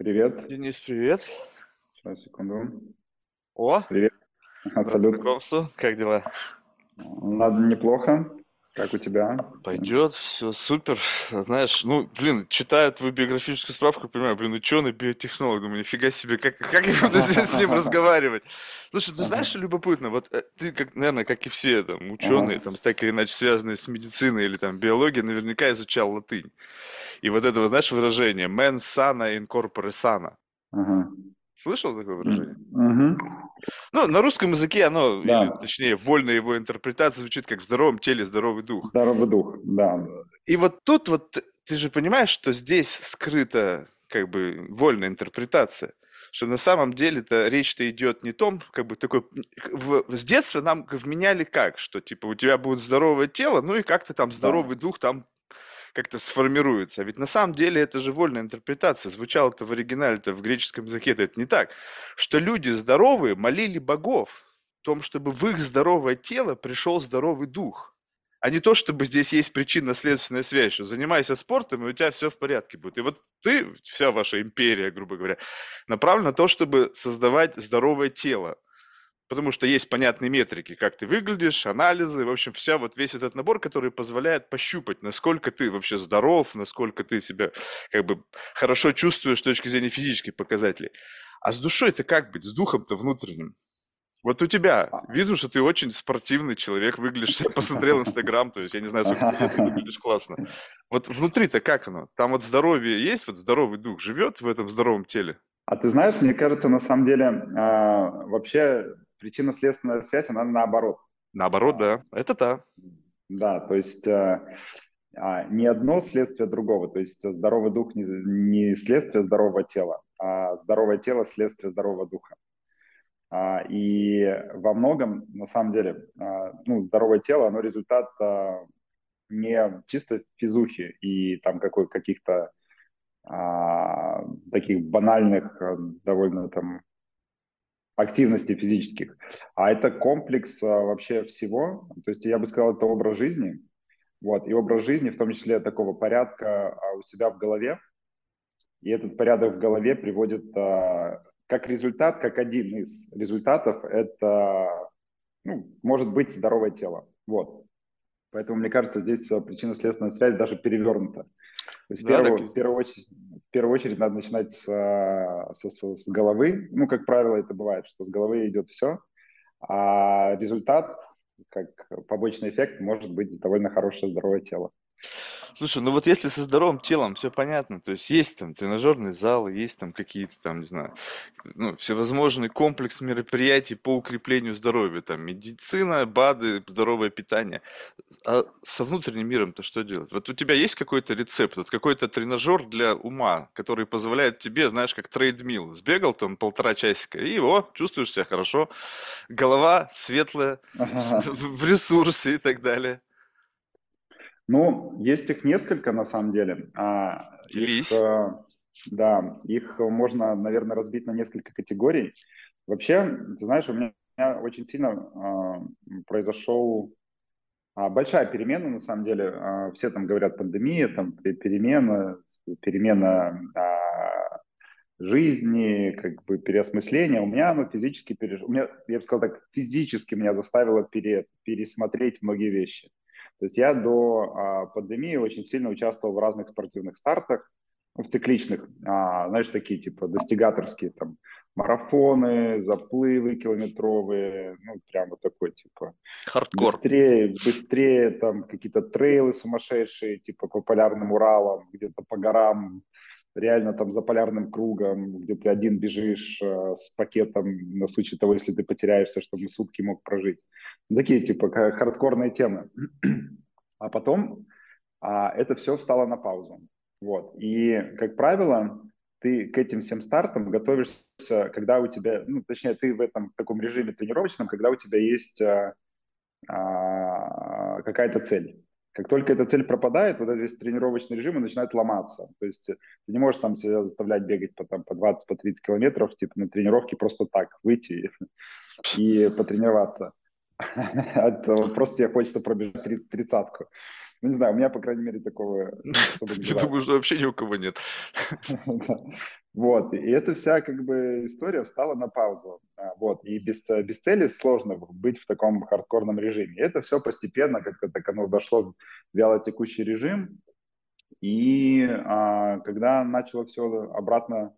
Привет. Денис, привет. Сейчас, секунду. О, Привет. Салют. знакомству. Как дела? Надо неплохо. Как у тебя? Пойдет, все супер. Знаешь, ну, блин, читаю твою биографическую справку, понимаю, блин, ученый, биотехнолог, думаю, нифига себе, как, как я буду с ним разговаривать? Слушай, ты знаешь, любопытно, вот э, ты, как, наверное, как и все там ученые, Ага. там, так или иначе связанные с медициной или там биологией, наверняка изучал латынь. И вот это, вот, знаешь, выражение «mens sana in corpore sano». Ага. Слышал такое выражение? Ну, на русском языке оно, или Да. точнее, вольная его интерпретация звучит как «в здоровом теле здоровый дух». Здоровый дух, да. И вот тут вот ты же понимаешь, что здесь скрыта как бы вольная интерпретация, что на самом деле-то речь-то идет не том, как бы такой, в- с детства нам вменяли как, что типа у тебя будет здоровое тело, ну и как-то там Да. здоровый дух там как-то сформируется. А ведь на самом деле это же вольная интерпретация. Звучало-то в оригинале-то в греческом языке это не так. Что люди здоровые молили богов в том, чтобы в их здоровое тело пришел здоровый дух. А не то, чтобы здесь есть причинно-следственная связь, что занимайся спортом, и у тебя все в порядке будет. И вот ты, вся ваша империя, грубо говоря, направлена на то, чтобы создавать здоровое тело. Потому что есть понятные метрики, как ты выглядишь, анализы, в общем, вся вот весь этот набор, который позволяет пощупать, насколько ты вообще здоров, насколько ты себя как бы хорошо чувствуешь с точки зрения физических показателей. А с душой-то как быть, с духом-то внутренним? Вот у тебя, вижу, что ты очень спортивный человек, выглядишь, я посмотрел Инстаграм, то есть я не знаю, сколько ты выглядишь классно. Вот внутри-то как оно? Там вот здоровье есть, вот здоровый дух живет в этом здоровом теле? А ты знаешь, мне кажется, на самом деле, а, вообще причинно-следственная связь, она наоборот. Наоборот, А, да, это да. Да, то есть а, а, не одно следствие другого. То есть здоровый дух не, не следствие здорового тела, а здоровое тело следствие здорового духа. А, И во многом, на самом деле, а, ну, здоровое тело, оно результат а, не чисто физухи и там какой, каких-то а, таких банальных, а, довольно там активностей физических, а это комплекс а, вообще всего. То есть я бы сказал, это образ жизни. Вот, и образ жизни, в том числе такого порядка а, у себя в голове. И этот порядок в голове приводит а, как результат, как один из результатов, это ну, может быть здоровое тело. Вот. Поэтому, мне кажется, здесь причинно-следственная связь даже перевернута. То есть Да, так первую, и в первую очередь, в первую очередь надо начинать с, а, с, с- с головы. Ну, как правило, это бывает, что с головы идет все, а результат, как побочный эффект, может быть довольно хорошее здоровое тело. Слушай, ну вот если со здоровым телом все понятно, то есть есть там тренажерный зал, есть там какие-то там, не знаю, ну, всевозможный комплекс мероприятий по укреплению здоровья, там медицина, БАДы, здоровое питание. А со внутренним миром-то что делать? Вот у тебя есть какой-то рецепт, вот какой-то тренажер для ума, который позволяет тебе, знаешь, как трейдмил, сбегал там полтора часика, и о, чувствуешь себя хорошо, голова светлая, в в ресурсе и так далее. Ну, есть их несколько на самом деле. А, Их, э, да, их можно, наверное, разбить на несколько категорий. Вообще, ты знаешь, у меня очень сильно а, произошел а, большая перемена, на самом деле. А, Все там говорят пандемия, там пе- перемена, перемена жизни, как бы переосмысление. У меня оно физически, переш... у меня, я бы сказал так, физически меня заставило пере... пересмотреть многие вещи. То есть я до а, пандемии очень сильно участвовал в разных спортивных стартах, в цикличных, а, знаешь, такие типа достигаторские, там, марафоны, заплывы километровые, ну, прям вот такой, типа, Хардкор. быстрее, быстрее, там, какие-то трейлы сумасшедшие, типа, по полярным Уралам, где-то по горам, реально там за полярным кругом, где ты один бежишь э, с пакетом на случай того, если ты потеряешься, чтобы сутки мог прожить. Ну, Такие, типа, хардкорные темы. А потом а, это все встало на паузу. Вот. И, как правило, ты к этим всем стартам готовишься, когда у тебя, ну, точнее, ты в этом таком режиме тренировочном, когда у тебя есть а, а, какая-то цель. Как только эта цель пропадает, вот этот весь тренировочный режим он начинает ломаться. То есть ты не можешь там себя заставлять бегать по, там, по 20-30 по 30 километров, типа на тренировке просто так выйти и потренироваться. Вот Просто тебе хочется пробежать три- тридцатку. Ну, не знаю, у меня, по крайней мере, такого Я думаю, что вообще ни у кого нет. Вот, и эта вся как бы история встала на паузу. А, вот, и без, без цели сложно быть в таком хардкорном режиме. И это все постепенно как-то так оно дошло в вялотекущий режим. И а, когда начало все обратно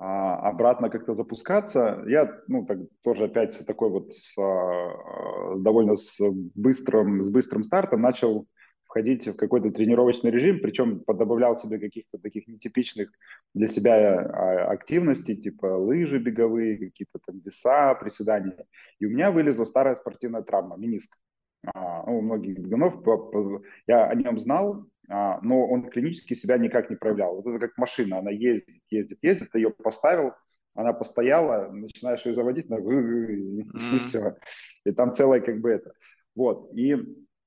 а, обратно как-то запускаться, я, ну, так, тоже опять такой вот с, а, довольно с быстрым, с быстрым стартом начал входить в какой-то тренировочный режим, причем подобавлял себе каких-то таких нетипичных для себя а, активностей, типа лыжи беговые, какие-то там веса, приседания. И у меня вылезла старая спортивная травма, миниск. А, ну, у многих бегунов, я о нем знал, а, но он клинически себя никак не проявлял. Вот это как машина, она ездит, ездит, ездит, ты ее поставил, она постояла, начинаешь ее заводить, она, и все. И там целое как бы это. Вот. И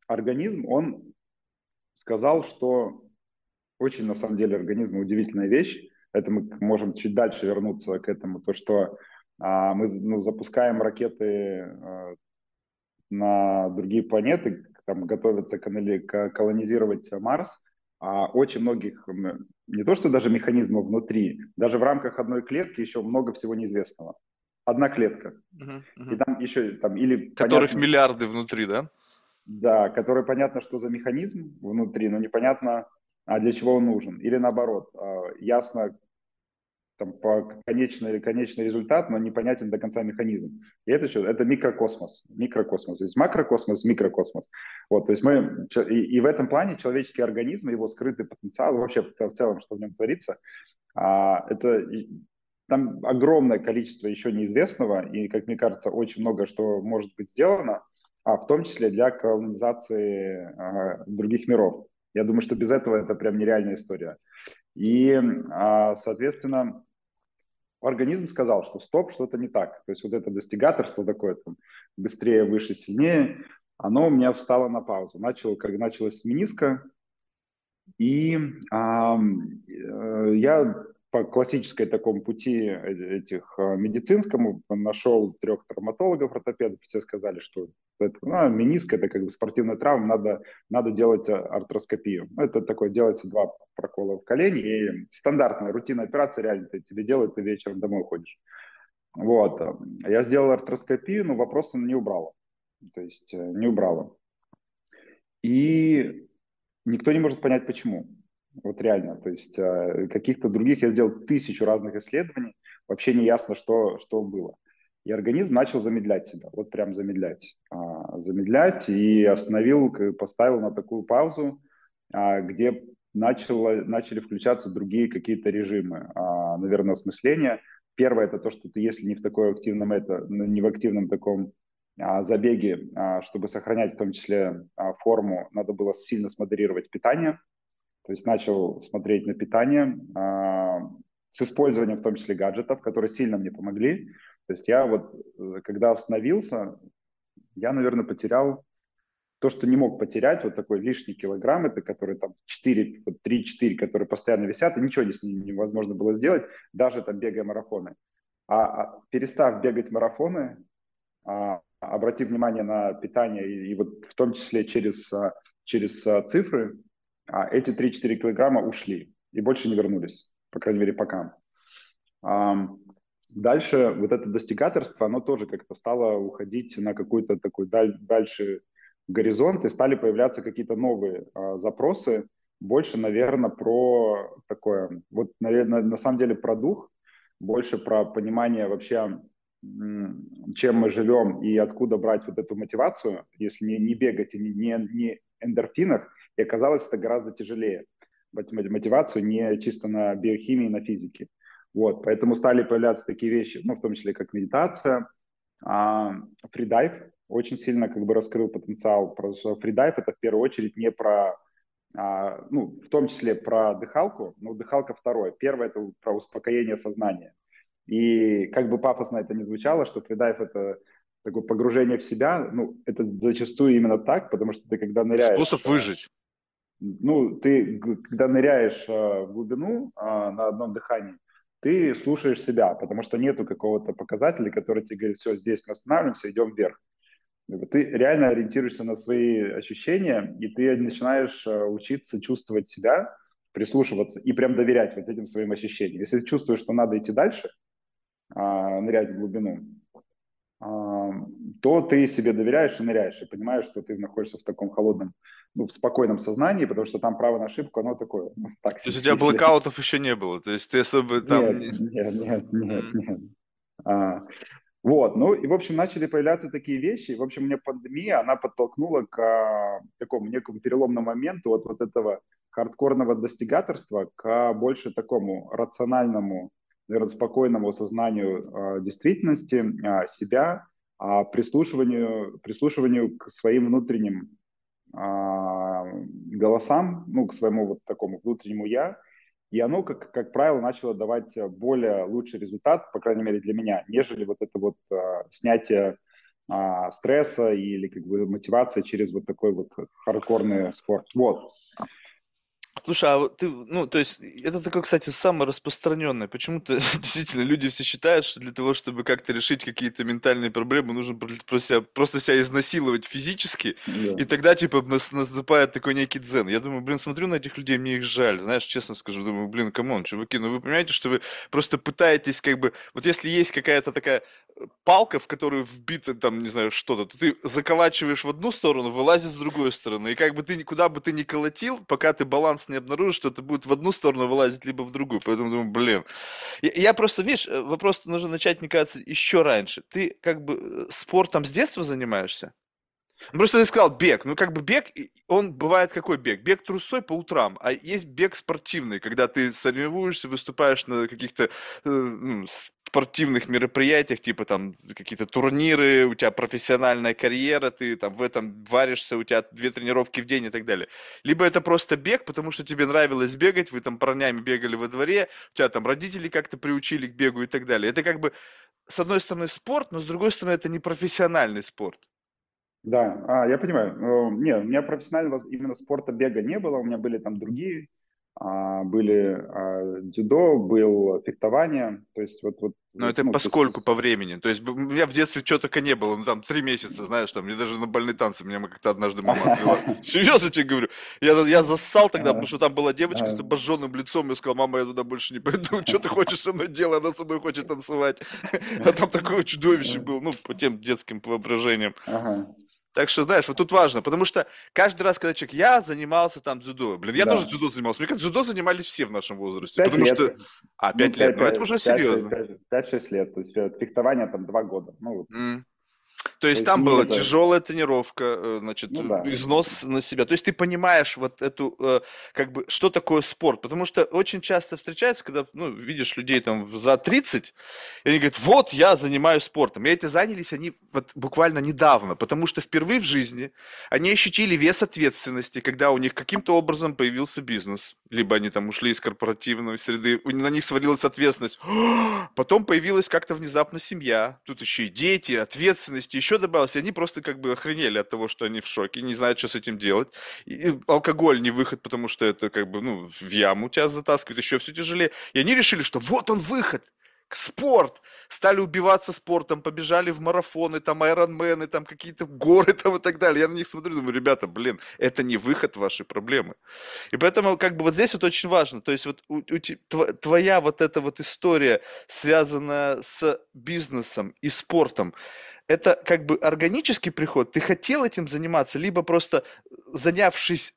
организм, он сказал, что очень на самом деле организм удивительная вещь. Это мы можем чуть дальше вернуться к этому, то что а, мы ну, запускаем ракеты а, на другие планеты, там готовятся колонизировать Марс, а очень многих, не то что даже механизмов внутри, даже в рамках одной клетки еще много всего неизвестного. Одна клетка. Uh-huh, uh-huh. И там еще там или которых понятно, миллиарды внутри, да? Да, который понятно, что за механизм внутри, но непонятно, а для чего он нужен. Или наоборот, а, ясно, там, по конечный, конечный результат, но непонятен до конца механизм. И это что? Это микрокосмос. Микрокосмос. То есть макрокосмос, микрокосмос. Вот, то есть мы, и, и в этом плане человеческий организм, его скрытый потенциал, вообще в, целом, что в нем творится, а, это там огромное количество еще неизвестного, и, как мне кажется, очень много что может быть сделано, а в том числе для колонизации а, других миров. Я думаю, что без этого это прям нереальная история. И, а, соответственно, организм сказал, что стоп, что-то не так. То есть вот это достигаторство такое, там, быстрее, выше, сильнее, оно у меня встало на паузу. Начало, как началось с мениска, и а, я по классической такому пути э, этих а, медицинскому нашел трех травматологов, ортопедов, все сказали, что это, ну, мениск это как бы спортивная травма, надо, надо делать а, артроскопию. Это такое, делается два прокола в колени, и стандартная рутинная операция, реально ты тебе делают, ты вечером домой уходишь. Вот. Я сделал артроскопию, но вопроса не убрала. То есть э, не убрала. И никто не может понять, почему. Вот реально. То есть э, каких-то других я сделал тысячу разных исследований, вообще не ясно, что, что было. И организм начал замедлять себя, вот прям замедлять. А, замедлять и остановил, поставил на такую паузу, а, где начало, начали включаться другие какие-то режимы, а, наверное, осмысления. Первое это то, что ты, если не в такой активном, это, не в активном таком забеге, чтобы сохранять в том числе форму, надо было сильно смодерировать питание, то есть начал смотреть на питание а, с использованием в том числе гаджетов, которые сильно мне помогли. То есть я вот, э, когда остановился, я, наверное, потерял то, что не мог потерять, вот такой лишний килограмм, это которые там 4, 3-4, которые постоянно висят, и ничего ними невозможно было сделать, даже там бегая марафоны. А, а перестав бегать марафоны, а, обратив внимание на питание, и, вот в том числе через, а, через цифры, а эти 3-4 килограмма ушли и больше не вернулись, по крайней мере, пока. Дальше вот это достигаторство, оно тоже как-то стало уходить на какой-то такой даль, дальше горизонт, и стали появляться какие-то новые а, запросы, больше, наверное, про такое, вот, наверное, на самом деле про дух, больше про понимание вообще, чем мы живем и откуда брать вот эту мотивацию, если не, не бегать и не, не, не эндорфинах, и оказалось это гораздо тяжелее. Мотивацию не чисто на биохимии, на физике. Вот, поэтому стали появляться такие вещи, ну, в том числе как медитация, а, фридайв очень сильно как бы раскрыл потенциал. Фридайв это в первую очередь не про, а, ну, в том числе про дыхалку, но дыхалка второе. Первое это про успокоение сознания. И как бы пафосно это не звучало, что фридайв это такое погружение в себя, ну, это зачастую именно так, потому что ты когда ныряешь... Способ выжить. Ну, ты когда ныряешь а, в глубину а, на одном дыхании, ты слушаешь себя, потому что нету какого-то показателя, который тебе говорит, все, здесь мы останавливаемся, идем вверх. Ты реально ориентируешься на свои ощущения, и ты начинаешь а, учиться чувствовать себя, прислушиваться и прям доверять вот этим своим ощущениям. Если ты чувствуешь, что надо идти дальше, нырять в глубину, то ты себе доверяешь и ныряешь, и понимаешь, что ты находишься в таком холодном, ну, в спокойном сознании, потому что там право на ошибку, оно такое, ну, так То есть у тебя блокаутов еще не было, то есть ты особо там... Нет, нет, нет, нет, нет. А, вот, ну и, в общем, начали появляться такие вещи. В общем, мне пандемия, она подтолкнула к а, такому некому переломному моменту от вот этого хардкорного достигаторства к больше такому рациональному, наверное, спокойному осознанию э, действительности э, себя, э, прислушиванию, прислушиванию к своим внутренним голосам, ну, к своему вот такому внутреннему «я», и оно, как, как правило, начало давать более лучший результат, по крайней мере для меня, нежели вот это вот э, снятие э, стресса или как бы мотивация через вот такой вот хардкорный спорт. Вот. Слушай, а вот ты, ну, то есть, это такое, кстати, самое распространенное. Почему-то действительно люди все считают, что для того, чтобы как-то решить какие-то ментальные проблемы, нужно просто себя, просто себя изнасиловать физически, да. и тогда, типа, нас, наступает такой некий дзен. Я думаю, блин, смотрю на этих людей, мне их жаль, знаешь, честно скажу, думаю, блин, come on, чуваки, ну вы понимаете, что вы просто пытаетесь, как бы, вот если есть какая-то такая палка, в которую вбито там, не знаю, что-то, то ты заколачиваешь в одну сторону, вылазит с другой стороны. И как бы ты никуда бы ты ни колотил, пока ты баланс не обнаружишь, что это будет в одну сторону вылазить, либо в другую. Поэтому думаю, блин. Я, я просто, видишь, э, вопрос нужно начать, мне кажется, еще раньше. Ты как бы э, спортом с детства занимаешься? Просто ты сказал бег. Ну, как бы бег, он бывает какой бег? Бег трусой по утрам, а есть бег спортивный, когда ты соревнуешься, выступаешь на каких-то э, ну, спортивных мероприятиях, типа там какие-то турниры, у тебя профессиональная карьера, ты там в этом варишься, у тебя две тренировки в день и так далее. Либо это просто бег, потому что тебе нравилось бегать, вы там парнями бегали во дворе, у тебя там родители как-то приучили к бегу и так далее. Это как бы, с одной стороны, спорт, но с другой стороны, это не профессиональный спорт. Да, а, я понимаю. Ну, не, у меня профессионального именно спорта бега не было, у меня были там другие, а, были а, дзюдо, был фехтование, то есть вот... вот но это ну, поскольку есть... по времени, то есть у меня в детстве что только не было, ну там три месяца, знаешь, там, мне даже на больные танцы, меня как-то однажды мама отвела. Серьезно тебе говорю, я, я зассал тогда, потому что там была девочка с обожженным лицом, я сказал, мама, я туда больше не пойду, что ты хочешь со мной делать, она со мной хочет танцевать. А там такое чудовище было, ну, по тем детским воображениям. Так что, знаешь, вот тут важно, потому что каждый раз, когда человек, я занимался там дзюдо, блин, я да. тоже дзюдо занимался, мне кажется, дзюдо занимались все в нашем возрасте, потому лет. что... А, пять ну, лет, 5, ну это уже 5, серьезно. 5-6 лет, то есть э, фехтование там два года, ну вот. Mm. То есть, То есть там была это... тяжелая тренировка, э, значит, ну, да. износ на себя. То есть ты понимаешь вот эту, э, как бы, что такое спорт. Потому что очень часто встречается, когда, ну, видишь людей там за 30, и они говорят, вот, я занимаюсь спортом. И эти занялись они вот буквально недавно, потому что впервые в жизни они ощутили вес ответственности, когда у них каким-то образом появился бизнес. Либо они там ушли из корпоративной среды, на них свалилась ответственность. Потом появилась как-то внезапно семья, тут еще и дети, ответственность, еще еще добавилось, они просто как бы охренели от того, что они в шоке, не знают, что с этим делать. И алкоголь не выход, потому что это как бы, ну, в яму тебя затаскивает, еще все тяжелее. И они решили, что вот он выход спорт, стали убиваться спортом, побежали в марафоны, там айронмены, там какие-то горы там и так далее. Я на них смотрю, думаю, ребята, блин, это не выход в ваши проблемы. И поэтому как бы вот здесь вот очень важно, то есть вот у, у, твоя вот эта вот история, связанная с бизнесом и спортом, это как бы органический приход, ты хотел этим заниматься, либо просто занявшись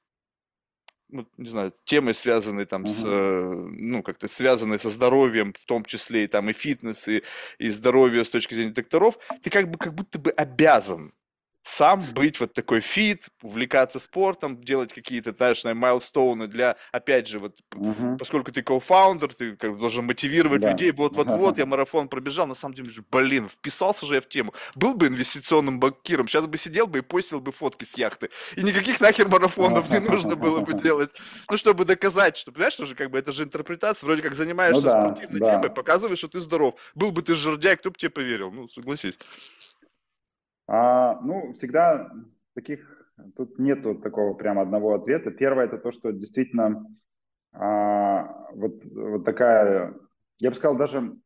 ну, не знаю, темы, связанные там uh-huh. с, э, ну, как-то связанные со здоровьем, в том числе и там и фитнес, и, и здоровье с точки зрения докторов, ты как бы как будто бы обязан сам быть вот такой фит, увлекаться спортом, делать какие-то, знаешь, milestones для, опять же, вот, uh-huh. поскольку ты co-founder, ты как бы должен мотивировать да. людей, вот-вот-вот, я марафон пробежал, на самом деле, блин, вписался же я в тему. Был бы инвестиционным банкиром, сейчас бы сидел бы и постил бы фотки с яхты. И никаких нахер марафонов не нужно было бы делать. Ну, чтобы доказать, что, понимаешь, что же, как бы, это же интерпретация, вроде как занимаешься ну, да, спортивной да. темой, показываешь, что ты здоров. Был бы ты жердяй, кто бы тебе поверил, ну, согласись. А, ну, всегда таких, тут нету такого прямо одного ответа. Первое это то, что действительно а, вот, вот такая, я бы сказал, даже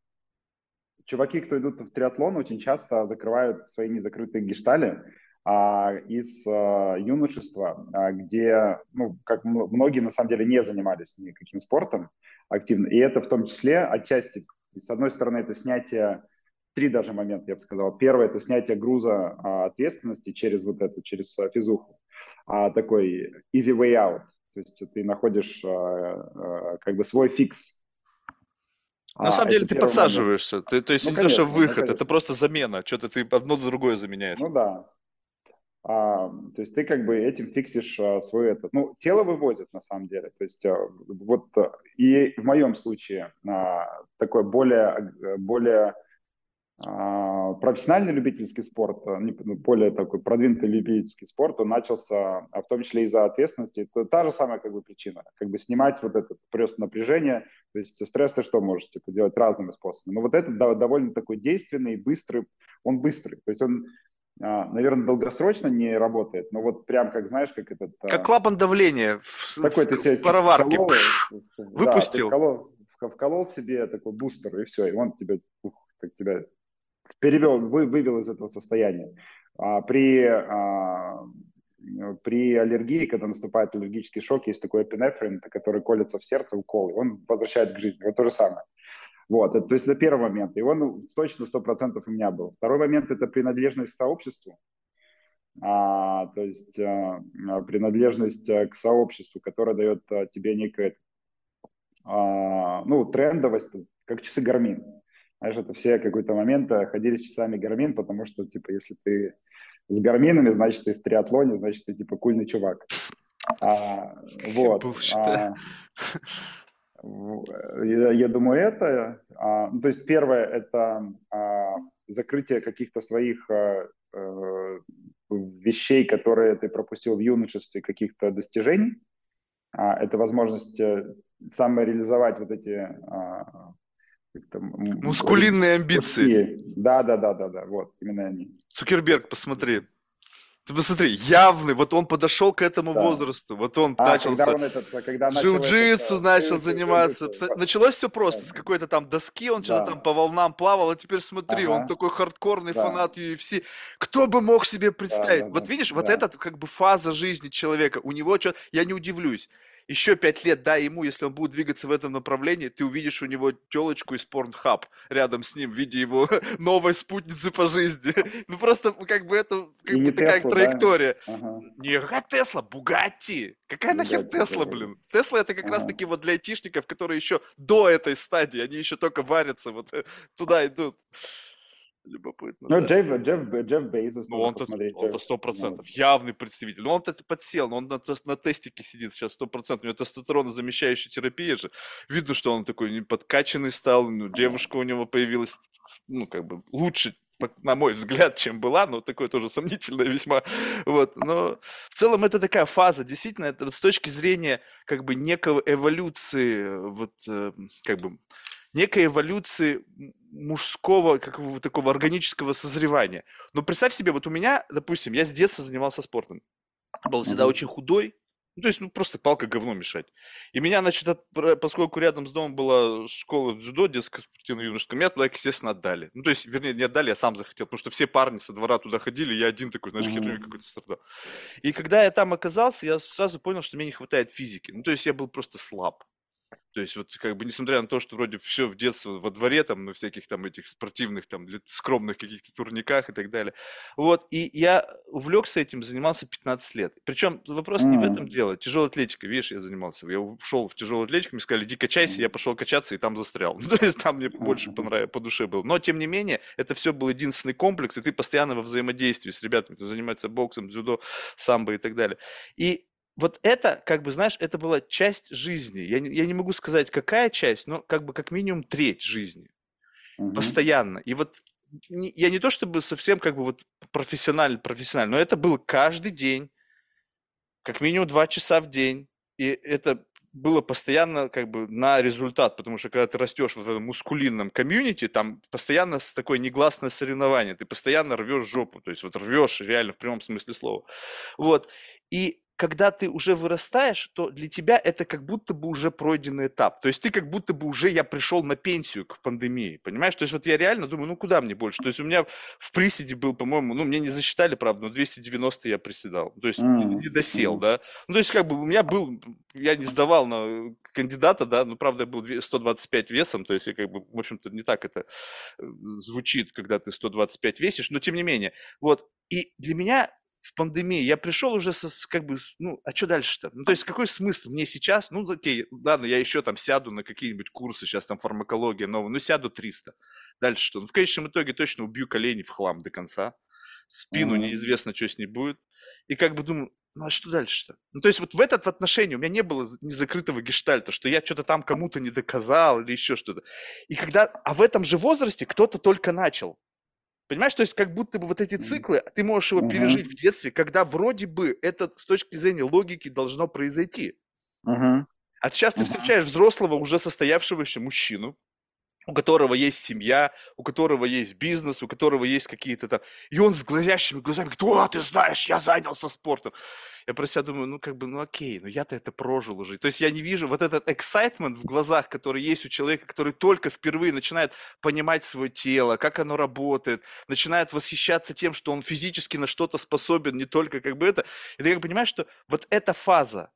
чуваки, кто идут в триатлон, очень часто закрывают свои незакрытые гештали а, из а, юношества, а, где, ну, как многие на самом деле не занимались никаким спортом активно. И это в том числе отчасти, с одной стороны, это снятие, три даже момента, я бы сказал. Первое – это снятие груза а, ответственности через вот это, через физуху. А, такой easy way out. То есть ты находишь а, а, как бы свой фикс на а, самом деле ты подсаживаешься. Ты, то есть ну, не конечно, то, что выход, ну, это просто замена. Что-то ты одно за другое заменяешь. Ну да, а, то есть ты как бы этим фиксишь а, свой этот. Ну, тело вывозит на самом деле. То есть а, вот а, и в моем случае а, такой более, более а, профессиональный любительский спорт, а, ну, более такой продвинутый любительский спорт, он начался а, в том числе из-за ответственности. Это та же самая как бы причина. Как бы снимать вот это просто напряжение. То есть стресс ты что можешь типа, делать разными способами. Но вот это довольно такой действенный, быстрый. Он быстрый. То есть он а, наверное, долгосрочно не работает, но вот прям как, знаешь, как этот... А, как клапан давления в, такой ты себе в пароварке. Вколол, выпустил. Да, вколол, вколол себе такой бустер, и все, и он тебе, ух, как тебя перевел, вы, вывел из этого состояния. А, при, а, при аллергии, когда наступает аллергический шок, есть такой эпинефрин, который колется в сердце, укол, и он возвращает к жизни. Вот то же самое. Вот, это, то есть это первый момент. И он точно 100% у меня был. Второй момент – это принадлежность к сообществу. А, то есть а, принадлежность э, к сообществу, которое дает а, тебе некое, а, ну, трендовость, как часы Гармин. Знаешь, это все какой-то момент э, ходили с часами Гармин, потому что, типа, если ты с Гарминами, значит, ты в триатлоне, значит, ты, типа, кульный чувак. А, вот. А, я, я думаю, это. А, ну, то есть первое – это а, закрытие каких-то своих а, а, вещей, которые ты пропустил в юношестве, каких-то достижений. А, это возможность э, самореализовать вот эти… А, там, Мускулинные амбиции. Да, да, да, да, да, вот, именно они. Цукерберг, посмотри. Ты посмотри, явный, вот он подошел к этому да. возрасту, вот он а, начался, когда он этот, когда джиу-джитсу начал заниматься, началось все просто, да. с какой-то там доски, он да. что-то там по волнам плавал, а теперь смотри, ага. он такой хардкорный да. фанат UFC, кто бы мог себе представить, да, да, вот видишь, да. вот эта как бы фаза жизни человека, у него что, я не удивлюсь, еще пять лет дай ему, если он будет двигаться в этом направлении, ты увидишь у него телочку из Pornhub рядом с ним в виде его новой спутницы по жизни. Ну просто как бы это как бы такая Tesla, траектория. Да? Ага. Не какая Тесла, Бугатти. Какая нахер Тесла, блин? Тесла это как ага. раз таки вот для айтишников, которые еще до этой стадии, они еще только варятся, вот э, туда идут. Любопытно. Ну, да. Джефф, Джефф, Джефф Бейзос, ну, он-то, он-то 100%, ну. явный представитель. Ну, он-то подсел, но он на, на тестике сидит сейчас 100%. У него тестостеронозамещающая терапия же. Видно, что он такой подкачанный стал, ну, девушка у него появилась, ну, как бы лучше, на мой взгляд, чем была, но такое тоже сомнительное весьма. Вот. Но в целом это такая фаза, действительно, это вот с точки зрения как бы некого эволюции, вот э, как бы некой эволюции мужского, как бы такого органического созревания. Но представь себе, вот у меня, допустим, я с детства занимался спортом. Был всегда mm-hmm. очень худой, ну, то есть, ну, просто палка говно мешать. И меня, значит, от, поскольку рядом с домом была школа дзюдо, детская спортивная юношеская, меня туда, естественно, отдали. Ну, то есть, вернее, не отдали, я сам захотел, потому что все парни со двора туда ходили, я один такой, знаешь, херню какой-то страдал. И когда я там оказался, я сразу понял, что мне не хватает физики. Ну, то есть, я был просто слаб. То есть вот как бы несмотря на то, что вроде все в детстве во дворе, там, на всяких там этих спортивных, там, скромных каких-то турниках и так далее. Вот, и я увлекся этим, занимался 15 лет. Причем вопрос не в этом дело. Тяжелая атлетика, видишь, я занимался. Я ушел в тяжелую атлетику, мне сказали, иди качайся, я пошел качаться и там застрял. Ну, то есть там мне больше понравилось, по душе было. Но, тем не менее, это все был единственный комплекс, и ты постоянно во взаимодействии с ребятами, кто занимается боксом, дзюдо, самбо и так далее. И вот это, как бы, знаешь, это была часть жизни. Я не, я не могу сказать, какая часть, но как бы как минимум треть жизни. Угу. Постоянно. И вот я не то чтобы совсем как бы вот профессионально, профессионально, но это был каждый день, как минимум два часа в день. И это было постоянно как бы на результат, потому что когда ты растешь в этом мускулинном комьюнити, там постоянно такое негласное соревнование, ты постоянно рвешь жопу, то есть вот рвешь реально в прямом смысле слова. Вот. И когда ты уже вырастаешь, то для тебя это как будто бы уже пройденный этап. То есть ты как будто бы уже, я пришел на пенсию к пандемии, понимаешь? То есть вот я реально думаю, ну куда мне больше? То есть у меня в приседе был, по-моему, ну мне не засчитали, правда, но 290 я приседал. То есть mm-hmm. не досел, да? Ну то есть как бы у меня был, я не сдавал на кандидата, да, ну правда я был 125 весом, то есть я как бы, в общем-то, не так это э, звучит, когда ты 125 весишь, но тем не менее. Вот, и для меня в пандемии я пришел уже со, как бы, ну, а что дальше-то? Ну, то есть какой смысл мне сейчас, ну, окей, ладно, я еще там сяду на какие-нибудь курсы, сейчас там фармакология новая, ну, сяду 300. Дальше что? Ну, в конечном итоге точно убью колени в хлам до конца, спину mm-hmm. неизвестно, что с ней будет. И как бы думаю, ну, а что дальше-то? Ну, то есть вот в этот отношении у меня не было незакрытого гештальта, что я что-то там кому-то не доказал или еще что-то. И когда, а в этом же возрасте кто-то только начал. Понимаешь, то есть как будто бы вот эти циклы, ты можешь его uh-huh. пережить в детстве, когда вроде бы это с точки зрения логики должно произойти. Uh-huh. А сейчас ты встречаешь взрослого, уже состоявшегося мужчину, у которого есть семья, у которого есть бизнес, у которого есть какие-то там... И он с глазящими глазами говорит, о, ты знаешь, я занялся спортом. Я про себя думаю, ну как бы, ну окей, ну я-то это прожил уже. То есть я не вижу вот этот excitement в глазах, который есть у человека, который только впервые начинает понимать свое тело, как оно работает, начинает восхищаться тем, что он физически на что-то способен, не только как бы это. И ты как понимаешь, что вот эта фаза,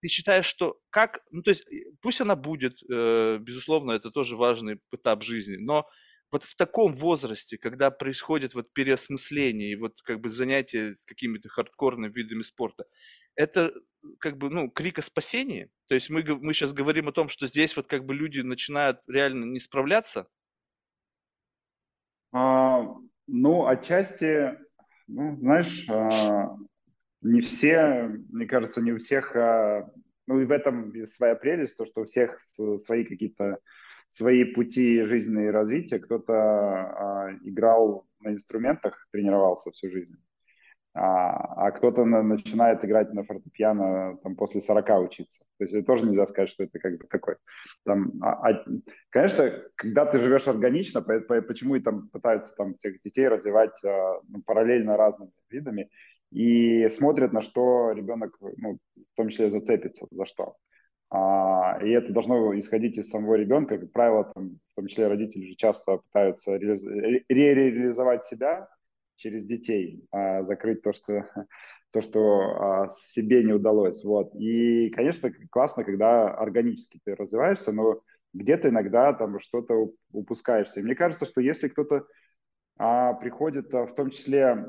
ты считаешь, что как, ну то есть пусть она будет, э, безусловно, это тоже важный этап жизни, но вот в таком возрасте, когда происходит вот переосмысление и вот как бы занятие какими-то хардкорными видами спорта, это как бы, ну, крик о спасении? То есть мы, мы сейчас говорим о том, что здесь вот как бы люди начинают реально не справляться? А, ну, отчасти, ну, знаешь, а, не все, мне кажется, не у всех, а, ну и в этом своя прелесть, то, что у всех свои какие-то свои пути жизненные развития. Кто-то а, играл на инструментах, тренировался всю жизнь, а, а кто-то на, начинает играть на фортепиано там, после 40 учиться. То есть это тоже нельзя сказать, что это как бы такой. Там, а, а, конечно, когда ты живешь органично, по, по, почему и там пытаются там всех детей развивать а, ну, параллельно разными видами, и смотрят, на что ребенок, ну, в том числе, зацепится, за что. А, и это должно исходить из самого ребенка. Как правило, там, в том числе родители же часто пытаются ре- реализовать себя через детей, а, закрыть то, что, то, что а, себе не удалось. Вот. И, конечно, классно, когда органически ты развиваешься, но где-то иногда там что-то упускаешься. И мне кажется, что если кто-то а, приходит, а, в том числе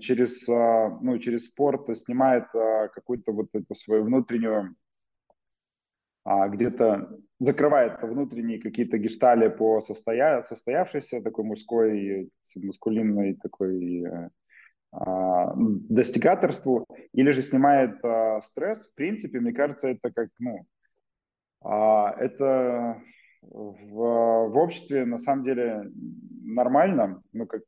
через, а, ну, через спорт, снимает а, какую-то вот эту свою внутреннюю а, где-то закрывает внутренние какие-то гештали по состоя... состоявшейся такой мужской, маскулинной такой э, достигаторству, или же снимает стресс. В принципе, мне кажется, это как, ну, это в, в обществе на самом деле нормально, ну, как,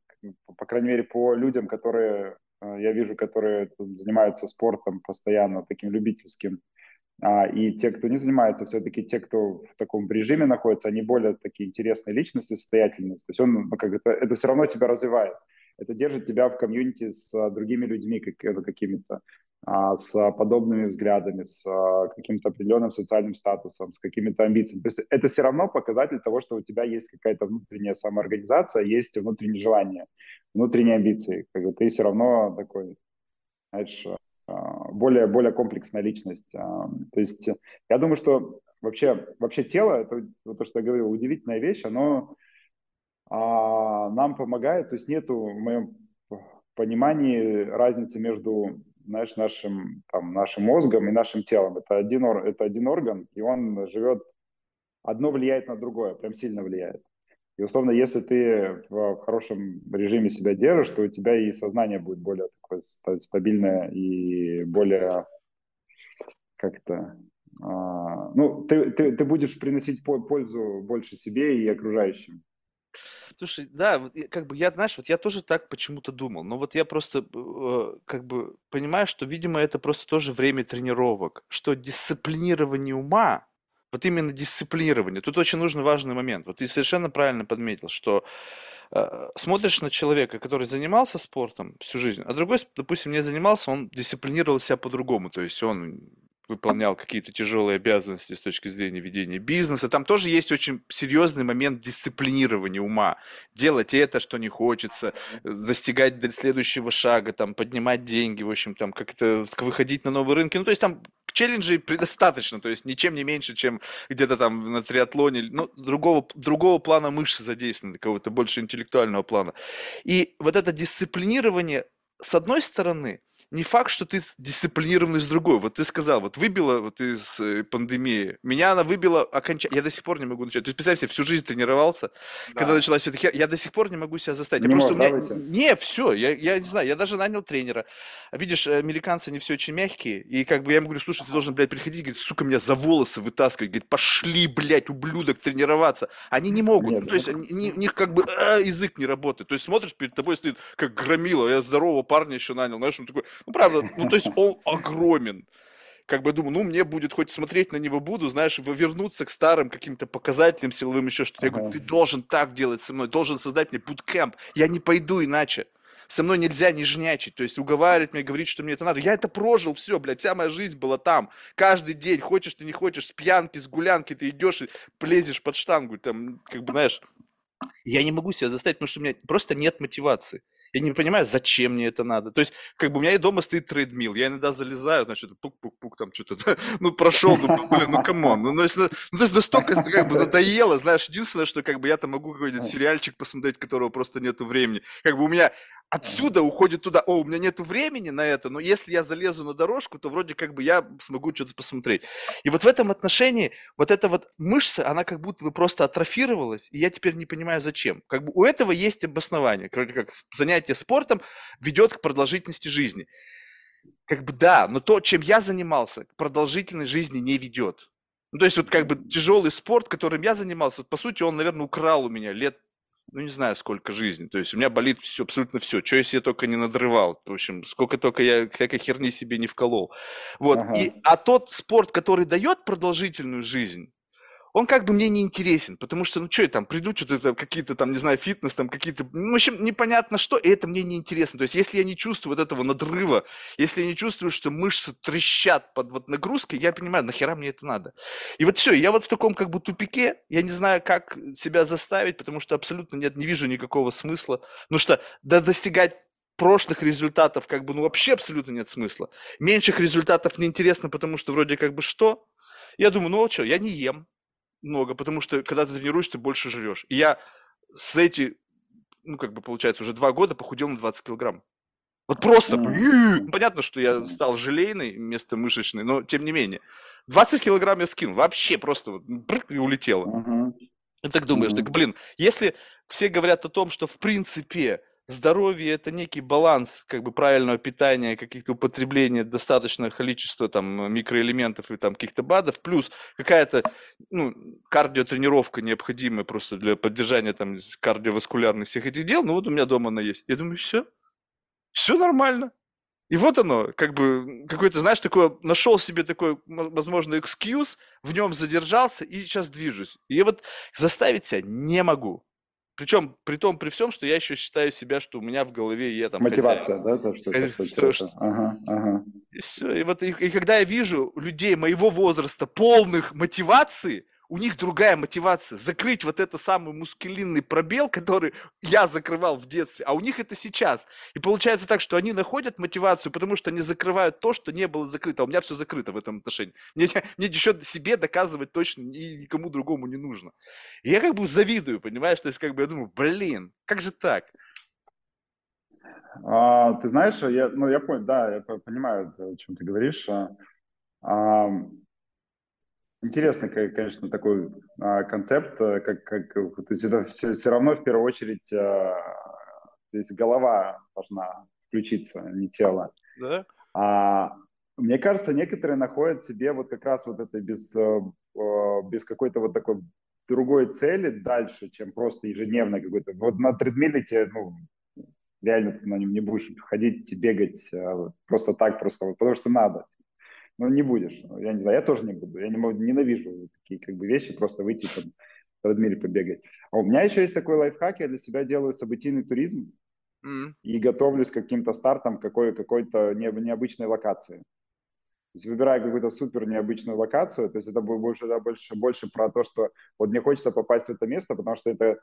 по крайней мере, по людям, которые э, я вижу, которые занимаются спортом постоянно, таким любительским, а, и те, кто не занимается, все-таки те, кто в таком режиме находится, они более такие интересные личности, состоятельные. То есть он, ну, как это, это все равно тебя развивает. Это держит тебя в комьюнити с а, другими людьми как, э, какими-то, с подобными взглядами, с каким-то определенным социальным статусом, с какими-то амбициями. То есть это все равно показатель того, что у тебя есть какая-то внутренняя самоорганизация, есть внутреннее желание, внутренние амбиции. Как бы ты все равно такой, знаешь, а, более, более комплексная личность. А, то есть я думаю, что вообще, вообще тело, это вот то, что я говорил, удивительная вещь, оно а, нам помогает, то есть нету в моем понимании разницы между знаешь, нашим, там, нашим мозгом и нашим телом. Это один, это один орган, и он живет, одно влияет на другое, прям сильно влияет. И условно, если ты в хорошем режиме себя держишь, то у тебя и сознание будет более такое стабильное и более как-то а, ну, ты, ты, ты будешь приносить пользу больше себе и окружающим. Слушай, да, как бы я, знаешь, вот я тоже так почему-то думал, но вот я просто э, как бы понимаю, что, видимо, это просто тоже время тренировок, что дисциплинирование ума вот именно дисциплинирование. Тут очень нужен важный момент. Вот ты совершенно правильно подметил, что э, смотришь на человека, который занимался спортом всю жизнь, а другой, допустим, не занимался, он дисциплинировал себя по-другому, то есть он выполнял какие-то тяжелые обязанности с точки зрения ведения бизнеса. Там тоже есть очень серьезный момент дисциплинирования ума. Делать это, что не хочется, достигать до следующего шага, там, поднимать деньги, в общем, там, как-то выходить на новые рынки. Ну, то есть там челленджей предостаточно, то есть ничем не меньше, чем где-то там на триатлоне, ну, другого, другого плана мышцы задействованы, какого-то больше интеллектуального плана. И вот это дисциплинирование, с одной стороны, не факт, что ты дисциплинированный с другой. Вот ты сказал, вот выбила вот из э, пандемии. Меня она выбила окончательно. Я до сих пор не могу начать. То есть, представь себе, всю жизнь тренировался. Да. Когда началась эта хер... я до сих пор не могу себя заставить. Не я просто... меня... Не, все, я, я не знаю, я даже нанял тренера. Видишь, американцы, они все очень мягкие. И как бы я ему говорю, слушай, ты должен, блядь, приходить, говорит, сука, меня за волосы вытаскивать. Говорит, пошли, блядь, ублюдок, тренироваться. Они не могут. Нет, ну, то есть, они, у них как бы а, язык не работает. То есть, смотришь, перед тобой стоит как громила. Я здорового парня еще нанял. Знаешь, он такой, ну, правда, ну, то есть он огромен. Как бы думаю, ну, мне будет хоть смотреть на него буду, знаешь, вернуться к старым каким-то показателям силовым, еще что-то. Я говорю, ты должен так делать со мной, должен создать мне буткемп. Я не пойду иначе. Со мной нельзя нежнячить, то есть уговаривать меня, говорить, что мне это надо. Я это прожил, все, блядь, вся моя жизнь была там. Каждый день, хочешь ты, не хочешь, с пьянки, с гулянки, ты идешь и лезешь под штангу, там, как бы, знаешь, я не могу себя заставить, потому что у меня просто нет мотивации. Я не понимаю, зачем мне это надо. То есть, как бы у меня и дома стоит treadmill. Я иногда залезаю, значит, пук-пук-пук, там что-то, ну, прошел, ну, блин, ну, come on. Ну, ну, ну, ну, то есть настолько как бы надоело, знаешь, единственное, что как бы я там могу какой-нибудь сериальчик посмотреть, которого просто нету времени. Как бы у меня отсюда уходит туда, о, у меня нету времени на это, но если я залезу на дорожку, то вроде как бы я смогу что-то посмотреть. И вот в этом отношении вот эта вот мышца, она как будто бы просто атрофировалась, и я теперь не понимаю, зачем. Как бы у этого есть обоснование, вроде как занятие спортом ведет к продолжительности жизни. Как бы да, но то, чем я занимался, к продолжительной жизни не ведет. Ну, то есть вот как бы тяжелый спорт, которым я занимался, по сути, он, наверное, украл у меня лет ну, не знаю, сколько жизни. То есть у меня болит все, абсолютно все. Что я себе только не надрывал. В общем, сколько только я всякой херни себе не вколол. Вот. Ага. И, а тот спорт, который дает продолжительную жизнь, он как бы мне не интересен, потому что, ну что я там, приду, что-то какие-то там, не знаю, фитнес, там какие-то, ну, в общем, непонятно что, и это мне не интересно. То есть, если я не чувствую вот этого надрыва, если я не чувствую, что мышцы трещат под вот нагрузкой, я понимаю, нахера мне это надо. И вот все, я вот в таком как бы тупике, я не знаю, как себя заставить, потому что абсолютно нет, не вижу никакого смысла. Ну что, да достигать прошлых результатов как бы, ну, вообще абсолютно нет смысла. Меньших результатов неинтересно, потому что вроде как бы что? Я думаю, ну, а что, я не ем, много, потому что когда ты тренируешься, ты больше жрешь. И я с эти, ну, как бы, получается, уже два года похудел на 20 килограмм. Вот просто, понятно, что я стал желейный вместо мышечный, но тем не менее. 20 килограмм я скинул, вообще просто вот, брык, и улетело. И так думаешь, так, блин, если все говорят о том, что в принципе здоровье это некий баланс как бы правильного питания, каких-то употребления достаточного количества там микроэлементов и там каких-то БАДов, плюс какая-то ну, кардиотренировка необходимая просто для поддержания там кардиоваскулярных всех этих дел, ну вот у меня дома она есть. Я думаю, все, все нормально. И вот оно, как бы, какой-то, знаешь, такой, нашел себе такой, возможно, экскьюз, в нем задержался и сейчас движусь. И вот заставить себя не могу. Причем при том, при всем, что я еще считаю себя, что у меня в голове я там Мотивация, хозяин. да? То, что, что, что, что... Ага, ага. И все. И вот и, и когда я вижу людей моего возраста полных мотивации, у них другая мотивация. Закрыть вот это самый мускулинный пробел, который я закрывал в детстве, а у них это сейчас. И получается так, что они находят мотивацию, потому что они закрывают то, что не было закрыто. А у меня все закрыто в этом отношении. Мне, мне еще себе доказывать точно и никому другому не нужно. И я как бы завидую, понимаешь? То есть как бы я думаю, блин, как же так? А, ты знаешь, я, ну, я понял, да, я понимаю, о чем ты говоришь. А, Интересный, конечно, такой а, концепт, э, как, как, то есть это все, все равно в первую очередь а, здесь голова должна включиться, а не тело. Да? А, мне кажется, некоторые находят себе вот как раз вот это без, э, без какой-то вот такой другой цели дальше, чем просто ежедневно какой-то. Вот на тредмиле тебе, ну, реально ты на нем не будешь ходить, бегать просто так, просто вот, потому что надо ну, не будешь. Я не знаю, я тоже не буду. Я не могу, ненавижу такие как бы вещи, просто выйти там, тредмиле побегать. А у меня еще есть такой лайфхак, я для себя делаю событийный туризм mm-hmm. и готовлюсь к каким-то стартам какой- какой-то не, необычной локации. То есть выбираю какую-то супер необычную локацию, то есть это будет больше, да, больше, больше про то, что вот мне хочется попасть в это место, потому что это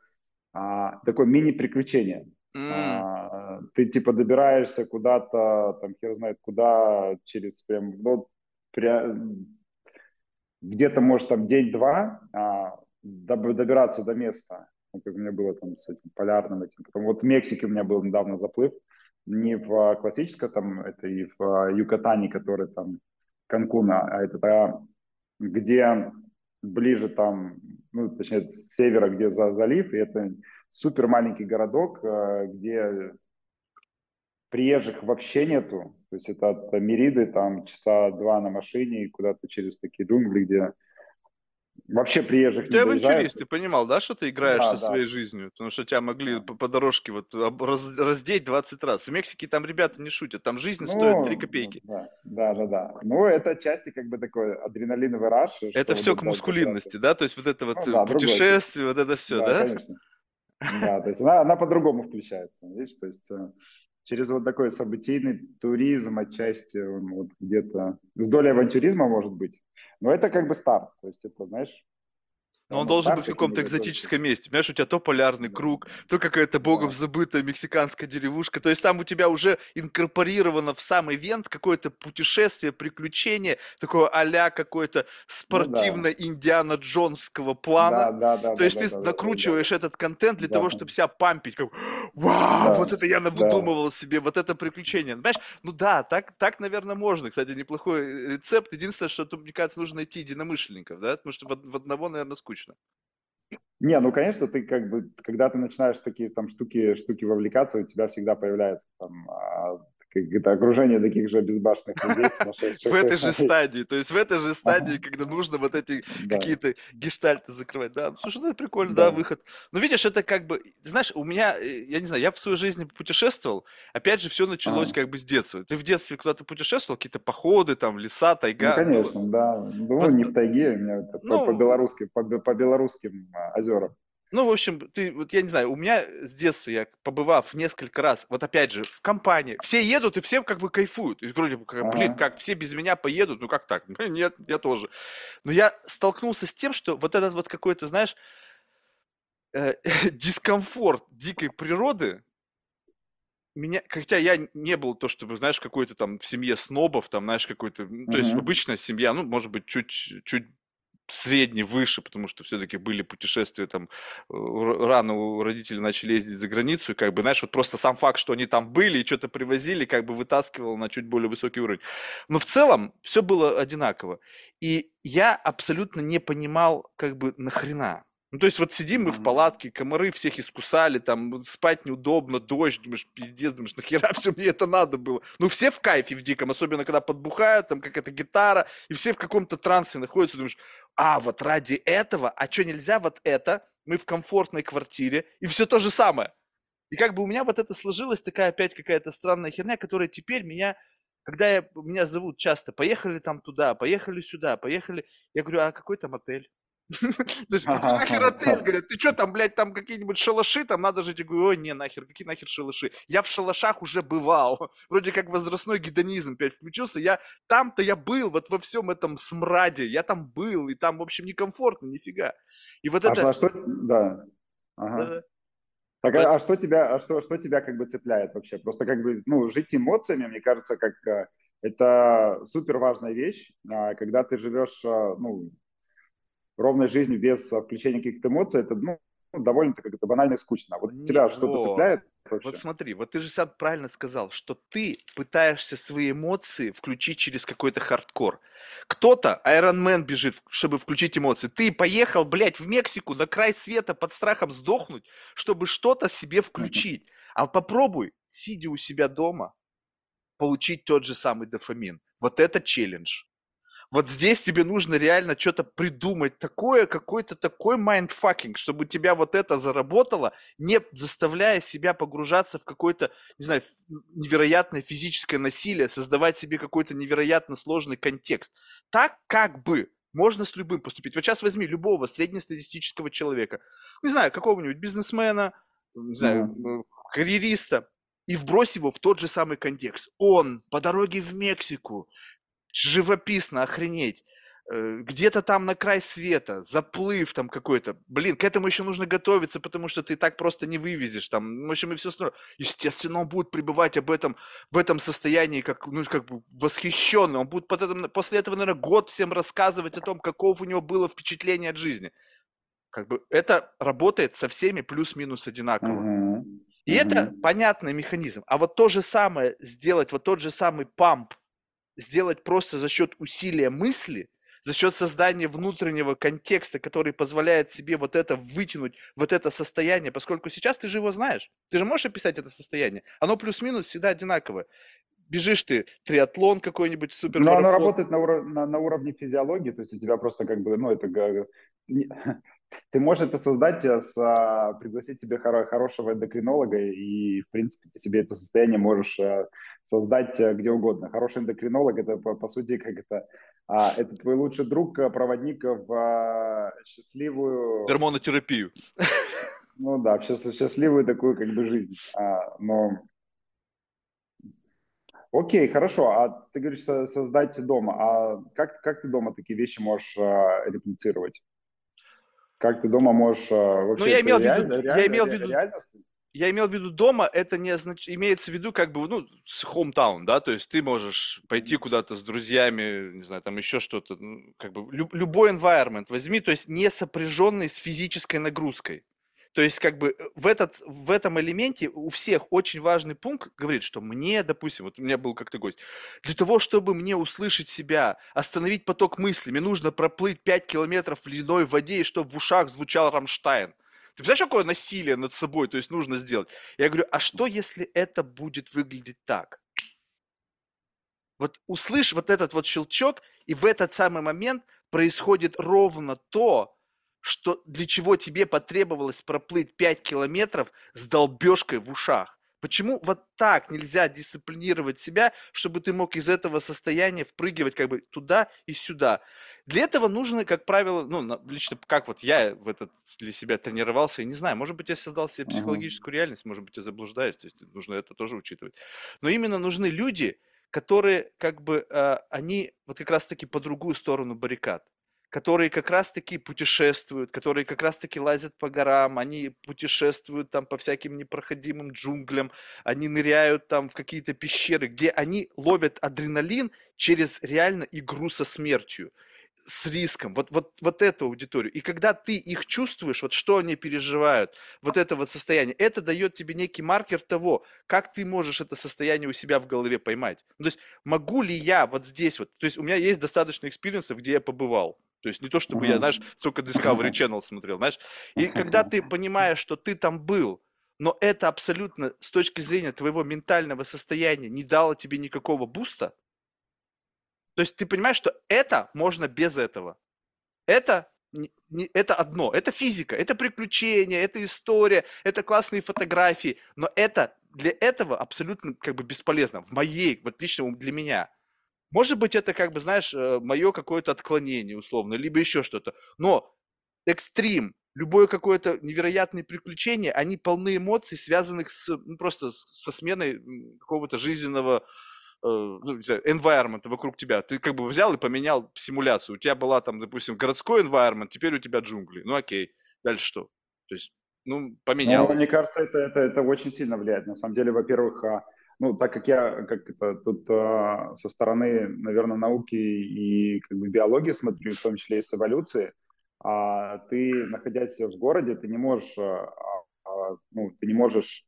а, такое мини-приключение. Mm. А, ты типа добираешься куда-то, там, хер знает куда, через прям, ну, где-то, может, там день-два а, добираться до места, как у меня было там с этим полярным этим. Потом вот в Мексике у меня был недавно заплыв, не в классическом там, это и в Юкатане, который там Канкуна, а это а, где ближе там, ну, точнее, с севера, где за залив, и это супер маленький городок, а, где приезжих вообще нету. То есть это от Мериды там часа два на машине и куда-то через такие джунгли, где вообще приезжих ты не авантюрист, ты понимал, да, что ты играешь да, со да. своей жизнью? Потому что тебя могли по, по дорожке вот раз, раздеть 20 раз. В Мексике там ребята не шутят, там жизнь ну, стоит 3 копейки. Да, да, да, да. Ну, это части как бы такой адреналиновый раш. Это все вот к мускулинности, да? То есть вот это вот ну, да, путешествие, другой. вот это все, да? Да, конечно. Да, то есть она, она по-другому включается, видишь, то есть э, через вот такой событийный туризм отчасти он вот где-то с долей авантюризма может быть. Но это как бы старт, то есть это, знаешь, но он должен быть в каком-то экзотическом месте. Понимаешь, у тебя то полярный круг, то какая-то богом забытая мексиканская деревушка. То есть там у тебя уже инкорпорировано в сам ивент какое-то путешествие, приключение, такое а какое-то спортивно-индиана Джонского плана. Да, да, да, то есть ты накручиваешь этот контент для того, чтобы себя пампить. Как, Вау, вот это я выдумывал себе, вот это приключение. Понимаешь? Ну да, так, так, наверное, можно. Кстати, неплохой рецепт. Единственное, что, мне кажется, нужно найти единомышленников, да, потому что в одного, наверное, скучно скучно. Не, ну, конечно, ты как бы, когда ты начинаешь такие там штуки, штуки вовлекаться, у тебя всегда появляется там а, это окружение таких же безбашенных людей, В этой же стадии, то есть в этой же стадии, когда нужно вот эти какие-то гештальты закрывать. Да, ну, слушай, ну это прикольно, да, выход. Ну видишь, это как бы, знаешь, у меня, э, я не знаю, я в своей жизни путешествовал, опять же, все началось как бы с детства. Ты в детстве куда-то путешествовал, какие-то походы, там, леса, тайга? Ну, конечно, да. Ну, не в тайге, у меня по белорусским, по белорусским а, озерам. Ну, в общем, ты, вот я не знаю, у меня с детства, я побывав несколько раз, вот опять же, в компании, все едут и все как бы кайфуют. И вроде бы, блин, как все без меня поедут, ну как так? Нет, я тоже. Но я столкнулся с тем, что вот этот вот какой-то, знаешь, э, дискомфорт дикой природы, меня, хотя я не был то, чтобы, знаешь, какой-то там в семье снобов, там, знаешь, какой-то, ну, то есть обычная семья, ну, может быть, чуть, чуть средний выше, потому что все-таки были путешествия там э, рано у родителей начали ездить за границу, и как бы, знаешь, вот просто сам факт, что они там были и что-то привозили, как бы вытаскивал на чуть более высокий уровень. Но в целом все было одинаково. И я абсолютно не понимал, как бы, нахрена. Ну, то есть вот сидим мы в палатке, комары всех искусали, там спать неудобно, дождь, думаешь, пиздец, думаешь, нахера все мне это надо было? Ну, все в кайфе в диком, особенно когда подбухают, там какая-то гитара, и все в каком-то трансе находятся, думаешь, а, вот ради этого, а что нельзя вот это? Мы в комфортной квартире, и все то же самое. И как бы у меня вот это сложилась такая опять какая-то странная херня, которая теперь меня, когда я, меня зовут часто, поехали там туда, поехали сюда, поехали, я говорю, а какой там отель? Нахер отель, говорят, ты что там, блядь, там какие-нибудь шалаши, там надо жить. Я говорю, ой, не, нахер, какие нахер шалаши? Я в шалашах уже бывал. Вроде как возрастной гедонизм опять включился. Я там-то я был, вот во всем этом смраде. Я там был, и там, в общем, некомфортно, нифига. И вот а это... А что, да. Ага. Так, а, а что тебя, а что, что тебя как бы цепляет вообще? Просто как бы, ну, жить эмоциями, мне кажется, как э, это супер важная вещь, а, когда ты живешь, ну, ровной жизнью без включения каких-то эмоций, это ну, довольно-таки как-то банально и скучно. Вот Не, тебя что-то цепляет? Вообще? Вот смотри, вот ты же сам правильно сказал, что ты пытаешься свои эмоции включить через какой-то хардкор. Кто-то, Iron Man бежит, чтобы включить эмоции. Ты поехал, блядь, в Мексику на край света под страхом сдохнуть, чтобы что-то себе включить. А попробуй, сидя у себя дома, получить тот же самый дофамин. Вот это челлендж. Вот здесь тебе нужно реально что-то придумать такое, какой-то такой mindfucking, чтобы у тебя вот это заработало, не заставляя себя погружаться в какое-то, не знаю, невероятное физическое насилие, создавать себе какой-то невероятно сложный контекст. Так как бы Можно с любым поступить. Вот сейчас возьми любого среднестатистического человека, не знаю, какого-нибудь бизнесмена, не знаю, mm. карьериста, и вбрось его в тот же самый контекст. Он по дороге в Мексику, живописно, охренеть, Э, где-то там на край света, заплыв там какой-то. Блин, к этому еще нужно готовиться, потому что ты так просто не вывезешь там. В общем, и все остальное. Естественно, он будет пребывать об этом, в этом состоянии, как, ну, как бы восхищенный. Он будет потом, после этого, наверное, год всем рассказывать о том, каков у него было впечатление от жизни. Как бы это работает со всеми плюс-минус одинаково. Uh-huh. И uh-huh. это понятный механизм. А вот то же самое сделать, вот тот же самый памп, сделать просто за счет усилия мысли – за счет создания внутреннего контекста, который позволяет себе вот это вытянуть, вот это состояние, поскольку сейчас ты же его знаешь. Ты же можешь описать это состояние. Оно плюс-минус всегда одинаковое. Бежишь ты, триатлон какой-нибудь, супер Но оно работает на, уро- на, на уровне физиологии, то есть у тебя просто как бы, ну, это ты можешь это создать, э, с, а, пригласить себе хоро- хорошего эндокринолога, и, в принципе, ты себе это состояние можешь а, создать а, где угодно. Хороший эндокринолог – это, по, по сути, как это, а, это твой лучший друг, проводник в а, счастливую… Гормонотерапию. Ну да, в счастливую такую как бы жизнь. А, но Окей, хорошо. А ты говоришь создать дома. А как, как ты дома такие вещи можешь а, реплицировать? Как ты дома можешь а, вообще... Ну, я имел в виду... я имел в виду... Я имел в виду дома, это не означ... имеется в виду как бы, ну, hometown, да, то есть ты можешь пойти куда-то с друзьями, не знаю, там еще что-то, ну, как бы люб... любой environment возьми, то есть не сопряженный с физической нагрузкой. То есть, как бы, в, этот, в этом элементе у всех очень важный пункт говорит, что мне, допустим, вот у меня был как-то гость, для того, чтобы мне услышать себя, остановить поток мысли, мне нужно проплыть 5 километров в ледяной воде, и чтобы в ушах звучал Рамштайн. Ты представляешь, какое насилие над собой, то есть нужно сделать? Я говорю, а что, если это будет выглядеть так? Вот услышь вот этот вот щелчок, и в этот самый момент происходит ровно то, что для чего тебе потребовалось проплыть 5 километров с долбежкой в ушах. Почему вот так нельзя дисциплинировать себя, чтобы ты мог из этого состояния впрыгивать как бы туда и сюда? Для этого нужно, как правило, ну, лично как вот я в этот для себя тренировался, я не знаю, может быть, я создал себе психологическую реальность, может быть, я заблуждаюсь, то есть нужно это тоже учитывать. Но именно нужны люди, которые как бы, э, они вот как раз-таки по другую сторону баррикад которые как раз-таки путешествуют, которые как раз-таки лазят по горам, они путешествуют там по всяким непроходимым джунглям, они ныряют там в какие-то пещеры, где они ловят адреналин через реально игру со смертью с риском, вот, вот, вот эту аудиторию. И когда ты их чувствуешь, вот что они переживают, вот это вот состояние, это дает тебе некий маркер того, как ты можешь это состояние у себя в голове поймать. Ну, то есть могу ли я вот здесь вот, то есть у меня есть достаточно experience ов, где я побывал, то есть не то, чтобы я, знаешь, только Discovery Channel смотрел, знаешь. И когда ты понимаешь, что ты там был, но это абсолютно с точки зрения твоего ментального состояния не дало тебе никакого boost а, то есть ты понимаешь, что это можно без этого. Это не, не, это одно, это физика, это приключения, это история, это классные фотографии, но это для этого абсолютно как бы бесполезно в моей, вот лично для меня. Может быть, это как бы, знаешь, э, мое какое-то отклонение условно, либо еще что-то. Но экстрим, любое какое-то невероятное приключение, они полны эмоций, связанных с, ну, просто со сменой какого-то жизненного э, ну, environment вокруг тебя. Ты как бы взял и поменял симуляцию. У тебя была там, допустим, городской environment, теперь у тебя джунгли. Ну окей, дальше что? То есть, ну, поменялось. Ну, мне кажется, это, это, это очень сильно влияет. На самом деле, во-первых, а, ну, так как я как это, тут э, со стороны, наверное, науки и как бы биологии смотрю, в том числе и с эволюции, а ты, находясь в городе, ты не можешь, а, а, ну, ты не можешь,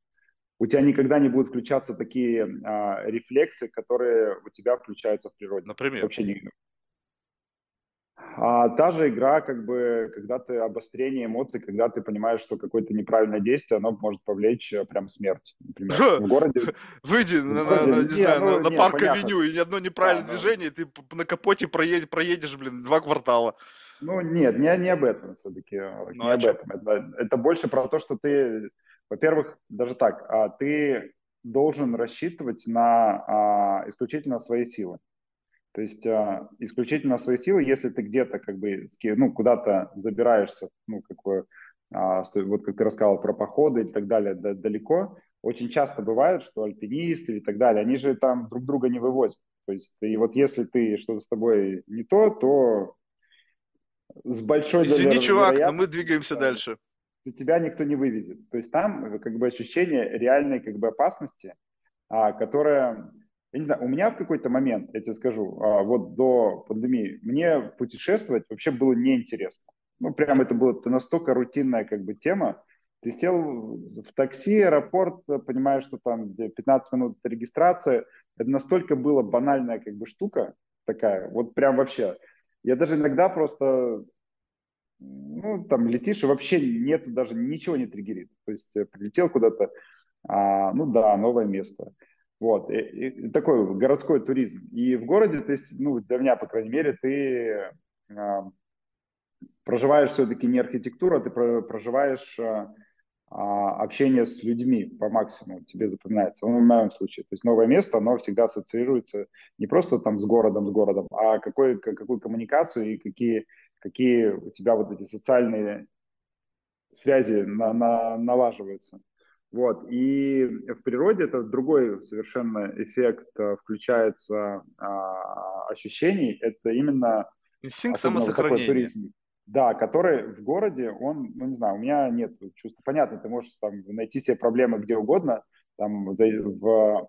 у тебя никогда не будут включаться такие а, рефлексы, которые у тебя включаются в природе. Например? Вообще не, а та же игра, как бы, когда ты обострение эмоций, когда ты понимаешь, что какое-то неправильное действие, оно может повлечь э, прям смерть, например. В городе... Выйди на, на, на, не, не знаю, ну, на, на парк-авеню, и ни одно неправильное да, движение, да. ты на капоте проедешь, проедешь, блин, два квартала. Ну, нет, не, не об этом все-таки. Ну, не а об чем? этом. Это, это больше про то, что ты, во-первых, даже так, а, ты должен рассчитывать на а, исключительно свои силы. То есть а, исключительно свои силы, если ты где-то как бы ну, куда-то забираешься, ну, какое, а, вот как ты рассказал про походы и так далее, да, далеко, очень часто бывает, что альпинисты и так далее, они же там друг друга не вывозят. То есть, и вот если ты что-то с тобой не то, то с большой Извини, чувак, но мы двигаемся дальше. Тебя никто не вывезет. То есть там как бы ощущение реальной как бы опасности, а, которая, я не знаю, у меня в какой-то момент, я тебе скажу, а, вот до пандемии, мне путешествовать вообще было неинтересно. Ну, прям это была настолько рутинная как бы тема. Ты сел в такси, аэропорт, понимаешь, что там 15 минут регистрация. Это настолько была банальная как бы штука такая, вот прям вообще. Я даже иногда просто, ну, там летишь, и вообще нет, даже ничего не триггерит. То есть э, прилетел куда-то, а, ну да, новое место. Вот, и, и такой городской туризм. И в городе, есть, ну, для меня, по крайней мере, ты а, проживаешь все-таки не архитектура, ты проживаешь а, а, общение с людьми по максимуму, тебе запоминается. Ну, в моем случае. То есть новое место, оно всегда ассоциируется не просто там с городом, с городом, а какой, какую коммуникацию и какие, какие у тебя вот эти социальные связи на, на, налаживаются. Вот. И в природе это другой совершенно эффект э, включается а, ощущений. Это именно инстинкт самосохранения. Да, который в городе, он, ну не знаю, у меня нет чувства. Понятно, ты можешь там найти себе проблемы где угодно, там в, в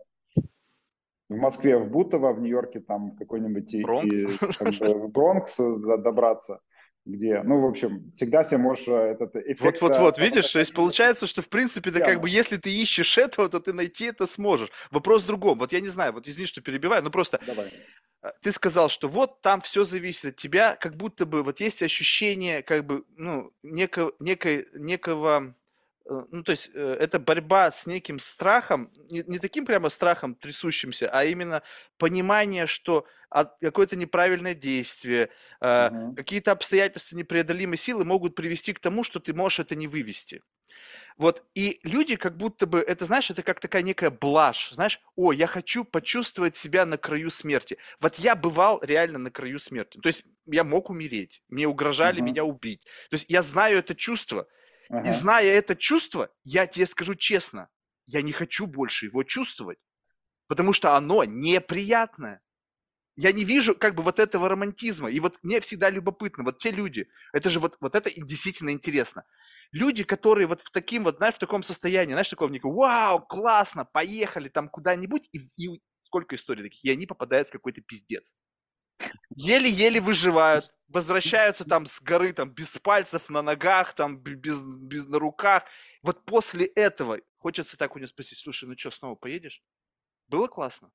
Москве, в Бутово, в Нью-Йорке, там какой-нибудь Бронкс. И, там, в Бронкс добраться где, ну, в общем, всегда себе можешь э, этот эффект... Вот-вот-вот, видишь, то есть получается, что, в принципе, да, как бы, если ты ищешь этого, то ты найти это сможешь. Вопрос в другом. Вот я не знаю, вот извини, что перебиваю, но просто... Давай. Э, ты сказал, что вот там все зависит от тебя, как будто бы вот есть ощущение, как бы, ну, некого, некой, некого Э, ну, то есть э, это борьба с неким страхом, не, не таким прямо страхом трясущимся, а именно понимание, что какое-то неправильное действие, угу. какие-то обстоятельства непреодолимой силы могут привести к тому, что ты можешь это не вывести. Вот, и люди как будто бы, это, знаешь, это как такая некая блажь, знаешь, о, я хочу почувствовать себя на краю смерти. Вот я бывал реально на краю смерти. То есть я мог умереть, мне угрожали угу. меня убить. То есть я знаю это чувство – Ага. И зная это чувство, я тебе скажу честно, я не хочу больше его чувствовать, потому что оно неприятное. Я не вижу как бы вот этого романтизма. И вот мне всегда любопытно, вот те люди, это же вот, вот это действительно интересно. Люди, которые вот в таким вот, знаешь, в таком состоянии, знаешь, такого никакого, вау, классно, поехали там куда-нибудь, и, и сколько историй таких, и они попадают в какой-то пиздец еле-еле выживают, возвращаются там с горы, там, без пальцев на ногах, там, без, без на руках. Вот после этого хочется так у него спросить, слушай, ну что, снова поедешь? Было классно?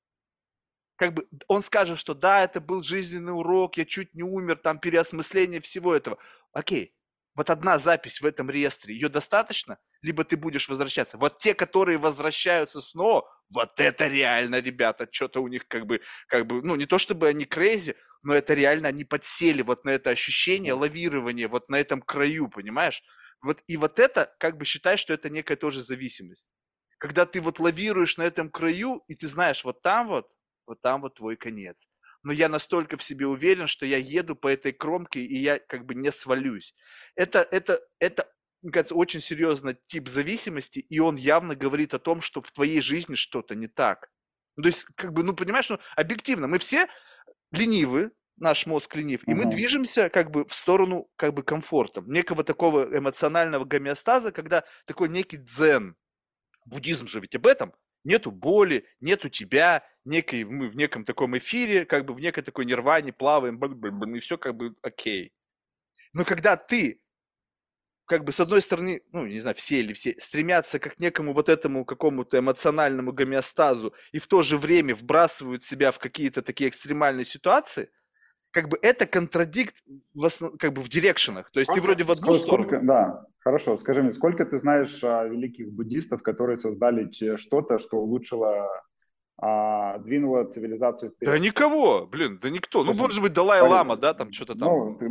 Как бы он скажет, что да, это был жизненный урок, я чуть не умер, там переосмысление всего этого. Окей, вот одна запись в этом реестре, ее достаточно? Либо ты будешь возвращаться. Вот те, которые возвращаются снова, вот это реально, ребята, что-то у них как бы, как бы, ну не то чтобы они крейзи, но это реально они подсели вот на это ощущение лавирования, вот на этом краю, понимаешь? Вот, и вот это, как бы считай, что это некая тоже зависимость. Когда ты вот лавируешь на этом краю, и ты знаешь, вот там вот, вот там вот твой конец но я настолько в себе уверен, что я еду по этой кромке, и я как бы не свалюсь. Это, это, это мне кажется, очень серьезный тип зависимости, и он явно говорит о том, что в твоей жизни что-то не так. Ну, то есть, как бы, ну, понимаешь, ну, объективно, мы все ленивы, наш мозг ленив, и мы движемся как бы в сторону как бы комфорта, некого такого эмоционального гомеостаза, когда такой некий дзен. Буддизм же ведь об этом нету боли, нету тебя, некой, мы в неком таком эфире, как бы в некой такой нирване плаваем, и все как бы окей. Но когда ты, как бы с одной стороны, ну, не знаю, все или все, стремятся как к некому вот этому какому-то эмоциональному гомеостазу и в то же время вбрасывают себя в какие-то такие экстремальные ситуации, как бы это контрадикт в основ... как бы в дирекшенах. То есть сколько, ты вроде в одну сколько, сторону. Да, хорошо. Скажи мне, сколько ты знаешь а, великих буддистов, которые создали что-то, что улучшило а, двинуло цивилизацию вперед. Да никого, блин, да никто. Ну, может быть, Далай-Лама, да, там что-то там. Ну, ты,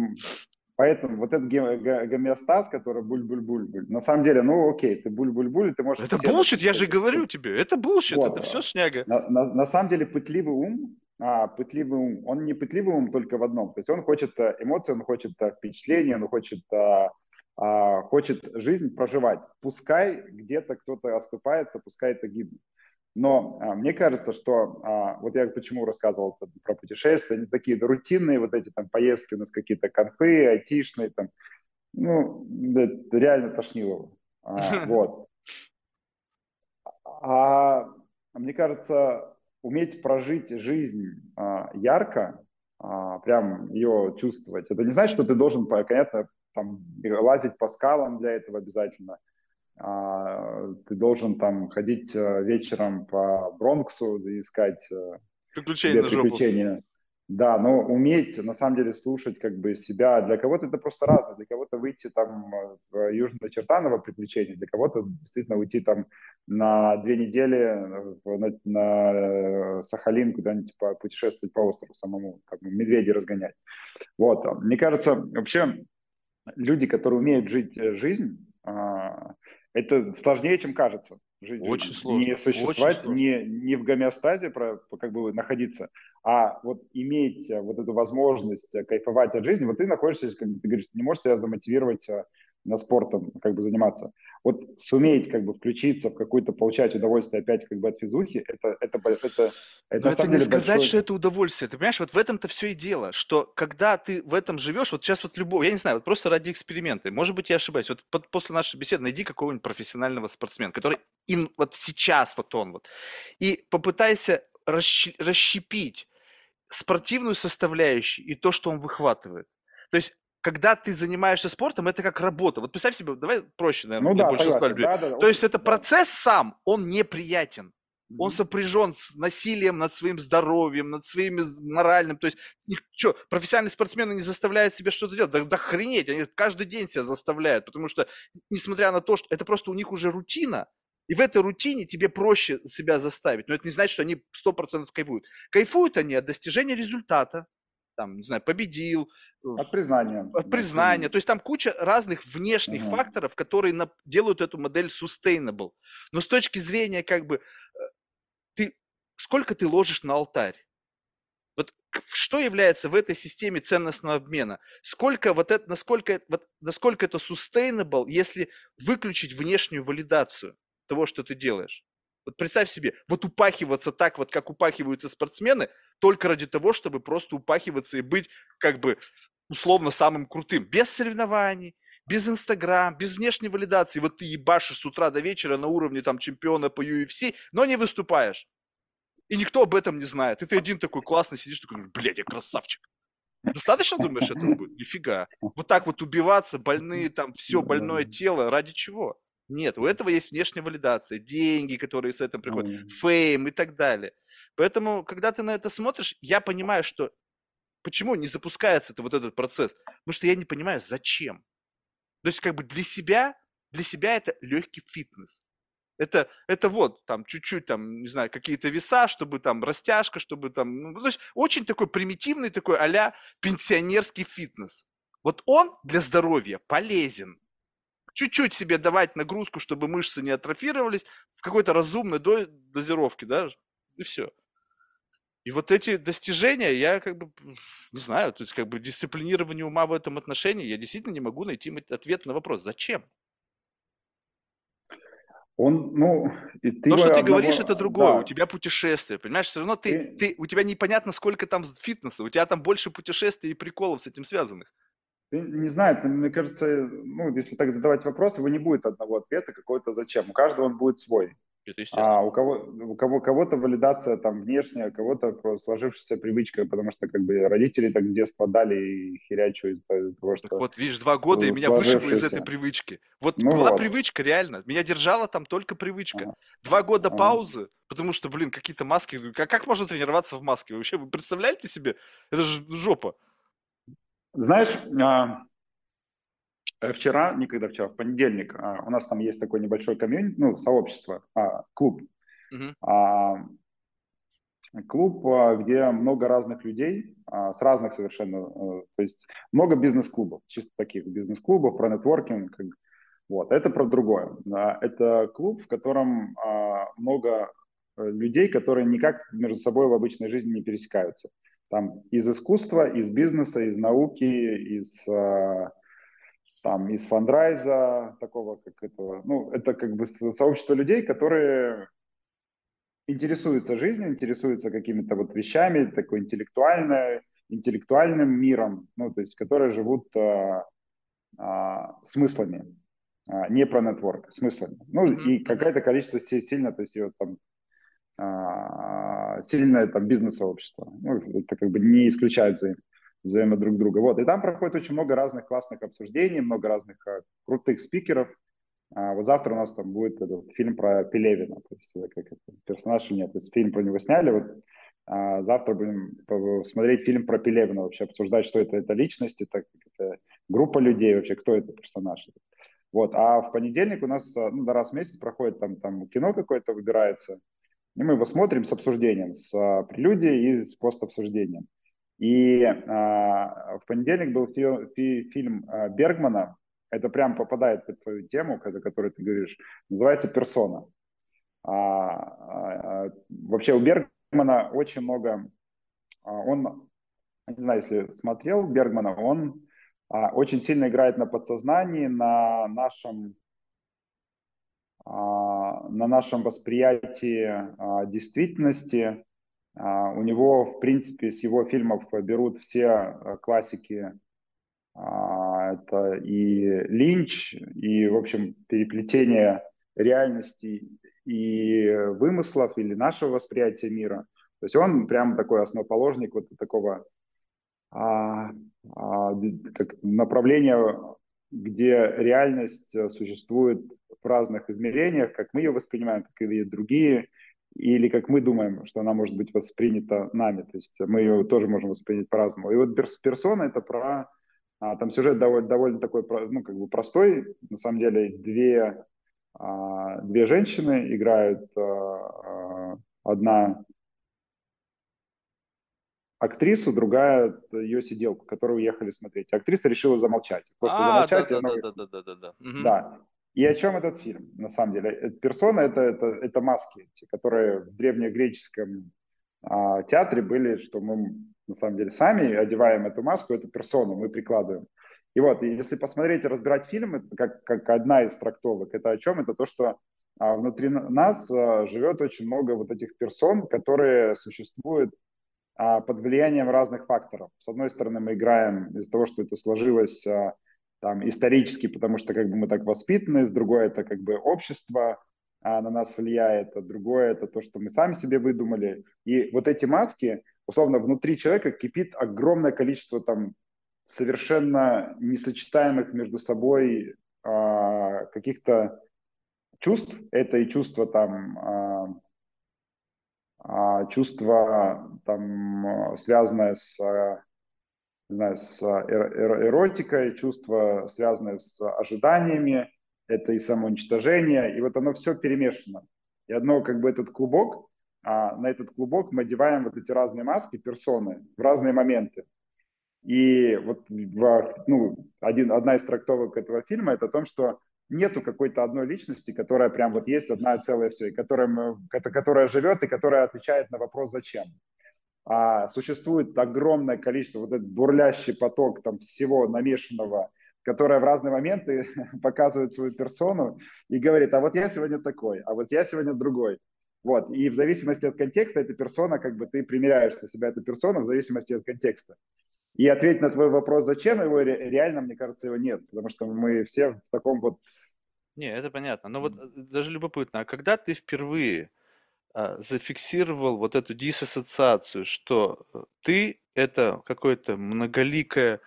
поэтому вот этот гомеостаз, который буль-буль-буль-буль, на самом деле, ну, окей, ты буль-буль-буль, ты можешь... Это bullshit, я же говорю тебе, это bullshit, вот. это все шняга. На, на, на самом деле, пытливый ум, а, пытливый ум, он не пытливый ум только в одном. То есть он хочет э, эмоции, он хочет э, впечатления, он хочет, а, а, хочет жизнь проживать. Пускай где-то кто-то оступается, пускай это гибнет. Но а, мне кажется, что а, вот я почему рассказывал про путешествия, они такие рутинные, вот эти там поездки у нас какие-то конфы, айтишные, там, ну, это реально тошнило. А, вот. А мне кажется, уметь прожить жизнь а, ярко, а, прям ее чувствовать, это не значит, что ты должен, понятно, там, лазить по скалам для этого обязательно. А, ты должен там ходить э, вечером по Бронксу и искать э, приключения, приключения. Да, но уметь на самом деле слушать как бы себя. Для кого-то это просто разное. Для кого-то выйти там э, в Южное Чертаново приключение, для кого-то действительно уйти там на две недели на, на Сахалин куда-нибудь путешествовать по острову самому, как бы медведей разгонять. Вот. Мне кажется, вообще люди, которые умеют жить жизнь, а, это сложнее, чем кажется. Жить, очень сложно. Не существовать, очень сложно. Не, не в гомеостазе про, как бы находиться, а вот иметь э, вот эту возможность э, кайфовать от жизни. Вот ты находишься, как ты говоришь, ты не можешь себя замотивировать э, на спортом как бы заниматься. Вот суметь как бы включиться в какую-то, получать удовольствие опять как бы от физухи, это, это, это, это, Но это не сказать, большой... что это удовольствие. Ты понимаешь, вот в этом-то все и дело, что когда ты в этом живешь, вот сейчас вот любого, я не знаю, вот просто ради эксперимента, может быть, я ошибаюсь, вот под, после нашей беседы найди какого-нибудь профессионального спортсмена, который им вот сейчас вот он вот, и попытайся расщ, расщепить спортивную составляющую и то, что он выхватывает. То есть когда ты занимаешься спортом, это как работа. Вот представь себе, давай проще, наверное, ну, для да, большинства людей. Да, да, То есть это да. процесс сам, он неприятен. Он сопряжен с насилием над своим здоровьем, над своим моральным. То есть, что, профессиональные спортсмены не заставляют себе что-то делать. Да, да хренеть, они каждый день себя заставляют, потому что, несмотря на то, что это просто у них уже рутина, и в этой рутине тебе проще себя заставить. Но это не значит, что они 100% кайфуют. Кайфуют они от достижения результата, там, не знаю, победил. Э, от признания. От признания. То есть там куча разных внешних uh-huh. факторов, которые на, делают эту модель sustainable. Но с точки зрения как бы э, ты сколько ты ложишь на алтарь? Вот что является в этой системе ценностного обмена? Сколько вот это, насколько, вот, насколько это sustainable, если выключить внешнюю валидацию того, что ты делаешь? Вот представь себе, вот упахиваться так вот, как упахиваются спортсмены, только ради того, чтобы просто упахиваться и быть как бы условно самым крутым, без соревнований, без Инстаграм, без внешней валидации. Вот ты ебашишь с утра до вечера на уровне там чемпиона по UFC, но не выступаешь. И никто об этом не знает. И ты один такой классный сидишь, такой, блядь, я красавчик. Достаточно, думаешь, этого будет? Нифига. Вот так вот убиваться, больные, там, все больное тело, ради чего? Нет, у этого есть внешняя валидация, деньги, которые с этим приходят, mm. фейм и так далее. Поэтому, когда ты на это смотришь, я понимаю, что почему не запускается это, вот этот процесс. Потому что я не понимаю, зачем. То есть, как бы для себя, для себя это легкий фитнес. Это, это вот, там, чуть-чуть, там, не знаю, какие-то веса, чтобы там растяжка, чтобы там, ну, то есть очень такой примитивный такой а пенсионерский фитнес. Вот он для здоровья полезен чуть-чуть себе давать нагрузку, чтобы мышцы не атрофировались в какой-то разумной дозировке, да, и все. И вот эти достижения, я как бы, не знаю, то есть как бы дисциплинирование ума в этом отношении, я действительно не могу найти ответ на вопрос, зачем? Он, ну, и ты То, что ты одного... говоришь, это другое. Да. У тебя путешествие, понимаешь? Все равно ты, ты... ты, у тебя непонятно, сколько там фитнеса, у тебя там больше путешествий и приколов с этим связанных. Не знаю, мне кажется, ну, если так задавать вопросы, его не будет одного ответа, какой-то зачем. У каждого он будет свой. Это а у кого у кого кого-то валидация там внешняя, кого-то сложившаяся привычка, потому что как бы родители так с детства дали и херячу из, из того, что. Так вот видишь, два года и меня вышибло из этой привычки. Вот ну, была вот. привычка реально, меня держала там только привычка. Ага. Два года ага. паузы, потому что, блин, какие-то маски. Как как можно тренироваться в маске? вообще вы представляете себе? Это же жопа. Знаешь, а, э, вчера, никогда вчера, в понедельник, а, у нас там есть такой небольшой комьюнити, ну, сообщество, а, клуб. Uh-huh. Клуб, где много разных людей, с разных совершенно, э, то есть много бизнес-клубов, чисто таких бизнес-клубов, про нетворкинг, вот, это про другое. Это клуб, в котором много людей, которые никак между собой в обычной жизни не пересекаются. Там из искусства, из бизнеса, из науки, из там из фандрайза такого, как этого, ну, это как бы сообщество людей, которые интересуются жизнью, интересуются какими-то вот вещами, такой интеллектуальной, интеллектуальным миром, ну, то есть, которые живут а, а, смыслами, а, не про нетворк, смыслами. Ну, и какое-то количество сильно, то есть, вот, там, сильное там бизнес-сообщество. Ну, это как бы не исключает взаим, взаимо друг друга. Вот, и там проходит очень много разных классных обсуждений, много разных а, крутых спикеров, а вот завтра у нас там будет этот фильм про Пелевина, то есть как это, персонаж или нет, то есть фильм про него сняли, вот а завтра будем смотреть фильм про Пелевина, вообще обсуждать, что это, это личность, это, это группа людей, вообще кто это персонаж. Вот, а в понедельник у нас ну, раз в месяц проходит там, там кино какое-то выбирается, и мы его смотрим с обсуждением, с а, прелюдией и с постобсуждением. И а, в понедельник был фи, фи, фильм а, Бергмана это прям попадает в твою тему, о которой ты говоришь, называется персона. А, а, вообще у Бергмана очень много, а, он, не знаю, если смотрел Бергмана, он а, очень сильно играет на подсознании, на нашем, а, на нашем восприятии а, действительности. А, у него, в принципе, с его фильмов берут все а, классики это и Линч, и, в общем, переплетение реальности и вымыслов или нашего восприятия мира. То есть он прям такой основоположник вот такого а, а, как направления, где реальность существует в разных измерениях, как мы ее воспринимаем, как и другие, или как мы думаем, что она может быть воспринята нами. То есть мы ее тоже можем воспринять по-разному. И вот персона — это про а, там сюжет довольно, довольно такой, ну, как бы простой. На самом деле две, а, две женщины играют, а, одна актрису, другая ее сиделку, которую уехали смотреть. Актриса решила замолчать. Просто а, замолчать. Да, да, да, да, да, да, да. Да. И о чем этот фильм, на самом деле? Э, персона это, это, это маски, которые в древнегреческом а, театре были, что мы на самом деле сами одеваем эту маску, эту персону мы прикладываем. И вот, если посмотреть и разбирать фильм, как, как одна из трактовок, это о чем? Это то, что а, внутри нас а, живет очень много вот этих персон, которые существуют под влиянием разных факторов. С одной стороны, мы играем из-за того, что это сложилось а, там исторически, потому что как бы мы так воспитаны, с другой это как бы общество а, на нас влияет, а другое это то, что мы сами себе выдумали. И вот эти маски, условно, внутри человека кипит огромное количество там совершенно несочетаемых между собой а, каких-то чувств. Это и чувство там, а, а, чувство там связанное с, не знаю, с эротикой, чувство связанное с ожиданиями, это и самоуничтожение, и вот оно все перемешано. И одно, как бы этот клубок, а на этот клубок мы одеваем вот эти разные маски, персоны в разные моменты. И вот ну, один, одна из трактовок этого фильма это о том, что нету какой-то одной личности, которая прям вот есть одна целая все, и которая, которая живет и которая отвечает на вопрос «зачем?». А существует огромное количество, вот этот бурлящий поток там всего намешанного, которая в разные моменты показывает свою персону и говорит, а вот я сегодня такой, а вот я сегодня другой. Вот. И в зависимости от контекста эта персона, как бы ты примеряешь на себя эту персону в зависимости от контекста. И ответить на твой вопрос, зачем его, реально, мне кажется, его нет, потому что мы все в таком вот... Не, это понятно. Но вот э, даже любопытно, а когда ты впервые а, зафиксировал вот эту диссоциацию, что э, ты это какое-то многоликое,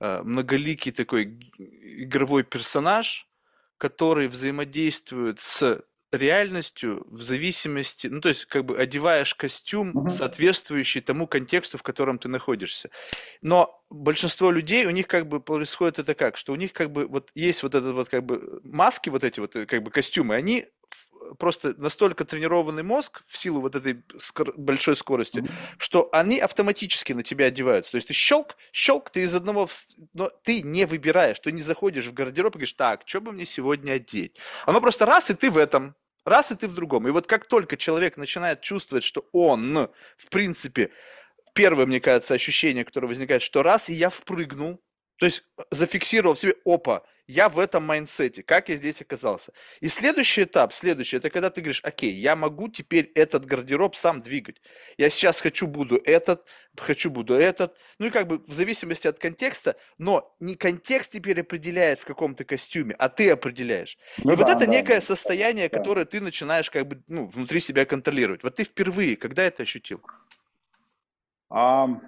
а, многоликий такой игровой персонаж, который взаимодействует с реальностью в зависимости, ну то есть как бы одеваешь костюм, uh-huh. соответствующий тому контексту, в котором ты находишься. Но большинство людей, у них как бы происходит это как, что у них как бы вот есть вот этот вот как бы маски, вот эти вот э, как бы костюмы, они просто настолько тренированный мозг в силу вот этой скор- большой скорости, mm-hmm. что они автоматически на тебя одеваются. То есть ты щелк, щелк, ты из одного, но ты не выбираешь, ты не заходишь в гардероб и говоришь, так, что бы мне сегодня одеть? Оно просто раз, и ты в этом. Раз и ты в другом. И вот как только человек начинает чувствовать, что он, в принципе, первое, мне кажется, ощущение, которое возникает, что раз и я впрыгнул, то есть зафиксировал в себе, опа, я в этом mindset е, как я здесь оказался. И следующий этап, следующий, это когда ты говоришь, окей, я могу теперь этот гардероб сам двигать. Я сейчас хочу буду этот, хочу буду этот. Ну и как бы в зависимости от контекста, но не контекст теперь определяет в каком-то костюме, а ты определяешь. Ну, и да, вот это да, некое да, состояние, да. которое ты начинаешь как бы ну, внутри себя контролировать. Вот ты впервые, когда это ощутил? Um,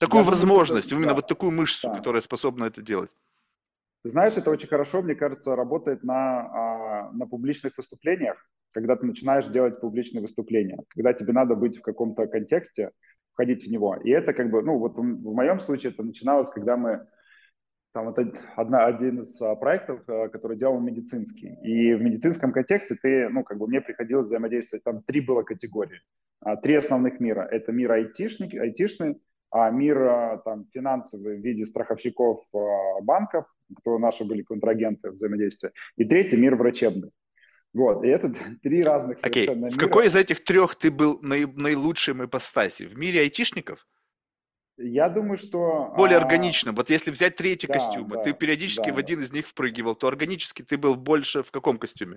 такую возможность, думаю, именно да, вот такую мышцу, да. которая способна это делать. Ты знаешь, это очень хорошо, мне кажется, работает на, а, на публичных выступлениях, когда ты начинаешь делать публичные выступления, когда тебе надо быть в каком-то контексте, входить в него. И это как бы, ну вот в моем случае это начиналось, когда мы, там вот одна, один из а, проектов, а, который делал медицинский. И в медицинском контексте ты, ну как бы мне приходилось взаимодействовать, там три было категории. Три основных мира. Это мир айтишник, айтишный, а мир там, финансовый в виде страховщиков банков, кто наши были контрагенты взаимодействия, и третий мир врачебный. Вот, и это три разных okay. в какой из этих трех ты был наи- наилучшим ипостаси? В мире айтишников? Я думаю, что... Более а... органично. Вот если взять третий да, костюм, да, ты периодически да, в один из них впрыгивал, то органически ты был больше в каком костюме?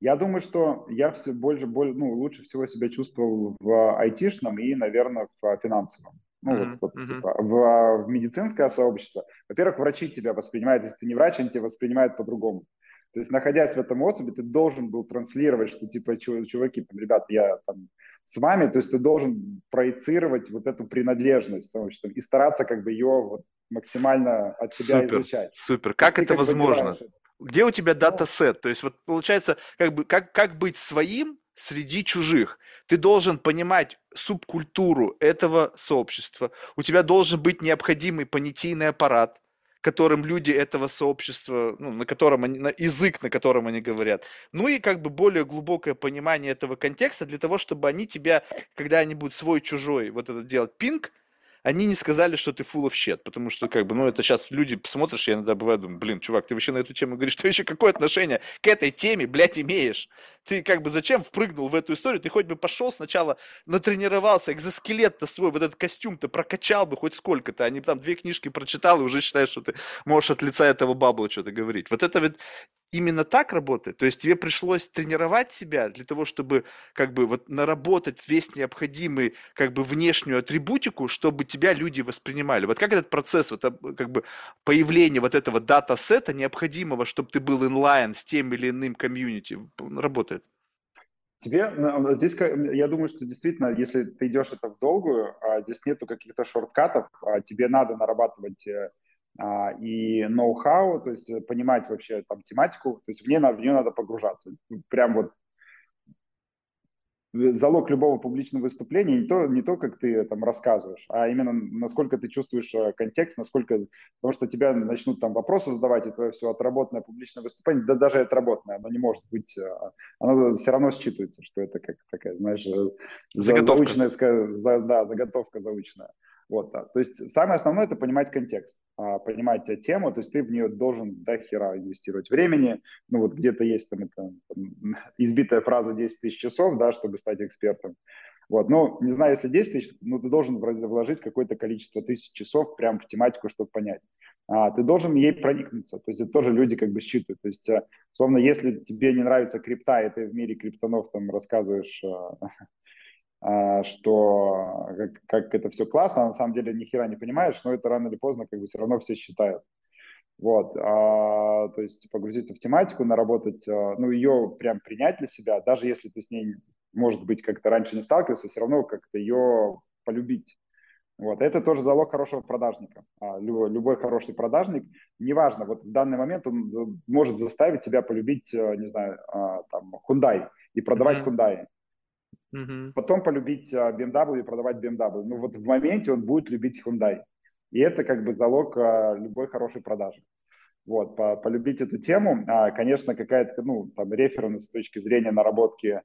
Я думаю, что я все больше, более, ну, лучше всего себя чувствовал в айтишном и, наверное, в финансовом. Ну, mm-hmm. вот, вот, типа, в, в медицинское сообщество. Во-первых, врачи тебя воспринимают, если ты не врач, они тебя воспринимают по-другому. То есть, находясь в этом особе, ты должен был транслировать, что типа, чуваки, там, ребят, я там с вами, то есть ты должен проецировать вот эту принадлежность сообществом и стараться как бы ее вот максимально от себя супер, изучать. Супер, как это возможно? Где у тебя дата-сет? То есть вот получается, как бы, как, как быть своим среди чужих? Ты должен понимать субкультуру этого сообщества. У тебя должен быть необходимый понятийный аппарат, которым люди этого сообщества, ну, на котором они, на язык, на котором они говорят. Ну и как бы более глубокое понимание этого контекста для того, чтобы они тебя, когда они будут свой-чужой вот это делать пинг, они не сказали, что ты full of shit, потому что, как бы, ну, это сейчас люди посмотришь, я иногда бываю, думаю, блин, чувак, ты вообще на эту тему говоришь, ты вообще какое отношение к этой теме, блядь, имеешь? Ты, как бы, зачем впрыгнул в эту историю? Ты хоть бы пошел сначала, натренировался, экзоскелет-то свой, вот этот костюм-то прокачал бы хоть сколько-то, а не там две книжки прочитал и уже считаешь, что ты можешь от лица этого бабла что-то говорить. Вот это ведь именно так работает. То есть тебе пришлось тренировать себя для того, чтобы как бы вот наработать весь необходимый как бы внешнюю атрибутику, чтобы тебя люди воспринимали. Вот как этот процесс, вот как бы появление вот этого dataset а необходимого, чтобы ты был inline с тем или иным community, работает? Тебе здесь, я думаю, что действительно, если ты идешь это в долгую, а здесь нету каких-то shortcut ов, а тебе надо нарабатывать э, а, и ноу-хау, то есть понимать вообще там тематику, то есть в, нее, в нее надо погружаться. Прям вот залог любого публичного выступления не то, не то, как ты там рассказываешь, а именно насколько ты чувствуешь э, контекст, насколько, потому что тебя начнут там вопросы задавать, и твое все отработанное публичное выступление, да даже отработанное, оно не может быть, э, оно все равно считывается, что это как такая, знаешь, э, заготовка. заученная, за, да, заготовка заученная. Вот, да. То есть самое основное это понимать контекст, а, понимать тему, то есть ты в нее должен до хера инвестировать времени. Ну вот где-то есть там, это, там избитая фраза 10 тысяч часов, да, чтобы стать экспертом. Вот, ну, не знаю, если 10 тысяч, ну, ты должен вложить какое-то количество тысяч часов прямо в тематику, чтобы понять. А, ты должен ей проникнуться. То есть это тоже люди как бы считывают. То есть, э, словно, если тебе не нравится крипта, и ты в мире криптонов там рассказываешь А, что как, как это все классно, а на самом деле ни хера не понимаешь, но это рано или поздно как бы все равно все считают. Вот, а, то есть погрузиться в тематику, наработать, а, ну, ее прям принять для себя, даже если ты с ней, может быть, как-то раньше не сталкивался, все равно как-то ее полюбить. Вот, это тоже залог хорошего продажника. А, любой, любой хороший продажник, неважно, вот в данный момент он может заставить себя полюбить, а, не знаю, а, там, Hyundai и продавать mm-hmm. Hyundai. Угу. Потом полюбить а, BMW и продавать BMW. Ну вот в моменте он будет любить Hyundai. И это как бы залог а, любой хорошей продажи. Вот, по, полюбить эту тему, а, конечно, какая-то, ну, там, референс с точки зрения наработки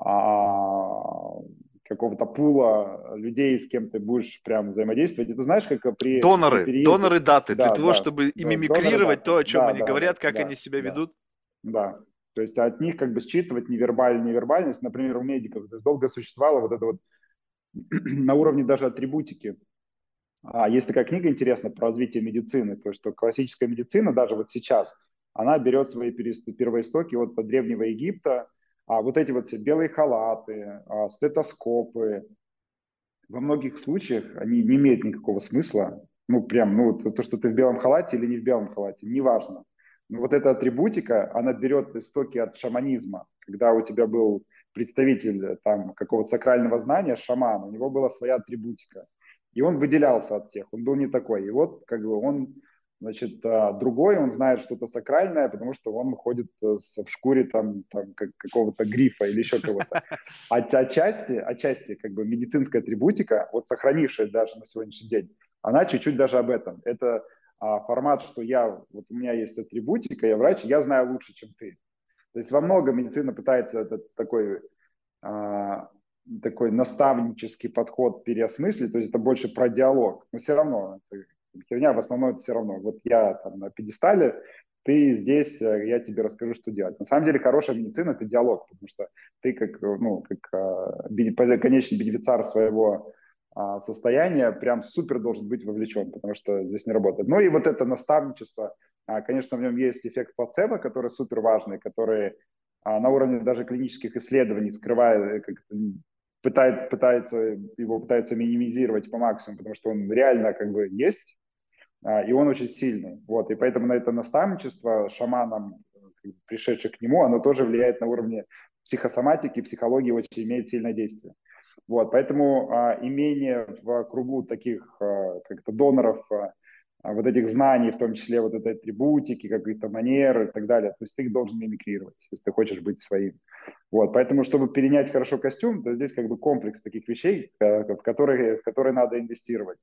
а, какого-то пула людей, с кем ты будешь прям взаимодействовать. И ты знаешь, как при... Доноры, переезде... доноры даты, да, для того, да, чтобы да, и мимикрировать то, о чем да, они да, говорят, как да, они себя да, ведут. Да, То есть от них как бы считывать невербальную невербальность. Например, у медиков то есть долго существовало вот это вот на уровне даже атрибутики. А есть такая книга интересная про развитие медицины, то, что классическая медицина даже вот сейчас, она берет свои первоистоки вот от Древнего Египта, а вот эти вот все белые халаты, а, стетоскопы, во многих случаях они не имеют никакого смысла. Ну, прям, ну, то, что ты в белом халате или не в белом халате, неважно. Вот эта атрибутика, она берет истоки от шаманизма, когда у тебя был представитель там какого-то сакрального знания, шаман, у него была своя атрибутика. И он выделялся от всех, он был не такой. И вот как бы он, значит, а, другой, он знает что-то сакральное, потому что он ходит э, в шкуре там, там какого-то грифа или еще кого-то. А отчасти, отчасти как бы медицинская атрибутика, вот сохранившая даже на сегодняшний день, она чуть-чуть даже об этом. Это а, формат, что я, вот у меня есть атрибутика, я врач, я знаю лучше, чем ты. То есть во многом медицина пытается этот такой, а, такой наставнический подход переосмыслить, то есть это больше про диалог, но все равно, херня в основном это все равно. Вот я там на пьедестале, ты здесь, э, я тебе расскажу, что делать. На самом деле хорошая медицина – это диалог, потому что ты как, ну, как а, конечный бенефициар своего а, состояния прям супер должен быть вовлечен, потому что здесь не работает. Ну и вот это наставничество – а, конечно, в нем есть эффект плацебо, который супер важный, который а, на уровне даже клинических исследований скрывает, как пытает, пытается, его пытаются минимизировать по максимуму, потому что он реально как бы есть, и он очень сильный. Вот, и поэтому на это наставничество шаманам, пришедших к нему, оно тоже влияет на уровне психосоматики, психологии очень имеет сильное действие. Вот, поэтому а, имение в кругу таких а, как-то доноров а, а, вот этих знаний, в том числе вот этой атрибутики, какие-то манеры и так далее. То есть ты их должен мимикрировать, если ты хочешь быть своим. Вот, поэтому, чтобы перенять хорошо костюм, то здесь как бы комплекс таких вещей, э, в которые, в которые надо инвестировать.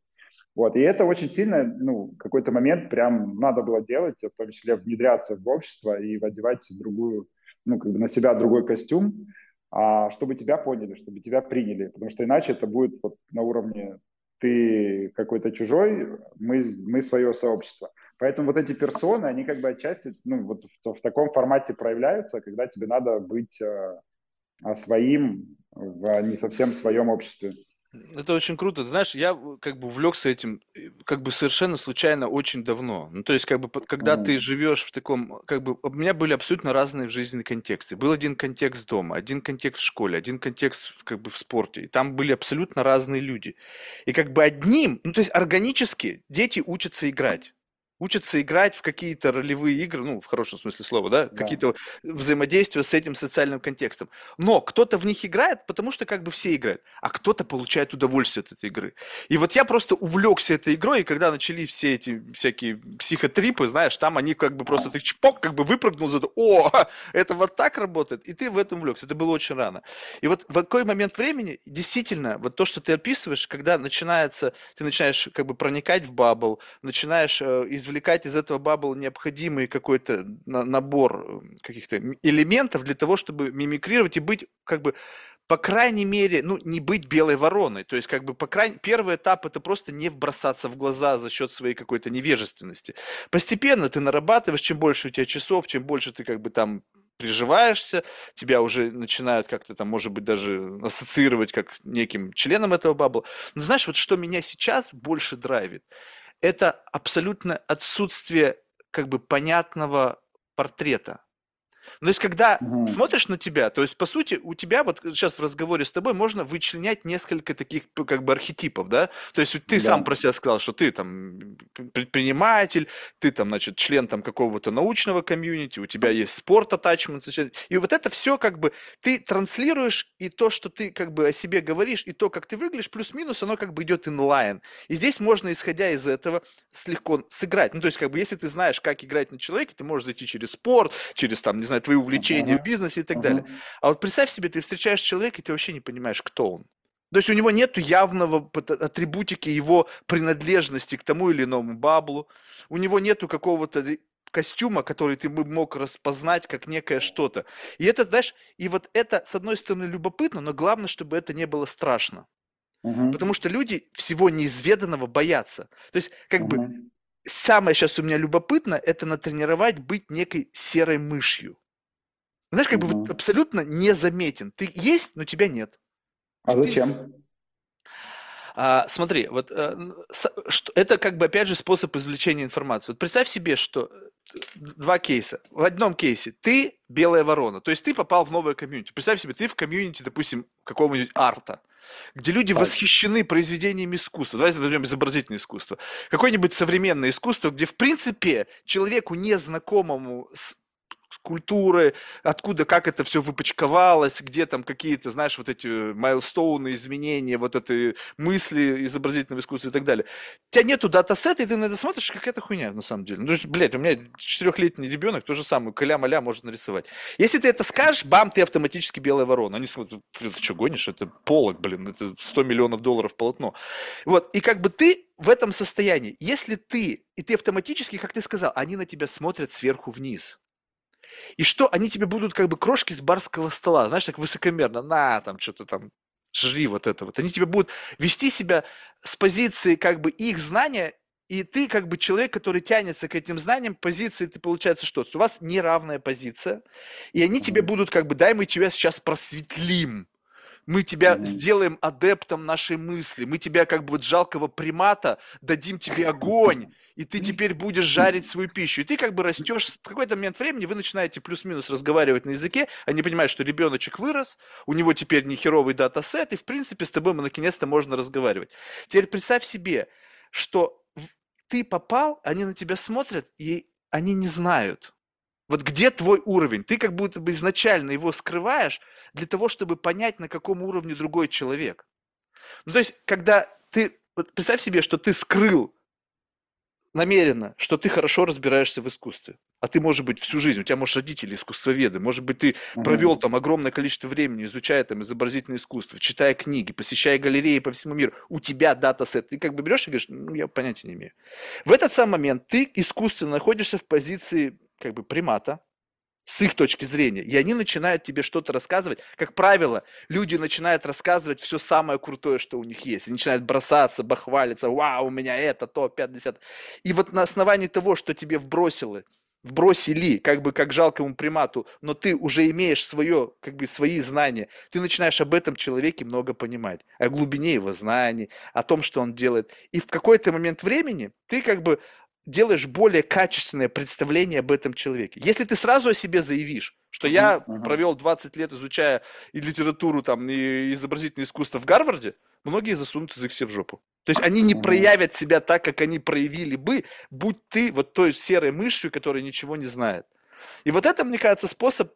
Вот, и это очень сильно, ну, какой-то момент прям надо было делать, в том числе внедряться в общество и одевать другую, ну, как бы на себя другой костюм, чтобы тебя поняли, чтобы тебя приняли, потому что иначе это будет вот на уровне ты какой-то чужой, мы, мы свое сообщество. Поэтому вот эти персоны, они как бы отчасти ну, вот в, в таком формате проявляются, когда тебе надо быть э, своим в не совсем своем обществе. Это очень круто. Ты знаешь, я как бы увлекся этим э, как бы совершенно случайно очень давно. Ну, то есть, как бы, когда mm. ты живешь в таком, как бы, у меня были абсолютно разные в жизни контексты. Был один контекст дома, один контекст в школе, один контекст как бы в спорте. И там были абсолютно разные люди. И как бы одним, ну, то есть органически дети учатся играть учатся играть в какие-то ролевые игры, ну, в хорошем смысле слова, да, да. какие-то взаимодействия с этим социальным контекстом. Но кто-то в них играет, потому что как бы все играют, а кто-то получает удовольствие от этой игры. И вот я просто увлекся этой игрой, и когда начались все эти всякие психотрипы, знаешь, там они как бы просто ты чпок, как бы выпрыгнул за о, это вот так работает, и ты в этом увлекся. Это было очень рано. И вот в какой момент времени, действительно, вот то, что ты описываешь, когда начинается, ты начинаешь как бы проникать в бабл, начинаешь э, из извлекать из этого бабла необходимый какой-то набор э, каких-то элементов для того, чтобы мимикрировать и быть как бы по крайней мере, ну, не быть белой вороной. То есть, как бы, по крайней первый этап это просто не вбросаться в глаза за счет своей какой-то невежественности. Постепенно ты нарабатываешь, чем больше у тебя часов, чем больше ты как бы там приживаешься, тебя уже начинают как-то там, может быть, даже ассоциировать как неким членом этого бабла. Но знаешь, вот что меня сейчас больше драйвит, это абсолютно отсутствие как бы понятного портрета. Ну, то есть, когда угу. смотришь на тебя, то есть, по сути, у тебя вот сейчас в разговоре с тобой можно вычленять несколько таких как бы архетипов, да? То есть, ты да. сам про себя сказал, что ты там предприниматель, ты там, значит, член там какого-то научного комьюнити, у тебя есть спорт атачмент, и вот это все как бы ты транслируешь, и то, что ты как бы о себе говоришь, и то, как ты выглядишь, плюс-минус, оно как бы идет инлайн. И здесь можно, исходя из этого, слегка сыграть. Ну, то есть, как бы, если ты знаешь, как играть на человеке, ты можешь зайти через спорт, через там, не знаю, твои увлечения uh-huh. в бизнесе и так uh-huh. далее. А вот представь себе, ты встречаешь человека, и ты вообще не понимаешь, кто он. То есть у него нет явного атрибутики его принадлежности к тому или иному баблу. У него нету какого-то костюма, который ты мог распознать как некое что-то. И это, знаешь, и вот это, с одной стороны, любопытно, но главное, чтобы это не было страшно. Uh-huh. Потому что люди всего неизведанного боятся. То есть, как uh-huh. бы, самое сейчас у меня любопытно, это натренировать быть некой серой мышью. Знаешь, как бы вот абсолютно незаметен. Ты есть, но тебя нет. А зачем? А, смотри, вот а, что, это как бы опять же способ извлечения информации. Вот представь себе, что э, два кейса. В одном кейсе ты белая ворона, то есть ты попал в новое комьюнити. Представь себе, ты в комьюнити, допустим, какого-нибудь арта, где люди так. восхищены произведениями искусства. Давайте возьмем изобразительное искусство. Какое-нибудь современное искусство, где, в принципе, человеку незнакомому с культуры, откуда, как это все выпочковалось, где там какие-то, знаешь, вот эти майлстоуны, изменения, вот эти мысли изобразительного искусства и так далее. У тебя нету датасета, и ты на это смотришь, какая-то хуйня на самом деле. Ну, блядь, у меня четырехлетний ребенок то же самое, каля-маля может нарисовать. Если ты это скажешь, бам, ты автоматически белая ворона. Они смотрят, ты что, гонишь? Это полок, блин, это 100 миллионов долларов полотно. Вот, и как бы ты в этом состоянии, если ты, и ты автоматически, как ты сказал, они на тебя смотрят сверху вниз. И что, они тебе будут как бы крошки с барского стола, знаешь, так высокомерно, на, там, что-то там, жри вот это вот. Они тебе будут вести себя с позиции как бы их знания, и ты как бы человек, который тянется к этим знаниям, позиции ты получается что? У вас неравная позиция, и они тебе будут как бы, дай мы тебя сейчас просветлим, мы тебя сделаем адептом нашей мысли, мы тебя как бы вот жалкого примата дадим тебе огонь, и ты теперь будешь жарить свою пищу. И ты как бы растешь, в какой-то момент времени вы начинаете плюс-минус разговаривать на языке, они понимают, что ребеночек вырос, у него теперь не херовый датасет, и в принципе с тобой мы наконец-то можно разговаривать. Теперь представь себе, что ты попал, они на тебя смотрят, и они не знают, вот где твой уровень? Ты как будто бы изначально его скрываешь для того, чтобы понять, на каком уровне другой человек. Ну, то есть, когда ты... Вот представь себе, что ты скрыл намеренно, что ты хорошо разбираешься в искусстве. А ты, может быть, всю жизнь, у тебя, может, родители искусствоведы, может быть, ты mm-hmm. провел там огромное количество времени, изучая там изобразительное искусство, читая книги, посещая галереи по всему миру, у тебя датасет, ты как бы берешь и говоришь, ну, я понятия не имею. В этот самый момент ты искусственно находишься в позиции как бы примата, с их точки зрения, и они начинают тебе что-то рассказывать. Как правило, люди начинают рассказывать все самое крутое, что у них есть. Они начинают бросаться, бахвалиться, вау, у меня это, то, 50. И вот на основании того, что тебе вбросило, вбросили, как бы как жалкому примату, но ты уже имеешь свое, как бы свои знания, ты начинаешь об этом человеке много понимать, о глубине его знаний, о том, что он делает. И в какой-то момент времени ты как бы делаешь более качественное представление об этом человеке. Если ты сразу о себе заявишь, что uh-huh, я uh-huh. провел 20 лет, изучая и литературу, там, и изобразительное искусство в Гарварде, многие засунут язык себе в жопу. То есть они не проявят себя так, как они проявили бы, будь ты вот той серой мышью, которая ничего не знает. И вот это, мне кажется, способ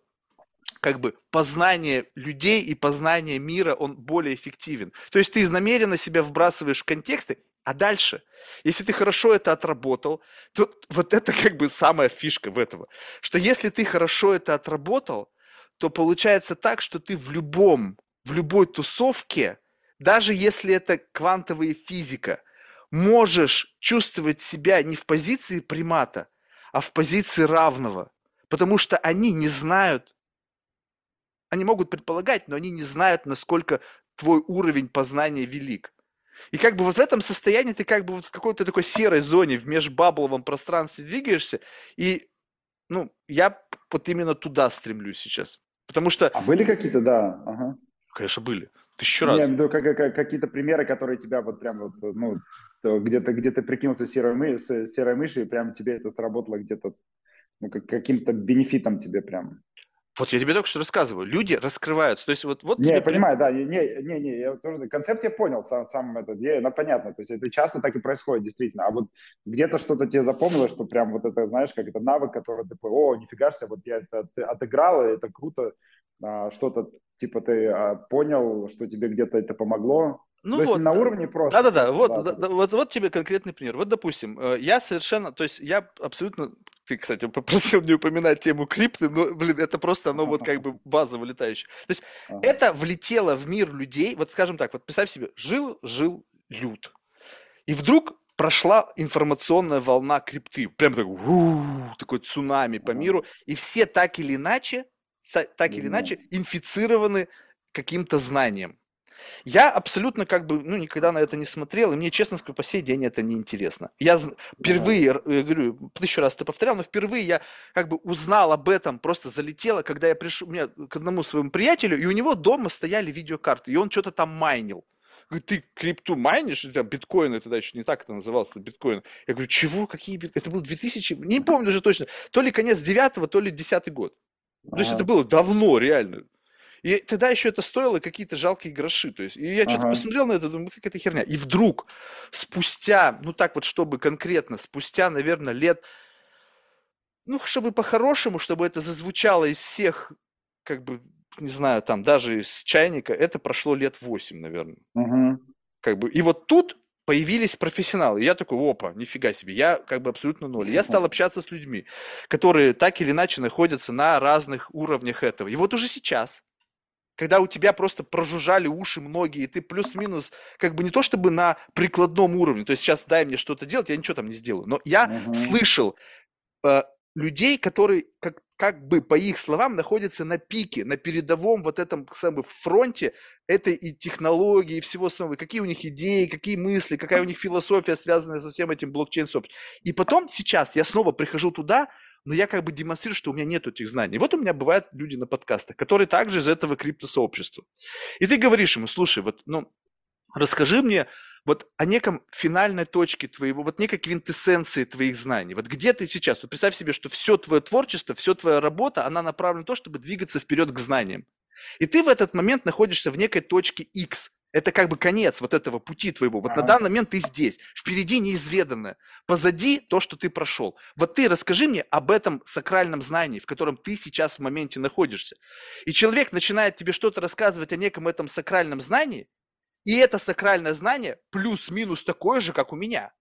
как бы познание людей и познание мира, он более эффективен. То есть ты намеренно себя вбрасываешь в контексты, а дальше, если ты хорошо это отработал, то вот это как бы самая фишка в этого, что если ты хорошо это отработал, то получается так, что ты в любом, в любой тусовке, даже если это квантовая физика, можешь чувствовать себя не в позиции примата, а в позиции равного, потому что они не знают, они могут предполагать, но они не знают, насколько твой уровень познания велик. И как бы вот в этом состоянии ты как бы вот в какой-то такой серой зоне, в межбабловом пространстве двигаешься, и, ну, я вот именно туда стремлюсь сейчас. Потому что... А были какие-то, да, ага. Конечно, были. Тысячу раз. Я имею как, как, какие-то примеры, которые тебя вот прям вот, ну, где-то где ты прикинулся серой, мы, серой мышью, и прям тебе это сработало где-то, ну, как, каким-то бенефитом тебе прям. Вот я тебе только что рассказываю. Люди раскрываются. То есть вот, вот не, тебе... я понимаю, да. Не, не, не, я тоже, концепт я понял сам, сам этот, я, ну, понятно. То есть это часто так и происходит, действительно. А вот где-то что-то тебе запомнилось, что прям вот это, знаешь, как это навык, который ты, о, нифига себе, вот я это отыграл, и это круто. А, что-то типа ты а, понял, что тебе где-то это помогло, ну то вот, на уровне просто. Да-да-да, вот, да, да, вот, вот тебе конкретный пример. Вот, допустим, э, я совершенно, то есть я абсолютно ты, кстати, попросил не упоминать тему крипты, но, блин, это просто оно вот как бы база вылетающая. То есть ага. это влетело в мир людей, вот скажем так, вот представь себе, жил-жил люд. И вдруг прошла информационная волна крипты, прям такой, такой цунами по миру, и все так или иначе, так или иначе инфицированы каким-то знанием. Я абсолютно как бы, ну, никогда на это не смотрел, и мне, честно скажу, по сей день это неинтересно. Я впервые, я говорю, тысячу раз ты повторял, но впервые я как бы узнал об этом, просто залетело, когда я пришел мне, к одному своему приятелю, и у него дома стояли видеокарты, и он что-то там майнил. Говорит, ты крипту майнишь? Там биткоины тогда еще не так это называлось, биткоин. Я говорю, чего? Какие биткоины? Это был 2000, не помню уже точно, то ли конец девятого, то ли десятый год. То есть это было давно, реально. И тогда еще это стоило какие-то жалкие гроши. То есть, и я что-то Ага. посмотрел на это, думаю, как это херня. И вдруг, спустя, ну так вот, чтобы конкретно, спустя, наверное, лет, ну, чтобы по-хорошему, чтобы это зазвучало из всех, как бы, не знаю, там, даже из чайника, это прошло лет 8, наверное. Мгм. Как бы, и вот тут появились профессионалы. И я такой, опа, нифига себе, я как бы абсолютно ноль. Я стал общаться с людьми, которые так или иначе находятся на разных уровнях этого. И вот уже сейчас, когда у тебя просто прожужжали уши многие, и ты плюс-минус, как бы не то чтобы на прикладном уровне, то есть сейчас дай мне что-то делать, я ничего там не сделаю, но я Мгм. слышал э, людей, которые, как, как бы по их словам, находятся на пике, на передовом вот этом самом фронте этой и технологии, и всего остального, какие у них идеи, какие мысли, какая у них философия, связанная со всем этим блокчейн сообществом. И потом сейчас я снова прихожу туда, но я как бы демонстрирую, что у меня нет этих знаний. Вот у меня бывают люди на подкастах, которые также из этого криптосообщества. И ты говоришь ему, слушай, вот, ну, расскажи мне вот о неком финальной точке твоего, вот некой квинтэссенции твоих знаний. Вот где ты сейчас? Вот представь себе, что все твое творчество, все твоя работа, она направлена на то, чтобы двигаться вперед к знаниям. И ты в этот момент находишься в некой точке X. Это как бы конец вот этого пути твоего. Вот на Ага. данный момент ты здесь. Впереди неизведанное. Позади то, что ты прошел. Вот ты расскажи мне об этом сакральном знании, в котором ты сейчас в моменте находишься. И человек начинает тебе что-то рассказывать о неком этом сакральном знании, и это сакральное знание плюс-минус такое же, как у меня.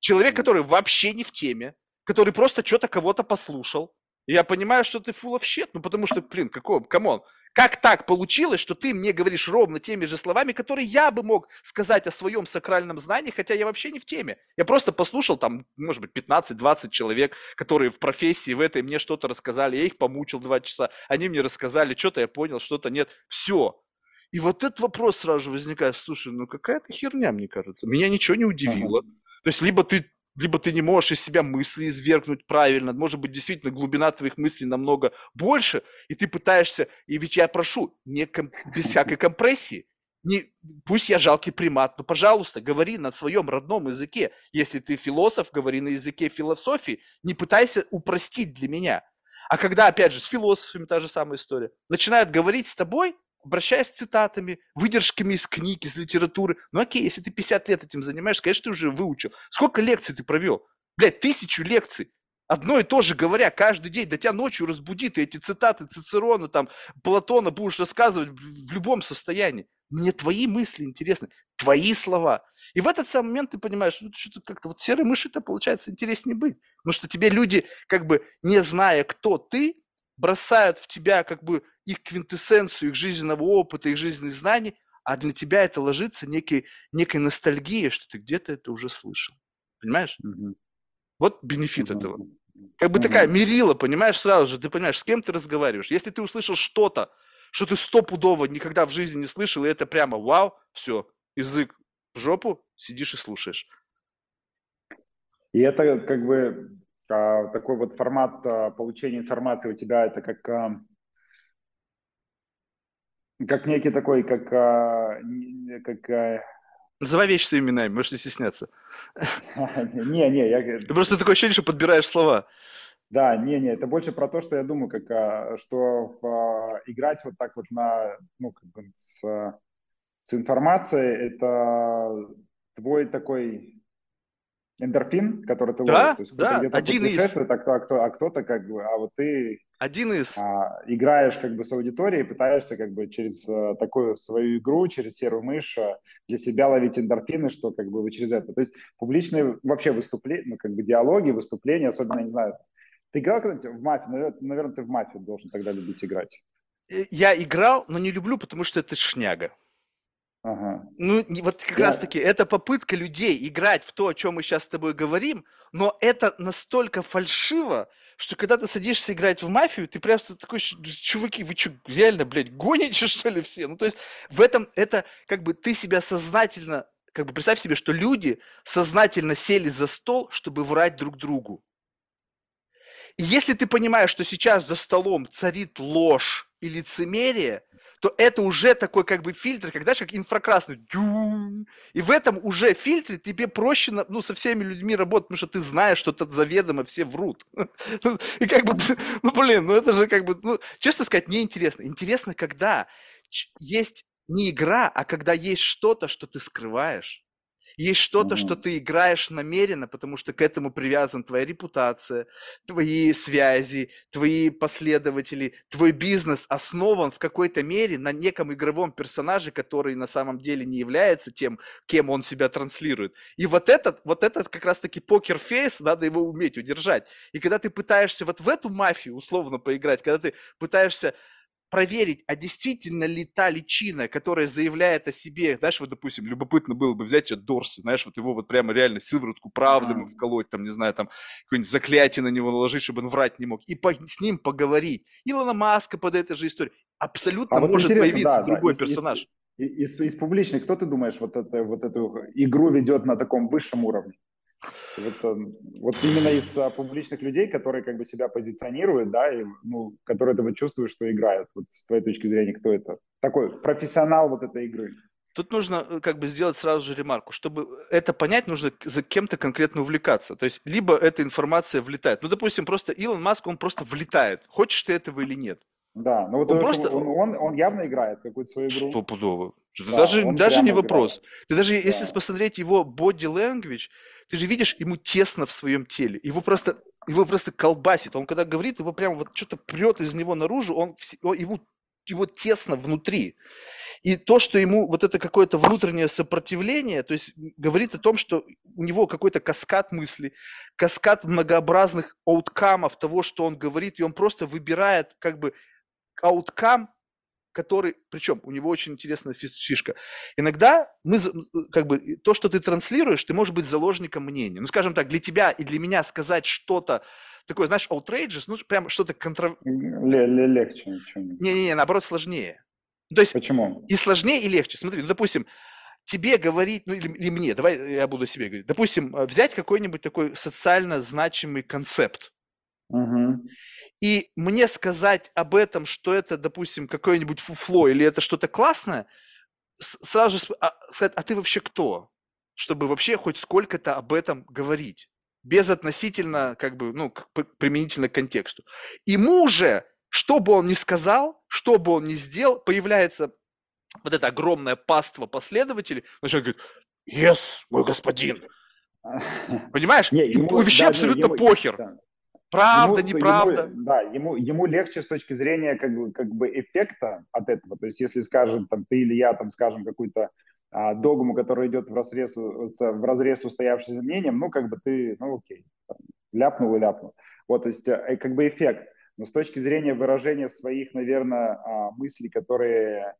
Человек, который вообще не в теме, который просто что-то кого-то послушал. И я понимаю, что ты full of shit, ну потому что, блин, какой, come on. Как так получилось, что ты мне говоришь ровно теми же словами, которые я бы мог сказать о своем сакральном знании, хотя я вообще не в теме. Я просто послушал там, может быть, 15-20 человек, которые в профессии в этой мне что-то рассказали, я их помучил два часа, они мне рассказали, что-то я понял, что-то нет. Все. И вот этот вопрос сразу же возникает, слушай, ну какая-то херня, мне кажется. Меня ничего не удивило. То есть либо ты, либо ты не можешь из себя мысли извергнуть правильно, может быть, действительно глубина твоих мыслей намного больше, и ты пытаешься, и ведь я прошу, не ком- без всякой компрессии, не, пусть я жалкий примат, но, пожалуйста, говори на своем родном языке. Если ты философ, говори на языке философии. Не пытайся упростить для меня. А когда, опять же, с философами та же самая история, начинают говорить с тобой, обращаясь цитатами, выдержками из книг, из литературы. Ну окей, если ты 50 лет этим занимаешься, конечно, ты уже выучил. Сколько лекций ты провел? Блядь, тысячу лекций. Одно и то же говоря каждый день, да тебя ночью разбудит, и эти цитаты Цицерона, там, Платона будешь рассказывать в любом состоянии. Мне твои мысли интересны, твои слова. И в этот самый момент ты понимаешь, ну, что-то как-то вот серой мыши-то получается интереснее быть. Потому что тебе люди, как бы не зная, кто ты, бросают в тебя как бы их квинтэссенцию, их жизненного опыта, их жизненных знаний, а для тебя это ложится некой, некой ностальгией, что ты где-то это уже слышал. Понимаешь? Мгм. Вот бенефит этого. Мгм. Как бы Мгм. такая мерила, понимаешь, сразу же, ты понимаешь, с кем ты разговариваешь. Если ты услышал что-то, что ты стопудово никогда в жизни не слышал, и это прямо вау, все, язык в жопу, сидишь и слушаешь. И это как бы такой вот формат а, получения информации у тебя, это как, а, как некий такой, как, а, как а, Называй вещи своими именами, можешь не стесняться. не, не, я, Ты просто такое ощущение, что подбираешь слова. да, не, не, это больше про то, что я думаю, как, а, что а, играть вот так вот на, ну, как бы с, а, с информацией, это твой такой эндорфин, который ты Да, ловишь. То есть да, один из. а, кто, а, кто, а кто-то как бы, а вот ты Один из. а, играешь как бы с аудиторией, пытаешься как бы через а, такую свою игру, через серую мышь а, для себя ловить эндорфины, что как бы вы через это. То есть публичные вообще выступления, ну как бы диалоги, выступления, особенно, я не знаю, ты играл когда-нибудь в мафию? Наверное, наверное, ты в мафию должен тогда любить играть. Э, Я играл, но не люблю, потому что это шняга. Ага. Ну, вот как Я- раз таки, это попытка людей играть в то, о чем мы сейчас с тобой говорим, но это настолько фальшиво, что когда ты садишься играть в мафию, ты просто такой, чуваки, вы что, реально, блядь, гоните, что ли, все? Ну, то есть в этом это как бы ты себя сознательно, как бы представь себе, что люди сознательно сели за стол, чтобы врать друг другу. И если ты понимаешь, что сейчас за столом царит ложь и лицемерие, то это уже такой как бы фильтр, когда как инфракрасный. И в этом уже фильтре тебе проще ну, со всеми людьми работать, потому что ты знаешь, что тут заведомо все врут. И как бы, ну блин, ну это же как бы, ну, честно сказать, неинтересно. Интересно, когда есть не игра, а когда есть что-то, что ты скрываешь. Есть что-то, что ты играешь намеренно, потому что к этому привязан твоя репутация, твои связи, твои последователи, твой бизнес основан в какой-то мере на неком игровом персонаже, который на самом деле не является тем, кем он себя транслирует. И вот этот, вот этот как раз-таки покер-фейс, надо его уметь удержать. И когда ты пытаешься вот в эту мафию условно поиграть, когда ты пытаешься проверить, а действительно ли та личина, которая заявляет о себе, знаешь, вот, допустим, любопытно было бы взять что Дорси, знаешь, вот его вот прямо реально сыворотку правды ему вколоть, там, не знаю, там, какое-нибудь заклятие на него наложить, чтобы он врать не мог, и по, с ним поговорить. Илона Маска под этой же историей. Абсолютно а вот может появиться да, другой да, персонаж. Из, из, из, из публичных, кто ты думаешь, вот, это, вот эту игру ведет на таком высшем уровне? Вот, эм, вот именно из а, публичных людей, которые как бы себя позиционируют, да, и, ну, которые этого чувствуют, что играют. Вот с твоей точки зрения, кто это? Такой профессионал вот этой игры. Тут нужно э, как бы сделать сразу же ремарку. Чтобы это понять, нужно за кем-то конкретно увлекаться. То есть, либо эта информация влетает. Ну, допустим, просто Илон Маск, он просто влетает. Хочешь ты этого или нет. Да, ну вот он, просто... он, он, он явно играет какую-то свою игру. Стопудово. Да, даже даже не вопрос. Играет. Ты даже, да. если посмотреть его body language, ты же видишь, ему тесно в своем теле. Его просто, его просто колбасит. Он когда говорит, его прям вот что-то прет из него наружу, он, он его, его тесно внутри. И то, что ему вот это какое-то внутреннее сопротивление, то есть говорит о том, что у него какой-то каскад мыслей, каскад многообразных ауткамов того, что он говорит, и он просто выбирает как бы ауткам, который, причем у него очень интересная фишка. Иногда мы, как бы, то, что ты транслируешь, ты можешь быть заложником мнения. Ну, скажем так, для тебя и для меня сказать что-то такое, знаешь, outrageous, ну, прям что-то контра... Легче ничего не Не-не-не, наоборот, сложнее. То есть Почему? И сложнее, и легче. Смотри, ну, допустим, тебе говорить, ну или, или мне, давай я буду себе говорить, допустим, э, взять какой-нибудь такой социально значимый концепт. Угу. И мне сказать об этом, что это, допустим, какое-нибудь фуфло или это что-то классное, сразу же а, сказать, а ты вообще кто? Чтобы вообще хоть сколько-то об этом говорить. Без относительно, как бы, ну, применительно к контексту. Ему уже, что бы он ни сказал, что бы он ни сделал, появляется вот это огромное паство последователей, начинает говорить, yes, мой господин. Понимаешь? Не, ему, вообще да, абсолютно ему, похер. Да. Правда, ему, неправда. Ему, да, ему, ему легче с точки зрения как бы, как бы эффекта от этого. То есть, если, скажем, там, ты или я, там, скажем, какую-то а, догму, которая идет в разрез, в разрез с устоявшимся мнением, ну, как бы ты, ну, окей, там, ляпнул и ляпнул. Вот, то есть, э, как бы эффект. Но с точки зрения выражения своих, наверное, а, мыслей, которые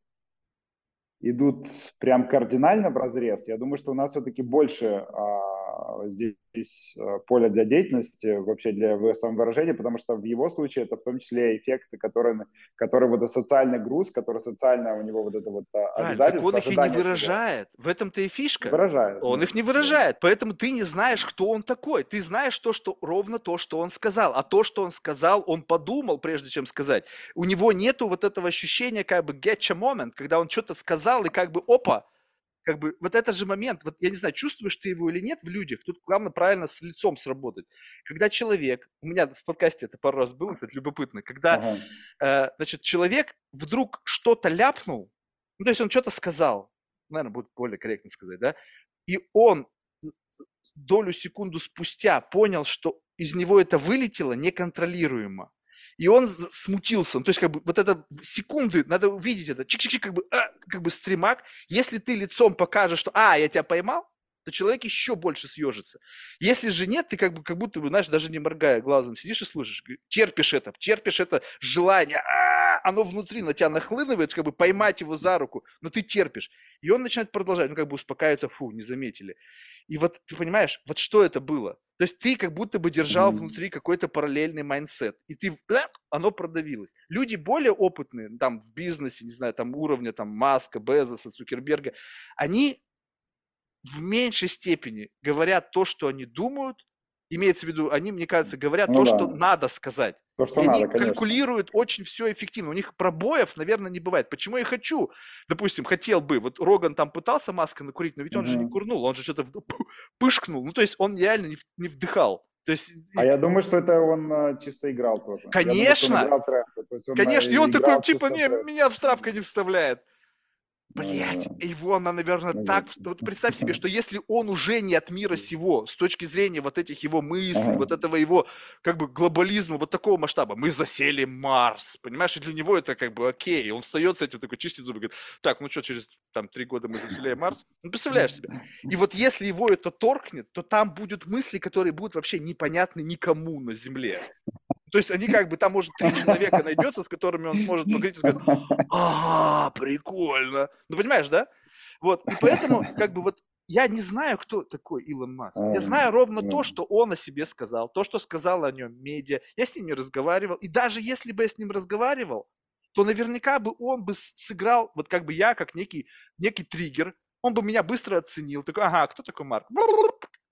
идут прям кардинально в разрез, я думаю, что у нас все-таки больше а, здесь здесь э, поле для деятельности, вообще для самовыражения, потому что в его случае это в том числе эффекты, которые, которые вот социальный груз, который социально у него вот это вот обязательство. он их и не выражает. В этом-то и фишка. Выражает. Он их не выражает, поэтому ты не знаешь, кто он такой. Ты знаешь то, что ровно то, что он сказал. А то, что он сказал, он подумал, прежде чем сказать. У него нету вот этого ощущения как бы getcha moment, когда он что-то сказал и как бы опа, как бы вот этот же момент, вот я не знаю, чувствуешь ты его или нет в людях, тут главное правильно с лицом сработать. Когда человек, у меня в подкасте это пару раз было, кстати, любопытно, когда, ага. э, значит, человек вдруг что-то ляпнул, ну, то есть он что-то сказал, наверное, будет более корректно сказать, да, и он долю секунду спустя понял, что из него это вылетело неконтролируемо и он смутился. Ну, то есть, как бы, вот это секунды, надо увидеть это, чик-чик-чик, как бы, а, как бы стримак. Если ты лицом покажешь, что, а, я тебя поймал, то человек еще больше съежится. Если же нет, ты как бы, как будто бы, знаешь, даже не моргая глазом сидишь и слушаешь, терпишь это, терпишь это желание, а, оно внутри на тебя нахлынывает, как бы поймать его за руку, но ты терпишь. И он начинает продолжать, ну как бы успокаивается, фу, не заметили. И вот ты понимаешь, вот что это было? То есть ты как будто бы держал mm. внутри какой-то параллельный mindset, и ты, оно продавилось. Люди более опытные, там, в бизнесе, не знаю, там, уровня, там, Маска, Безоса, Цукерберга, они в меньшей степени говорят то, что они думают, имеется в виду, они, мне кажется, говорят ну, то, да. что надо сказать. То, что и надо, они конечно. калькулируют очень все эффективно. У них пробоев, наверное, не бывает. Почему я хочу? Допустим, хотел бы, вот Роган там пытался маска накурить, но ведь он угу. же не курнул, он же что-то пышкнул. Ну, то есть он реально не, не вдыхал. То есть, а я думаю, что это он а, чисто играл тоже. Конечно! Думаю, играл трэп, он, Конечно, и он такой, типа, не, меня в штрафка не вставляет. Блять, его она, наверное, так... Вот представь себе, что если он уже не от мира сего, с точки зрения вот этих его мыслей, ага. вот этого его, как бы, глобализма, вот такого масштаба, мы засели Марс, понимаешь, и для него это как бы окей, он встает с этим, такой чистит зубы, говорит, так, ну что, через там три года мы заселяем Марс? Ну, представляешь себе. И вот если его это торкнет, то там будут мысли, которые будут вообще непонятны никому на Земле. То есть они как бы, там может три человека найдется, с которыми он сможет поговорить и сказать, ага, прикольно. Ну, понимаешь, да? Вот, и поэтому, как бы вот, я не знаю, кто такой Илон Маск. Я знаю ровно то, что он о себе сказал, то, что сказал о нем медиа. Я с ним не разговаривал. И даже если бы я с ним разговаривал, то наверняка бы он бы сыграл, вот как бы я, как некий, некий триггер, он бы меня быстро оценил. Такой, ага, кто такой Марк?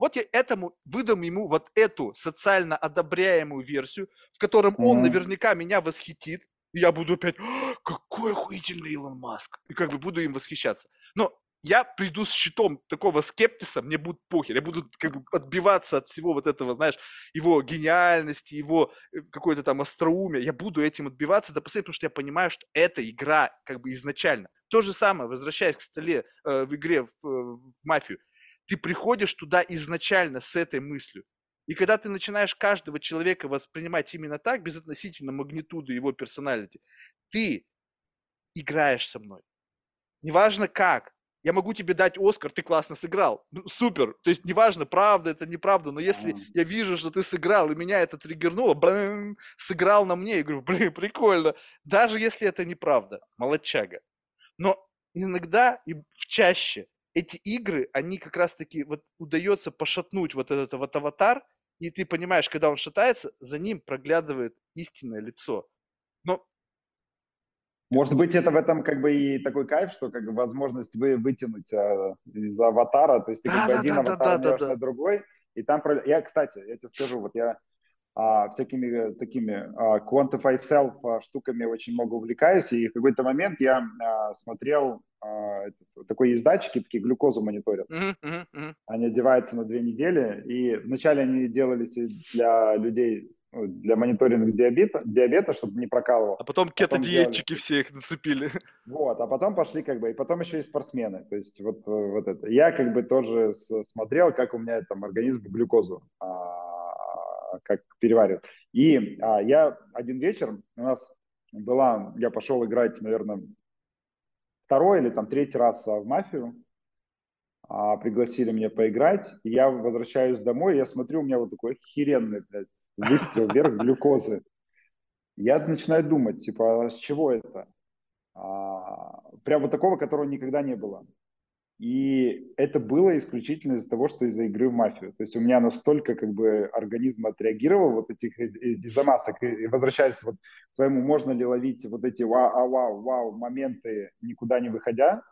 Вот я этому выдам ему вот эту социально одобряемую версию, в котором mm-hmm. он наверняка меня восхитит, и я буду опять, какой охуительный Илон Маск, и как бы буду им восхищаться. Но я приду с щитом такого скептиса, мне будет похер, я буду как бы отбиваться от всего вот этого, знаешь, его гениальности, его э, какой-то там остроумия, я буду этим отбиваться до последнего, потому что я понимаю, что эта игра как бы изначально. То же самое, возвращаясь к столе э, в игре в, э, в мафию, ты приходишь туда изначально с этой мыслью. И когда ты начинаешь каждого человека воспринимать именно так, без относительно магнитуды его персоналити, ты играешь со мной. Неважно как. Я могу тебе дать Оскар, ты классно сыграл. Ну, супер. То есть неважно, правда это, неправда, но если я вижу, что ты сыграл, и меня это триггернуло, блин, сыграл на мне, я говорю, блин, прикольно. Даже если это неправда, молодчага. Но иногда и чаще эти игры, они как раз-таки вот удается пошатнуть вот этот вот аватар, и ты понимаешь, когда он шатается, за ним проглядывает истинное лицо. Но может быть, это в этом как бы и такой кайф, что как бы возможность вы вытянуть э, из аватара, то есть ты как да, бы да, один да, аватар да, да, на другой, и там... Я, кстати, я тебе скажу, вот я а, всякими такими а, quantify self а, штуками очень много увлекаюсь, и в какой-то момент я а, смотрел а, такой есть датчики, такие глюкозу мониторят. Uh-huh, uh-huh, uh-huh. Они одеваются на две недели, и вначале они делались для людей, ну, для мониторинга диабета, диабета, чтобы не прокалывал. А потом кетодиетчики все их нацепили. Вот, а потом пошли как бы, и потом еще и спортсмены. То есть вот, вот это. Я как бы тоже смотрел, как у меня там организм глюкозу а, как переваривает. И а, я один вечер, у нас была, я пошел играть, наверное, второй или там третий раз в мафию, а, пригласили меня поиграть, и я возвращаюсь домой, я смотрю, у меня вот такой охеренный, блядь, выстрел вверх глюкозы. Я начинаю думать, типа, а с чего это? А, прям вот такого, которого никогда не было. И это было исключительно из-за того, что из-за игры в мафию. То есть у меня настолько как бы организм отреагировал вот этих из-за масок. И возвращаясь вот к твоему, можно ли ловить вот эти вау, вау, вау моменты, никуда не выходя,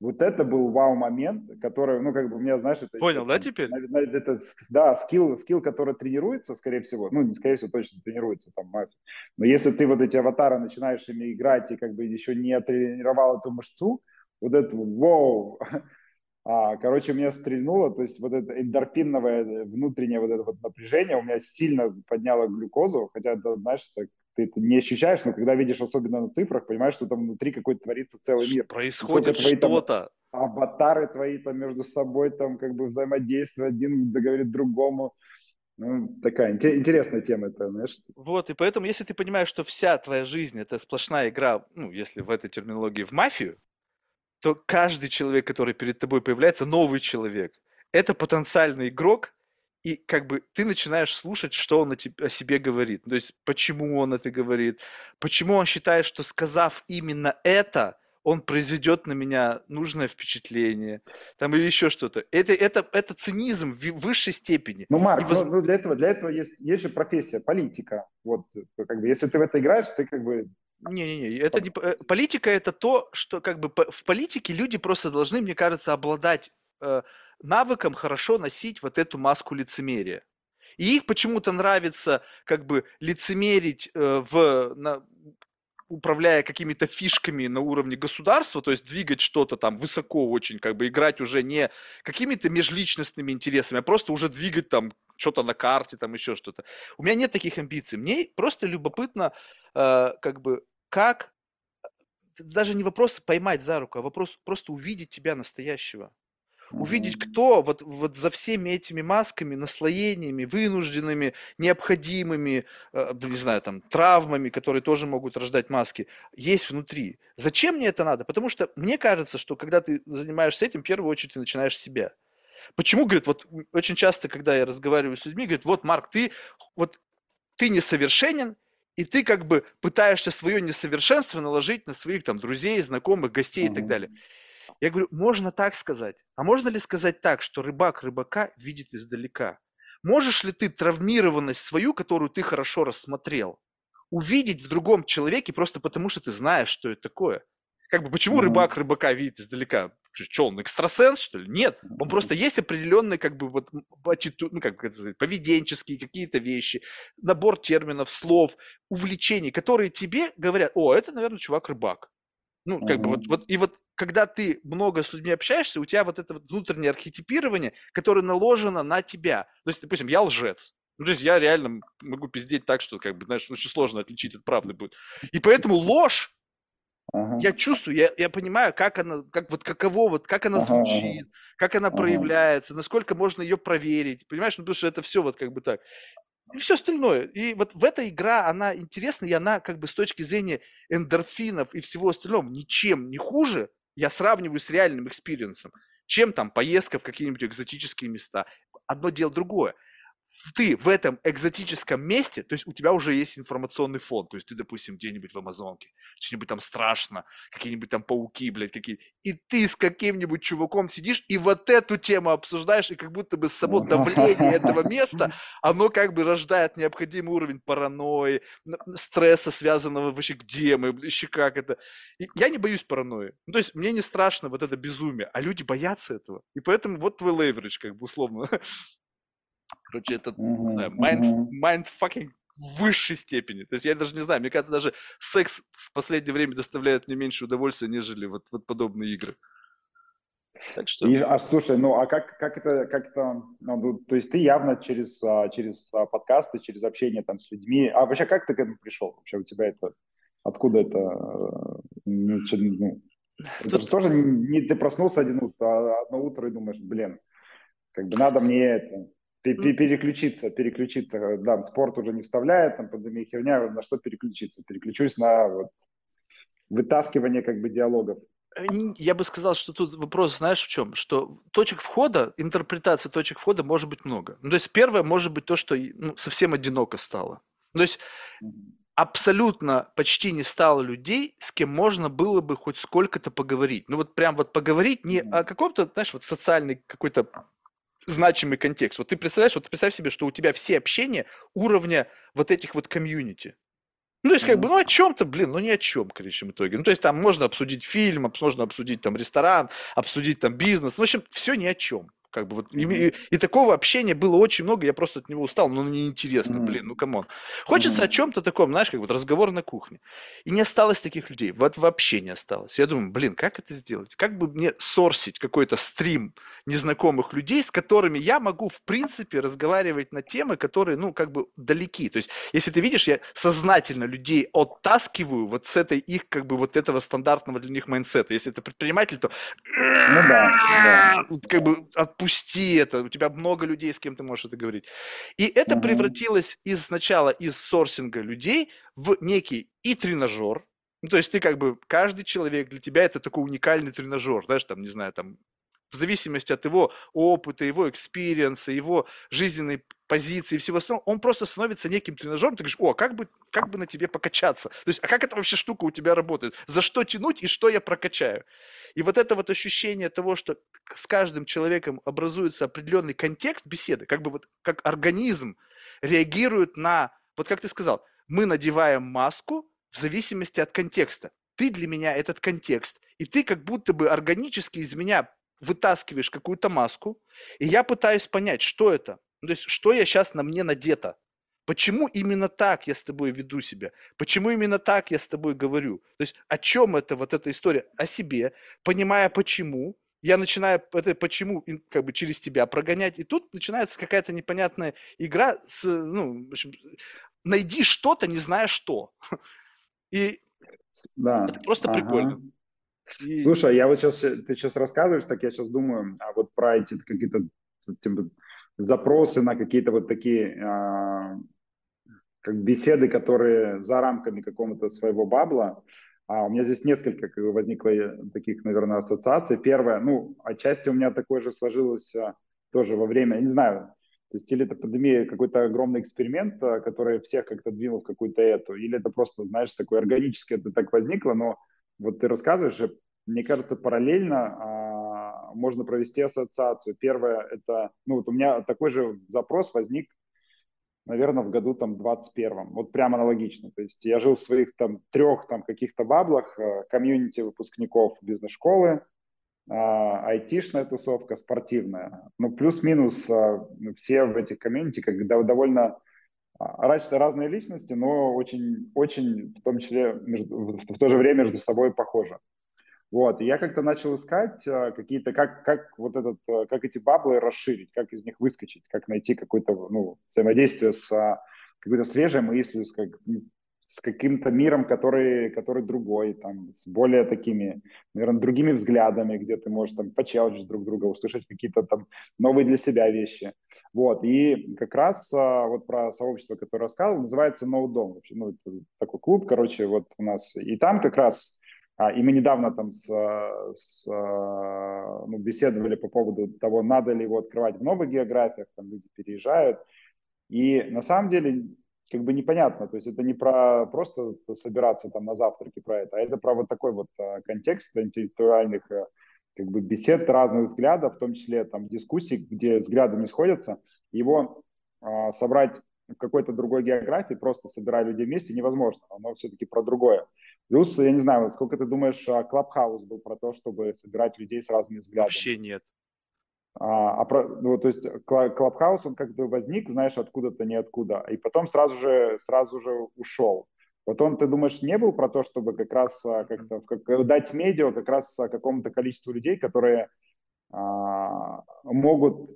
вот это был вау-момент, который, ну, как бы, у меня, знаешь, это... Понял, да, теперь? Это, да, скилл, скилл, который тренируется, скорее всего, ну, не скорее всего, точно тренируется там мафия. Но если ты вот эти аватары начинаешь ими играть и как бы еще не тренировал эту мышцу, вот это вау, а, короче, меня стрельнуло, то есть вот это эндорфиновое внутреннее вот это вот напряжение у меня сильно подняло глюкозу, хотя это, знаешь, так, ты это не ощущаешь, но когда видишь особенно на цифрах, понимаешь, что там внутри какой-то творится целый мир. Происходит что-то. Аватары твои там между собой там как бы взаимодействуют, один договорит другому. Ну, такая интересная тема это, знаешь. Вот, и поэтому, если ты понимаешь, что вся твоя жизнь это сплошная игра, ну, если в этой терминологии, в мафию, то каждый человек, который перед тобой появляется, новый человек. это потенциальный игрок, и как бы ты начинаешь слушать, что он о, тебе, о себе говорит. То есть, почему он это говорит, почему он считает, что сказав именно это, он произведет на меня нужное впечатление, там или еще что-то. Это, это, это цинизм в высшей степени. Ну, Марк, воз... ну, для этого, для этого есть, есть же профессия, политика. Вот, как бы, если ты в это играешь, ты как бы не-не-не, это не э, политика, это то, что как бы в политике люди просто должны, мне кажется, обладать э, навыком хорошо носить вот эту маску лицемерия. И их почему-то нравится как бы лицемерить э, в, на, управляя какими-то фишками на уровне государства, то есть двигать что-то там высоко очень, как бы играть уже не какими-то межличностными интересами, а просто уже двигать там что-то на карте, там еще что-то. У меня нет таких амбиций. Мне просто любопытно, э, как бы, как даже не вопрос поймать за руку, а вопрос просто увидеть тебя настоящего увидеть, кто вот, вот за всеми этими масками, наслоениями, вынужденными, необходимыми, э, не знаю, там, травмами, которые тоже могут рождать маски, есть внутри. Зачем мне это надо? Потому что мне кажется, что когда ты занимаешься этим, в первую очередь ты начинаешь себя. Почему, говорит, вот очень часто, когда я разговариваю с людьми, говорит, вот, Марк, ты, вот, ты несовершенен, и ты как бы пытаешься свое несовершенство наложить на своих там друзей, знакомых, гостей и так далее. Я говорю, можно так сказать. А можно ли сказать так, что рыбак рыбака видит издалека? Можешь ли ты травмированность свою, которую ты хорошо рассмотрел, увидеть в другом человеке просто потому, что ты знаешь, что это такое? Как бы почему рыбак рыбака видит издалека? Что, он экстрасенс, что ли? Нет. Он просто есть определенные, как бы, вот, ну, как это сказать, поведенческие какие-то вещи, набор терминов, слов, увлечений, которые тебе говорят, о, это, наверное, чувак-рыбак. Ну, как бы вот, вот, и вот когда ты много с людьми общаешься, у тебя вот это вот внутреннее архетипирование, которое наложено на тебя. То есть, допустим, я лжец. Ну, то есть я реально могу пиздеть так, что, как бы, знаешь, очень сложно отличить от правды будет. И поэтому ложь, ага. я чувствую, я, я понимаю, как она, как вот каково, вот как она ага, звучит, как она ага. проявляется, насколько можно ее проверить, понимаешь, ну, потому что это все вот как бы так и все остальное. И вот в эта игра, она интересна, и она как бы с точки зрения эндорфинов и всего остального ничем не хуже, я сравниваю с реальным experience'ом, чем там поездка в какие-нибудь экзотические места. Одно дело другое ты в этом экзотическом месте, то есть у тебя уже есть информационный фон, то есть ты, допустим, где-нибудь в Амазонке, что-нибудь там страшно, какие-нибудь там пауки, блядь, какие и ты с каким-нибудь чуваком сидишь и вот эту тему обсуждаешь, и как будто бы само давление этого места, оно как бы рождает необходимый уровень паранойи, стресса, связанного вообще где мы, еще как это. И я не боюсь паранойи. Ну, то есть мне не страшно вот это безумие, а люди боятся этого. И поэтому вот твой леверидж, как бы условно. Короче, это, не знаю, mind, mindfucking в высшей степени. То есть я даже не знаю, мне кажется, даже секс в последнее время доставляет мне меньше удовольствия, нежели вот, вот подобные игры. Так что... И, а слушай, ну а как, как это, как это, ну, ну то есть ты явно через, а, через а, подкасты, через общение там с людьми, а вообще как ты к этому пришел? Вообще у тебя это, откуда это, э, ну, ну, Тут... это же тоже не ты проснулся один утро, а одно утро и думаешь, блин, как бы надо мне это, переключиться, переключиться, да, спорт уже не вставляет, там пандемия херня, на что переключиться? Переключусь на вот, вытаскивание как бы диалогов. Э, я бы сказал, что тут вопрос, знаешь, в чем? Что точек входа, интерпретации точек входа может быть много. Ну, то есть первое может быть то, что ну, совсем одиноко стало. То есть абсолютно почти не стало людей, с кем можно было бы хоть сколько-то поговорить. Ну вот прям вот поговорить не о каком-то, знаешь, вот социальной какой-то значимый контекст. Вот ты представляешь, вот представь себе, что у тебя все общения уровня вот этих вот комьюнити. Ну, то есть, как бы, ну, о чем-то, блин, ну, ни о чем, в конечном итоге. Ну, то есть, там можно обсудить фильм, можно обсудить там ресторан, обсудить там бизнес. Ну, в общем, все ни о чем. Как бы вот, mm-hmm. и, и такого общения было очень много, я просто от него устал, но неинтересно, mm-hmm. блин, ну come on. Хочется mm-hmm. о чем-то таком, знаешь, как вот разговор на кухне. И не осталось таких людей, вот вообще не осталось. Я думаю, блин, как это сделать? Как бы мне source'ить какой-то стрим незнакомых людей, с которыми я могу, в принципе, разговаривать на темы, которые, ну, как бы далеки. То есть, если ты видишь, я сознательно людей оттаскиваю вот с этой их, как бы, вот этого стандартного для них майнсета. Если это предприниматель, то... Ну да, да. Как бы отпусти это, у тебя много людей, с кем ты можешь это говорить. И это mm-hmm. превратилось из сначала из сорсинга людей в некий и тренажер, ну, то есть ты как бы, каждый человек для тебя это такой уникальный тренажер, знаешь, там, не знаю, там, в зависимости от его опыта, его experience'а, его жизненной позиции и всего остального, он просто становится неким тренажером, ты говоришь, о, как бы, как бы на тебе покачаться? То есть, а как эта вообще штука у тебя работает? За что тянуть и что я прокачаю? И вот это вот ощущение того, что с каждым человеком образуется определенный контекст беседы, как бы вот как организм реагирует на, вот как ты сказал, мы надеваем маску в зависимости от контекста. Ты для меня этот контекст, и ты как будто бы органически из меня вытаскиваешь какую-то маску, и я пытаюсь понять, что это. Ну, то есть, что я сейчас на мне надето? Почему именно так я с тобой веду себя? Почему именно так я с тобой говорю? То есть о чем это вот эта история? О себе, понимая почему, я начинаю это почему как бы через тебя прогонять, и тут начинается какая-то непонятная игра с, ну, в общем, найди что-то, не зная что. И да. это просто ага. прикольно. И... Слушай, я вот сейчас, ты сейчас рассказываешь, так я сейчас думаю, а вот про эти какие-то типа, запросы на какие-то вот такие а, как беседы, которые за рамками какого-то своего бабла. А у меня здесь несколько как возникло таких, наверное, ассоциаций. Первое, ну, отчасти у меня такое же сложилось а, тоже во время, не знаю, то есть или это пандемия какой-то огромный эксперимент, а, который всех как-то двинул в какую-то эту, или это просто, знаешь, такое органически это так возникло, но вот ты рассказываешь, мне кажется, параллельно а, можно провести ассоциацию. Первое, это, ну вот у меня такой же запрос возник, наверное, в году там 21 вот прям аналогично. То есть я жил в своих там трех там каких-то баблах, э, комьюнити выпускников бизнес-школы, а, айтишная тусовка, спортивная. Ну, плюс-минус а, все в этих комьюнити как довольно разные личности, но очень, очень в том числе в то же время между собой похожи. Вот, и я как-то начал искать э, какие-то, как, как вот этот, э, как эти баблы расширить, как из них выскочить, как найти какое-то, ну, взаимодействие с какой-то свежей мыслью, с, как, с каким-то миром, который, который другой, там, с более такими, наверное, другими взглядами, где ты можешь там почеллендж друг друга, услышать какие-то там новые для себя вещи. Вот, и как раз а, вот про сообщество, которое рассказывал, называется No Dom, вообще, ну, такой клуб, короче, вот у нас, и там как раз а, и мы недавно там с, с, а, ну, беседовали по поводу того, надо ли его открывать в новых географиях, там люди переезжают. И на самом деле как бы непонятно, то есть это не про просто собираться там на завтраке про это, а это про вот такой вот а, контекст интеллектуальных как бы бесед разных взглядов, в том числе там дискуссий, где взгляды не сходятся, его а, собрать в какой-то другой географии, просто собирая людей вместе, невозможно. Оно все-таки про другое. Плюс, я не знаю, сколько ты думаешь, Clubhouse был про то, чтобы собирать людей с разными взглядами? Вообще нет. А, а про, ну, то есть Clubhouse, он как бы возник, знаешь, откуда-то, ниоткуда, и потом сразу же, сразу же ушел. Вот он, ты думаешь, не был про то, чтобы как раз а, как-то как, дать медиа как раз какому-то количеству людей, которые а, могут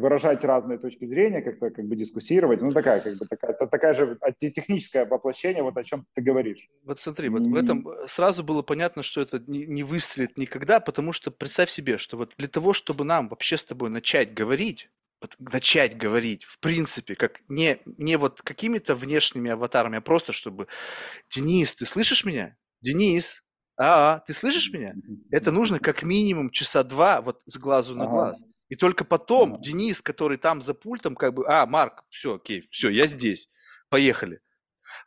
выражать разные точки зрения, как-то как бы дискуссировать. Ну, такая, как бы, такая, такая же техническое воплощение, вот о чем ты говоришь. Вот смотри, вот в этом сразу было понятно, что это не, не выстрелит никогда, потому что представь себе, что вот для того, чтобы нам вообще с тобой начать говорить, вот начать говорить, в принципе, как не, не вот какими-то внешними аватарами, а просто чтобы Денис, ты слышишь меня? Денис, а, -а ты слышишь меня? Это нужно как минимум часа два вот с глазу на глаз. И только потом mm-hmm. Денис, который там за пультом, как бы, а, Марк, все, окей, все, я здесь, поехали.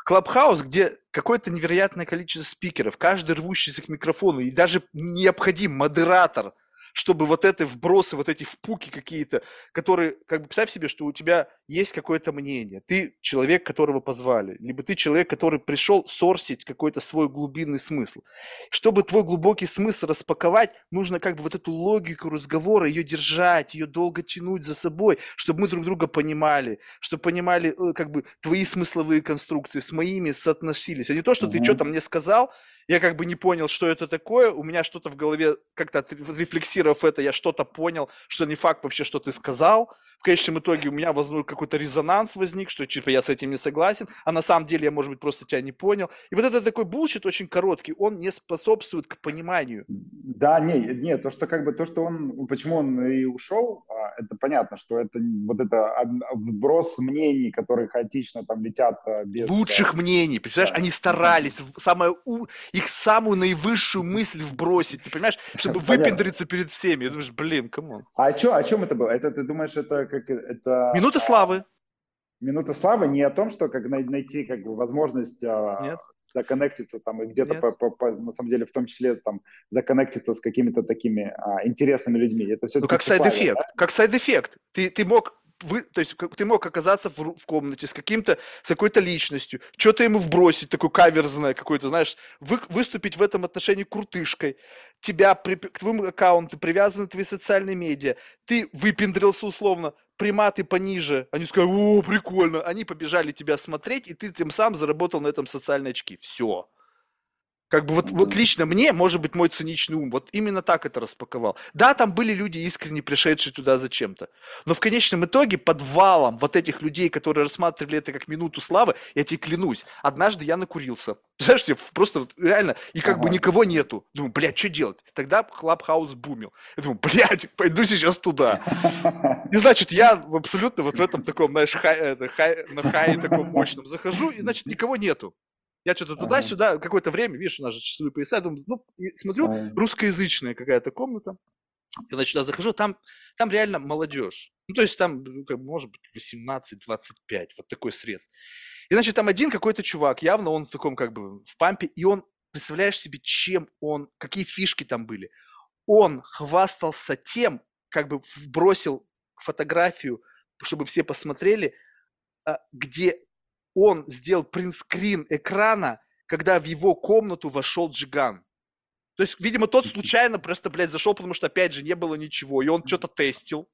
Клабхаус, где какое-то невероятное количество спикеров, каждый рвущийся к микрофону, и даже необходим модератор, чтобы вот эти вбросы, вот эти впуки какие-то, которые, как бы, представь себе, что у тебя есть какое-то мнение, ты человек, которого позвали, либо ты человек, который пришел сорсить какой-то свой глубинный смысл. Чтобы твой глубокий смысл распаковать, нужно как бы вот эту логику разговора, ее держать, ее долго тянуть за собой, чтобы мы друг друга понимали, чтобы понимали э, как бы твои смысловые конструкции с моими соотносились, а не то, что угу. ты что-то мне сказал, я как бы не понял, что это такое, у меня что-то в голове, как-то рефлексировав это, я что-то понял, что не факт вообще, что ты сказал. В конечном итоге у меня возник какой-то резонанс возник, что типа я с этим не согласен, а на самом деле я, может быть, просто тебя не понял. И вот этот такой bullshit очень короткий, он не способствует к пониманию. Да, не, не, то, что как бы, то, что он, почему он и ушел, а, это понятно, что это вот это вброс мнений, которые хаотично там летят а, без... Лучших мнений, представляешь, да. они старались, самое... их самую наивысшую мысль вбросить, ты понимаешь, чтобы выпендриться перед всеми. Я думаешь, блин, come on. А чё, о чем это было? Это ты думаешь, это как это... Минута славы. Минута славы не о том, что как найти как бы возможность а, Нет за connect'иться там и где-то по, по, по, на самом деле в том числе там за connect'иться с какими-то такими а, интересными людьми. Это все ну как side effect, да? как side effect. Ты, ты мог вы, то есть ты мог оказаться в, в комнате с каким-то, с какой-то личностью, что-то ему вбросить, такой каверзное какой-то, знаешь, вы, выступить в этом отношении крутышкой, тебя, при, к твоему аккаунту привязаны твои социальные медиа, ты выпендрился условно, приматы пониже, они сказали, о, прикольно, они побежали тебя смотреть, и ты тем самым заработал на этом социальные очки. Все. Как бы вот, вот лично мне, может быть, мой циничный ум, вот именно так это распаковал. Да, там были люди искренне пришедшие туда зачем-то. Но в конечном итоге под валом вот этих людей, которые рассматривали это как минуту славы, я тебе клянусь, однажды я накурился. Знаешь, просто реально, и как ага. бы никого нету. Думаю, блядь, что делать? Тогда Clubhouse boom'ил. Я думаю, блядь, пойду сейчас туда. И значит, я абсолютно вот в этом таком, знаешь, хай, хай, на хай таком мощном захожу, и значит, никого нету. Я что-то туда-сюда, какое-то время, видишь, у нас же часовые пояса, думаю, ну, смотрю, русскоязычная какая-то комната, я, значит, туда захожу, там, там реально молодежь. Ну, то есть там, ну, как, может быть, 18-25, вот такой срез. И, значит, там один какой-то чувак, явно он в таком, как бы, в пампе, и он, представляешь себе, чем он, какие фишки там были. Он хвастался тем, как бы бросил фотографию, чтобы все посмотрели, а, где он сделал принтскрин экрана, когда в его комнату вошел Джиган. То есть, видимо, тот случайно просто, блядь, зашел, потому что, опять же, не было ничего, и он что-то тестил.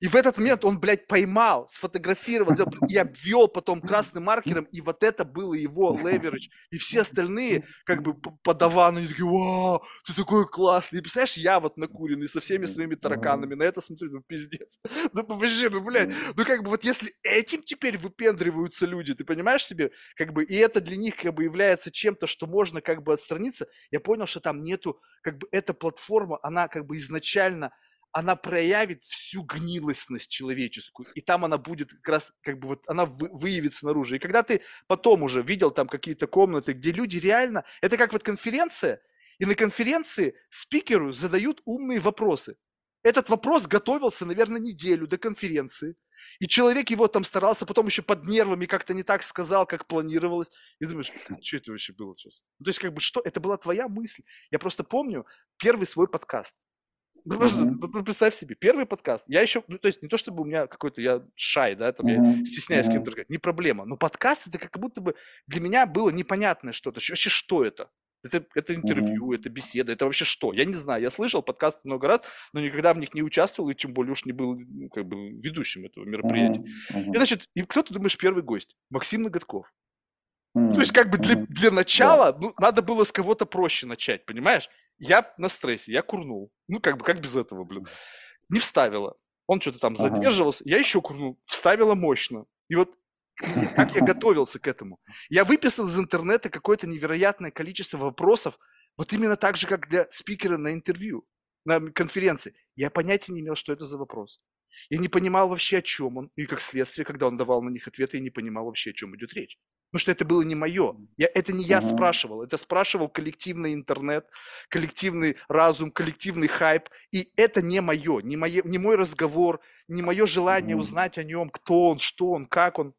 И в этот момент он, блядь, поймал, сфотографировал, сделал, и обвел потом красным маркером, и вот это было его леверидж. И все остальные, как бы, подаваны, они такие, вау, ты такой классный. И представляешь, я вот накуренный со всеми своими тараканами, на это смотрю, ну, пиздец. Ну, вообще, ну, блядь, ну, как бы, вот если этим теперь выпендриваются люди, ты понимаешь себе, как бы, и это для них, как бы, является чем-то, что можно, как бы, отстраниться, я понял, что там нету, как бы, эта платформа, она, как бы, изначально она проявит всю гнилостность человеческую, и там она будет как раз, как бы вот, она выявится наружу. И когда ты потом уже видел там какие-то комнаты, где люди реально, это как вот конференция, и на конференции спикеру задают умные вопросы. Этот вопрос готовился, наверное, неделю до конференции. И человек его там старался, потом еще под нервами как-то не так сказал, как планировалось. И думаешь, что это вообще было сейчас? Ну, то есть, как бы, что? Это была твоя мысль. Я просто помню первый свой подкаст. Ну, просто mm-hmm. представь себе, первый подкаст. Я еще, ну, то есть не то чтобы у меня какой-то я шай, да, там mm-hmm. я стесняюсь mm-hmm. с кем-то не проблема. Но подкаст это как будто бы для меня было непонятное что-то. Вообще, что это? Это, это интервью, mm-hmm. это беседа, это вообще что? Я не знаю. Я слышал подкасты много раз, но никогда в них не участвовал, и тем более уж не был ну, как бы ведущим этого мероприятия. Mm-hmm. И, значит, и кто ты думаешь первый гость? Максим Ноготков. Mm-hmm. То есть как бы для, для начала yeah. ну, надо было с кого-то проще начать, понимаешь? Я на стрессе, я курнул. Ну, как бы, как без этого, блин. Не вставила. Он что-то там ага. задерживался. Я еще курнул. Вставила мощно. И вот как я готовился к этому? Я выписал из интернета какое-то невероятное количество вопросов, вот именно так же, как для спикера на интервью, на конференции. Я понятия не имел, что это за вопрос. Я не понимал вообще, о чем он. И как следствие, когда он давал на них ответы, я не понимал вообще, о чем идет речь. Потому что это было не мое. Я, это не я спрашивал, это спрашивал коллективный интернет, коллективный разум, коллективный хайп. И это не мое, не, мое, не мой разговор, не мое желание uh-huh. узнать о нем, кто он, что он, как он.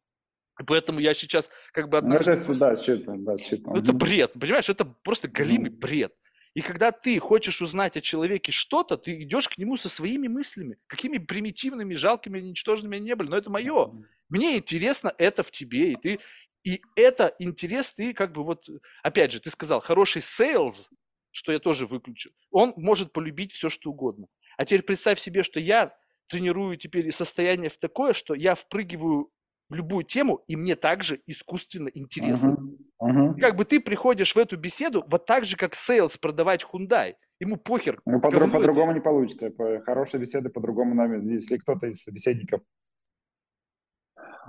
И поэтому я сейчас как бы... Ну, однажды... Это, да, что-то, да, что-то. Это бред, понимаешь? Это просто галимый uh-huh. бред. И когда ты хочешь узнать о человеке что-то, ты идешь к нему со своими мыслями, какими примитивными, жалкими, ничтожными они не были. Но это мое. Мне интересно это в тебе, и ты и это интерес, ты как бы вот, опять же, ты сказал, хороший sales, что я тоже выключу, он может полюбить все, что угодно. А теперь представь себе, что я тренирую теперь состояние в такое, что я впрыгиваю в любую тему, и мне также искусственно интересно. Uh-huh. Uh-huh. Как бы ты приходишь в эту беседу вот так же, как sales продавать Hyundai. Ему похер. Ну, по- по-другому не получится. Хорошая беседа по-другому, если кто-то из собеседников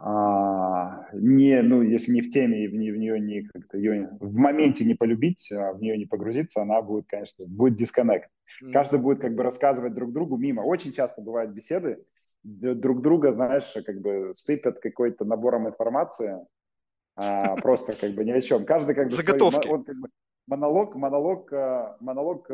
а, не, ну, если не в теме и в, в нее не как-то ее в моменте не полюбить, а в нее не погрузиться, она будет, конечно, будет disconnect. Mm. Каждый будет как бы рассказывать друг другу мимо. Очень часто бывают беседы, друг друга, знаешь, как бы сыпят какой-то набором информации, а, просто как бы ни о чем. Каждый как бы Заготовки. Свой, он как бы монолог, монолог, монолог,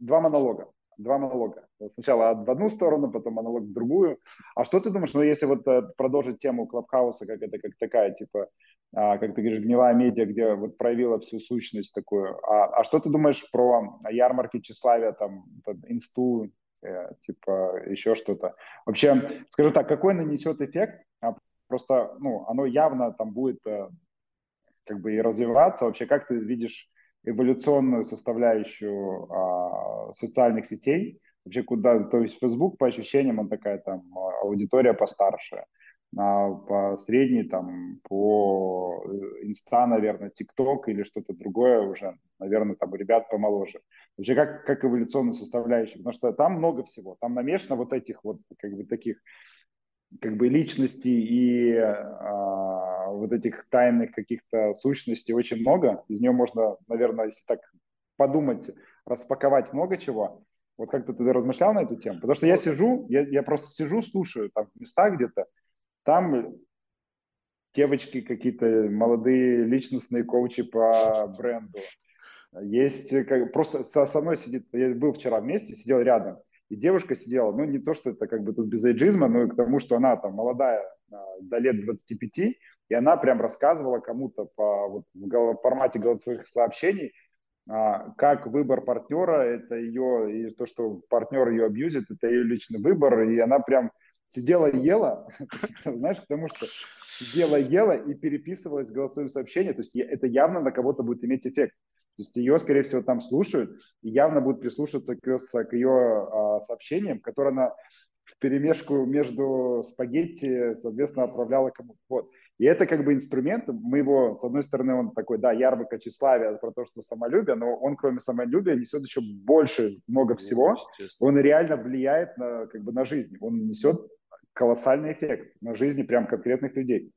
два монолога. Два монолога. Сначала в одну сторону, потом монолог в другую. А что ты думаешь, ну если вот э, продолжить тему Клабхауса, как это, как такая, типа, а, как ты говоришь, гнилая медиа, где вот проявила всю сущность такую. А, а что ты думаешь про ярмарки тщеславия, там, инсту, э, типа, еще что-то? Вообще, скажу так, какой нанесет эффект? А, просто, ну, оно явно там будет э, как бы и развиваться. Вообще, как ты видишь эволюционную составляющую а, социальных сетей? Вообще, куда, то есть Facebook, по ощущениям, он такая там аудитория постарше а по средней там по э, инста, наверное, тикток или что-то другое уже, наверное, там у ребят помоложе. Вообще как, как эволюционная составляющая, потому что там много всего, там намешано вот этих вот как бы таких как бы личностей и а, вот этих тайных каких-то сущностей очень много. Из нее можно, наверное, если так подумать, распаковать много чего. Вот как-то ты размышлял на эту тему? Потому что я сижу, я, я просто сижу, слушаю там в местах где-то, там девочки какие-то, молодые личностные коучи по бренду. Есть, как, просто со мной сидит, я был вчера вместе, сидел рядом, и девушка сидела, ну не то, что это как бы тут без эйджизма, но и к тому, что она там молодая, а, до лет 25, и она прям рассказывала кому-то по вот, в формате голосовых сообщений, а, как выбор партнера, это ее, и то, что партнер ее абьюзит, это ее личный выбор, и она прям сидела и ела, знаешь, потому что сидела и ела и переписывалась голосовым сообщением, то есть это явно на кого-то будет иметь эффект. То есть ее, скорее всего, там слушают и явно будут прислушиваться к ее, к ее а, сообщениям, которые она в перемешку между спагетти, соответственно, отправляла кому-то. Вот. И это как бы инструмент, мы его, с одной стороны, он такой, да, ярмарка тщеславия про то, что самолюбие, но он, кроме самолюбия, несет еще больше, много всего. Он реально влияет на, как бы, на жизнь. Он несет колоссальный эффект на жизни прям конкретных людей.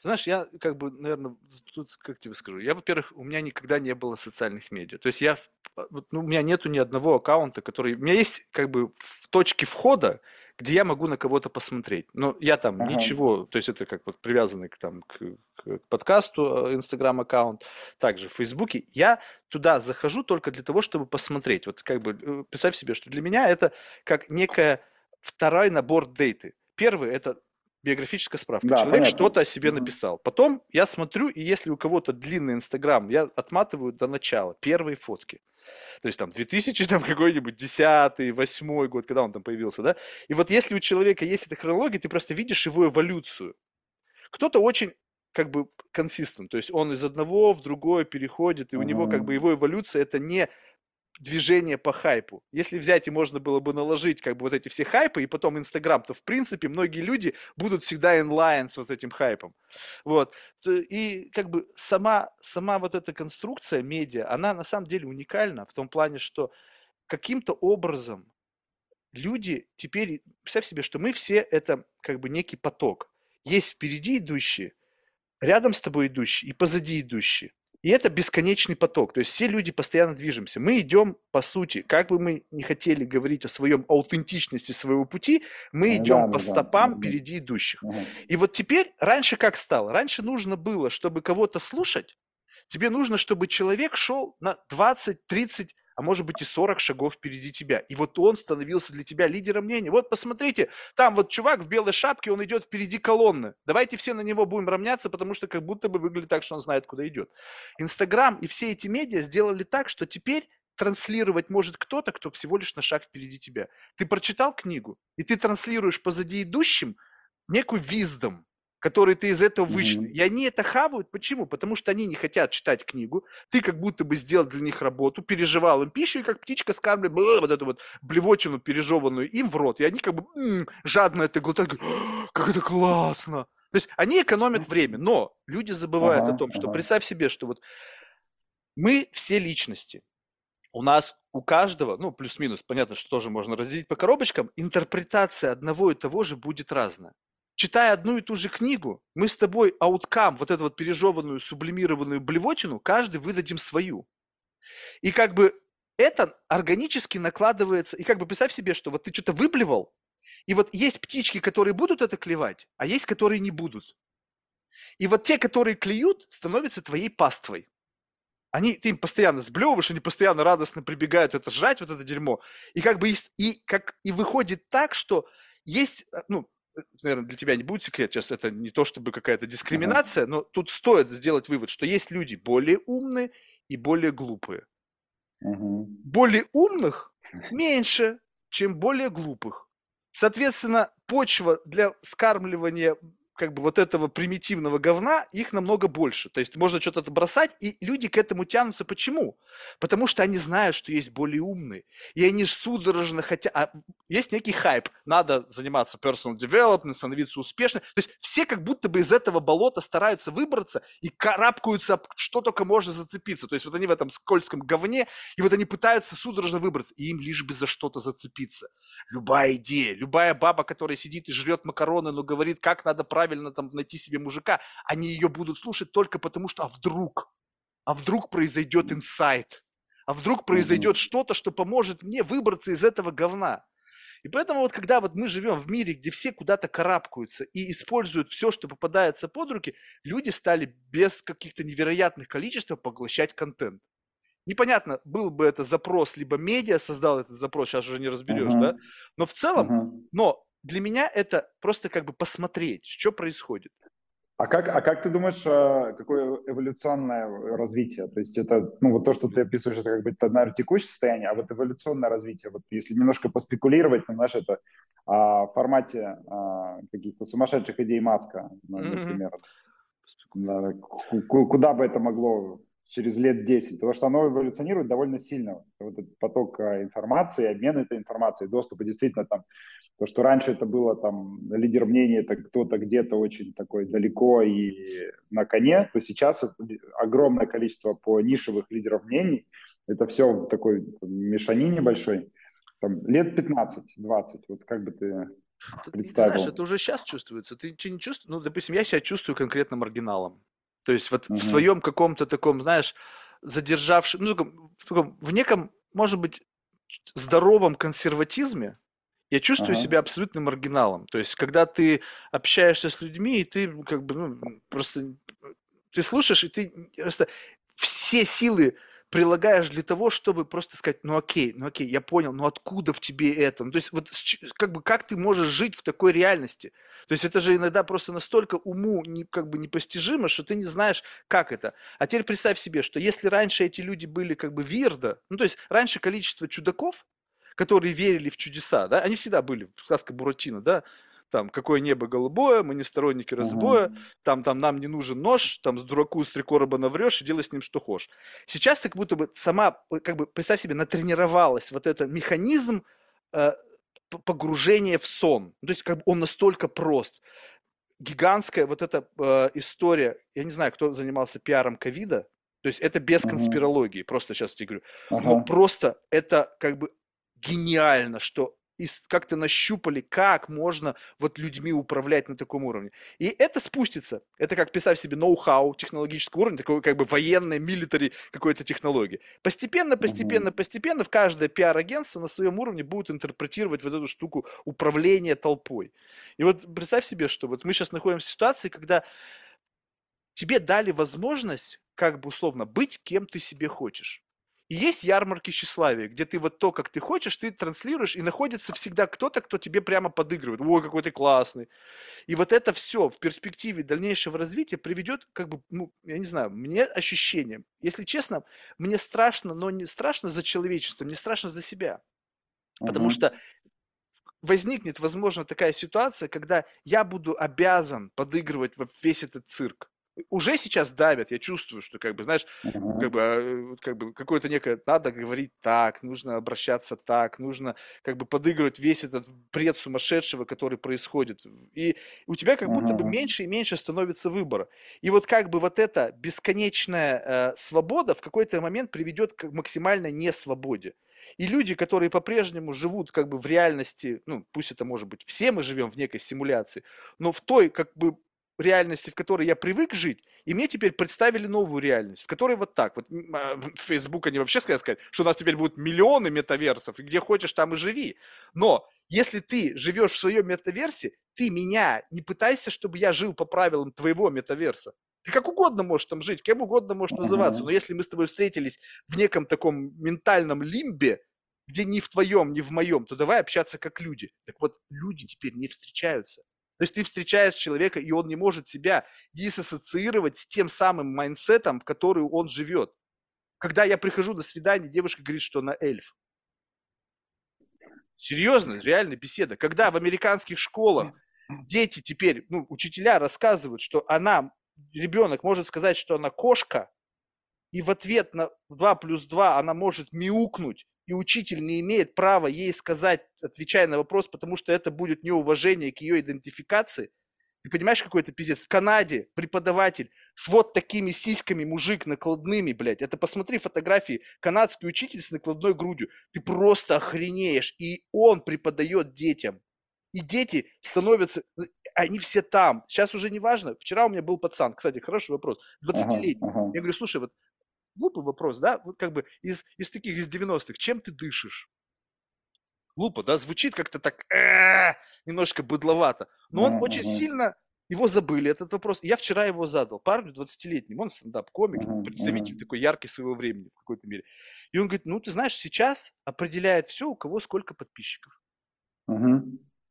Знаешь, я как бы, наверное, тут как тебе скажу, я, во-первых, у меня никогда не было социальных медиа. То есть я, ну, у меня нету ни одного аккаунта, который... У меня есть как бы в точке входа, где я могу на кого-то посмотреть. Но я там ага. ничего, то есть это как вот привязанный к, там, к, к подкасту Инстаграм аккаунт, также в Фейсбуке. Я туда захожу только для того, чтобы посмотреть. Вот как бы э, представь себе, что для меня это как некая второй набор дейты. Первый – это биографическая справка. Да, Человек что-то о себе mm-hmm. написал. Потом я смотрю, и если у кого-то длинный Инстаграм, я отматываю до начала, первые фотки. То есть там 2000 там какой-нибудь 10 8 год, когда он там появился, да? И вот если у человека есть эта хронология, ты просто видишь его эволюцию. Кто-то очень как бы консистент, то есть он из одного в другое переходит, и у него как бы его эволюция это не движение по хайпу. Если взять и можно было бы наложить как бы вот эти все хайпы и потом Инстаграм, то в принципе многие люди будут всегда инлайн с вот этим хайпом. Вот. И как бы сама, сама вот эта конструкция медиа, она на самом деле уникальна в том плане, что каким-то образом люди теперь, представь себе, что мы все это как бы некий поток. Есть впереди идущие, рядом с тобой идущие и позади идущие. И это бесконечный поток, то есть все люди постоянно движемся. Мы идем, по сути, как бы мы не хотели говорить о своем аутентичности своего пути, мы идем да, по да, стопам да. впереди идущих. Угу. И вот теперь, раньше как стало? Раньше нужно было, чтобы кого-то слушать, тебе нужно, чтобы человек шел на 20, 30, а может быть и 40 шагов впереди тебя. И вот он становился для тебя лидером мнения. Вот посмотрите, там вот чувак в белой шапке, он идет впереди колонны. Давайте все на него будем равняться, потому что как будто бы выглядит так, что он знает, куда идет. Инстаграм и все эти медиа сделали так, что теперь транслировать может кто-то, кто всего лишь на шаг впереди тебя. Ты прочитал книгу, и ты транслируешь позади идущим некую виздом, которые ты из этого вычли. Mm-hmm. И они это хавают. Почему? Потому что они не хотят читать книгу. Ты как будто бы сделал для них работу, переживал им пищу, и как птичка скармливал вот эту вот блевотину пережеванную им в рот. И они как бы м-м, жадно это глотают, как это классно. То есть они экономят время, но люди забывают ага, о том, что ага. представь себе, что вот мы все личности. У нас у каждого, ну, плюс-минус, понятно, что тоже можно разделить по коробочкам, интерпретация одного и того же будет разная читая одну и ту же книгу, мы с тобой ауткам, вот эту вот пережеванную, сублимированную блевотину, каждый выдадим свою. И как бы это органически накладывается, и как бы представь себе, что вот ты что-то выблевал, и вот есть птички, которые будут это клевать, а есть, которые не будут. И вот те, которые клюют, становятся твоей паствой. Они, ты им постоянно сблевываешь, они постоянно радостно прибегают это жрать, вот это дерьмо. И как бы, и, как, и выходит так, что есть, э, ну, наверное, для тебя не будет секрет, сейчас это не то чтобы какая-то дискриминация, uh-huh. но тут стоит сделать вывод, что есть люди более умные и более глупые. Uh-huh. Более умных меньше, чем более глупых. Соответственно, почва для скармливания как бы вот этого примитивного говна, их намного больше. То есть можно что-то бросать, и люди к этому тянутся. Почему? Потому что они знают, что есть более умные. И они судорожно хотят... А есть некий хайп. Надо заниматься personal development, становиться успешным. То есть все как будто бы из этого болота стараются выбраться и карабкаются, что только можно зацепиться. То есть вот они в этом скользком говне, и вот они пытаются судорожно выбраться. И им лишь бы за что-то зацепиться. Любая идея, любая баба, которая сидит и жрет макароны, но говорит, как надо правильно правильно там найти себе мужика, они ее будут слушать только потому, что а вдруг, а вдруг произойдет инсайт, а вдруг произойдет mm-hmm. что-то, что поможет мне выбраться из этого говна. И поэтому вот когда вот мы живем в мире, где все куда-то карабкаются и используют все, что попадается под руки, люди стали без каких-то невероятных количеств поглощать контент. Непонятно, был бы это запрос, либо медиа создал этот запрос, сейчас уже не разберешь, uh-huh. да? Но в целом, uh-huh. но для меня это просто как бы посмотреть, что происходит. А как, а как ты думаешь, а, какое эволюционное развитие? То есть это, ну, вот то, что ты описываешь, это как бы, это, наверное, текущее состояние, а вот эволюционное развитие, вот если немножко поспекулировать, ну, знаешь, это а, в формате а, каких-то сумасшедших идей Маска, ну, например, mm-hmm. куда бы это могло через лет 10, потому что оно эволюционирует довольно сильно. Вот этот поток а, информации, обмен этой информацией, доступа действительно там, то, что раньше это было там лидер мнения, это кто-то где-то очень такой далеко и на коне, то сейчас огромное количество по нишевых лидеров мнений, это все в такой мешанине большой, там, лет 15-20, вот как бы ты представил? Ты знаешь, это уже сейчас чувствуется. Ты что не чувствуешь? Ну, допустим, я себя чувствую конкретно маргиналом. То есть вот угу. в своем каком-то таком, знаешь, задержавшем, ну, в, таком, в неком, может быть, здоровом консерватизме, я чувствую ага. себя абсолютным маргиналом. То есть, когда ты общаешься с людьми, и ты как бы, ну, просто ты слушаешь, и ты просто все силы прилагаешь для того, чтобы просто сказать, ну окей, ну окей, я понял, но откуда в тебе это? Ну, то есть вот как бы как ты можешь жить в такой реальности? То есть это же иногда просто настолько уму не, как бы непостижимо, что ты не знаешь, как это. А теперь представь себе, что если раньше эти люди были как бы вирда, ну то есть раньше количество чудаков, которые верили в чудеса, да, они всегда были, сказка Буратино, да, там, какое небо голубое, мы не сторонники разбоя, uh-huh. там, там, нам не нужен нож, там, с дураку с три короба наврешь и делай с ним что хочешь. Сейчас ты как будто бы сама, как бы, представь себе, натренировалась вот этот механизм э, погружения в сон. То есть, как бы он настолько прост. Гигантская вот эта э, история, я не знаю, кто занимался пиаром ковида, то есть это без uh-huh. конспирологии, просто сейчас тебе говорю. Uh-huh. Но просто это как бы гениально, что как-то нащупали, как можно вот людьми управлять на таком уровне. И это спустится. Это как писать себе ноу-хау, технологический уровень, такой как бы военной, милитари какой-то технологии. Постепенно, постепенно, постепенно в каждое пиар-агентство на своем уровне будет интерпретировать вот эту штуку управления толпой. И вот представь себе, что вот мы сейчас находимся в ситуации, когда тебе дали возможность как бы условно быть кем ты себе хочешь. И есть ярмарки тщеславия, где ты вот то, как ты хочешь, ты транслируешь, и находится всегда кто-то, кто тебе прямо подыгрывает. Ой, какой ты классный. И вот это все в перспективе дальнейшего развития приведет, как бы, ну, я не знаю, мне ощущение. Если честно, мне страшно, но не страшно за человечество, мне страшно за себя. Потому uh-huh. что возникнет, возможно, такая ситуация, когда я буду обязан подыгрывать во весь этот цирк уже сейчас давят, я чувствую, что как бы, знаешь, как бы, а, как бы какое-то некое, надо говорить так, нужно обращаться так, нужно как бы подыгрывать весь этот бред сумасшедшего, который происходит. И у тебя как будто бы меньше и меньше становится выбора. И вот как бы вот эта бесконечная э, свобода в какой-то момент приведет к максимальной несвободе. И люди, которые по-прежнему живут как бы в реальности, ну, пусть это может быть, все мы живем в некой симуляции, но в той как бы реальности, в которой я привык жить, и мне теперь представили новую реальность, в которой вот так. Вот а, Facebook они вообще сказать, что у нас теперь будут миллионы метаверсов, и где хочешь, там и живи. Но если ты живешь в своем метаверсе, ты меня не пытайся, чтобы я жил по правилам твоего метаверса. Ты как угодно можешь там жить, кем угодно можешь называться, но если мы с тобой встретились в неком таком ментальном лимбе, где ни в твоем, ни в моем, то давай общаться как люди. Так вот, люди теперь не встречаются. То есть ты встречаешь человека, и он не может себя диссоциировать с тем самым майнсетом, в который он живет. Когда я прихожу на свидание, девушка говорит, что она эльф. Серьезно, реальная беседа. Когда в американских школах дети теперь, ну, учителя рассказывают, что она, ребенок может сказать, что она кошка, и в ответ на 2 плюс 2 она может мяукнуть, и учитель не имеет права ей сказать, отвечая на вопрос, потому что это будет неуважение к ее идентификации. Ты понимаешь, какой это пиздец? В Канаде преподаватель с вот такими сиськами, мужик, накладными, блядь. Это посмотри фотографии. Канадский учитель с накладной грудью. Ты просто охренеешь. И он преподает детям. И дети становятся, они все там. Сейчас уже не важно. Вчера у меня был пацан, кстати, хороший вопрос, 20-летний. Ага, ага. Я говорю, слушай, вот глупый вопрос, да, вот как бы из, из таких, из 90-х, чем ты дышишь? Глупо, да, звучит как-то так э, немножко быдловато, но он очень сильно, его забыли, этот вопрос. Я вчера его задал, парню 20-летнему, он стендап-комик, представитель такой яркий своего времени в какой-то мере. И он говорит, ну, ты знаешь, сейчас определяет все, у кого сколько подписчиков.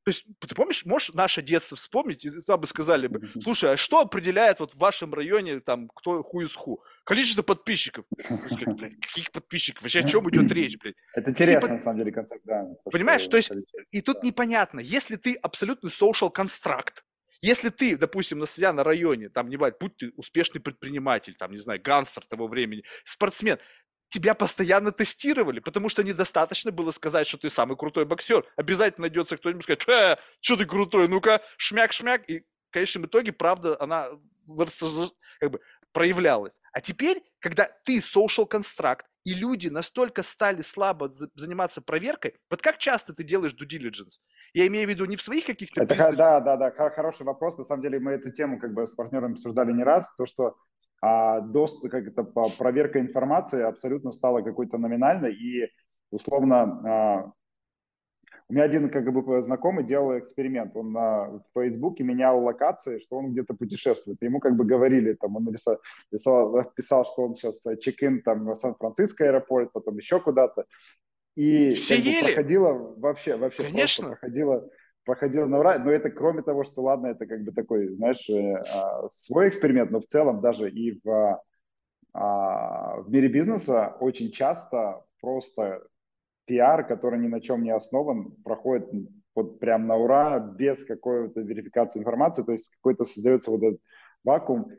То есть, ты помнишь, можешь наше детство вспомнить, и там бы сказали бы, слушай, а что определяет вот в вашем районе, там, кто ху из ху? Количество подписчиков. Блядь, каких подписчиков? Вообще о чем идет речь, блядь? Это интересно, под... на самом деле, концепт, да. Понимаешь, что, то есть, и тут да. непонятно, если ты абсолютный social construct, если ты, допустим, на себя на районе, там, не бывает, будь ты успешный предприниматель, там, не знаю, гангстер того времени, спортсмен, тебя постоянно тестировали, потому что недостаточно было сказать, что ты самый крутой боксер. Обязательно найдется кто-нибудь сказать, э, что ты крутой, ну-ка, шмяк-шмяк. И в конечном итоге, правда, она как бы проявлялась. А теперь, когда ты social construct, и люди настолько стали слабо заниматься проверкой, вот как часто ты делаешь due diligence? Я имею в виду не в своих каких-то Это, бизнес... Да, да, да, хороший вопрос. На самом деле мы эту тему как бы с партнером обсуждали не раз. То, что а доступ, как это, проверка информации абсолютно стала какой-то номинальной, и условно а, у меня один как бы знакомый делал эксперимент. Он на Фейсбуке менял локации, что он где-то путешествует. Ему как бы говорили, там, он написал, писал, писал что он сейчас чек-ин там в Сан-Франциско аэропорт, потом еще куда-то. И Все как бы, проходило вообще, вообще Конечно. проходило проходило на ура. Но это кроме того, что ладно, это как бы такой, знаешь, э, а, свой эксперимент, но в целом даже и в, а, в мире бизнеса очень часто просто пиар, который ни на чем не основан, проходит вот прям на ура, без какой-то верификации информации, то есть какой-то создается вот этот вакуум,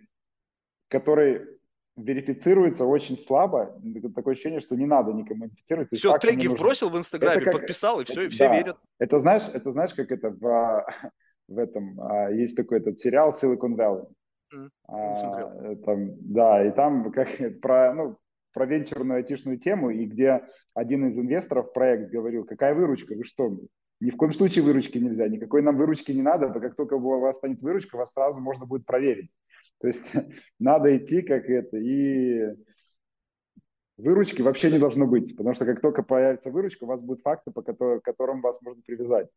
который верифицируется очень слабо. Такое ощущение, что не надо никому инфицировать. Все, теги вбросил в Инстаграме, как, подписал, и все, и все да. верят. Это знаешь, это знаешь, как это в, в этом, а, есть такой этот сериал Silicon Valley. Mm, а, там, да, и там как про, ну, про венчурную айтишную тему, и где один из инвесторов проект говорил, какая выручка, вы что, ни в коем случае выручки нельзя, никакой нам выручки не надо, как только у вас станет выручка, вас сразу можно будет проверить. То есть надо идти как это, и выручки вообще не должно быть, потому что как только появится выручка, у вас будут факты, по которым, которым вас можно привязать.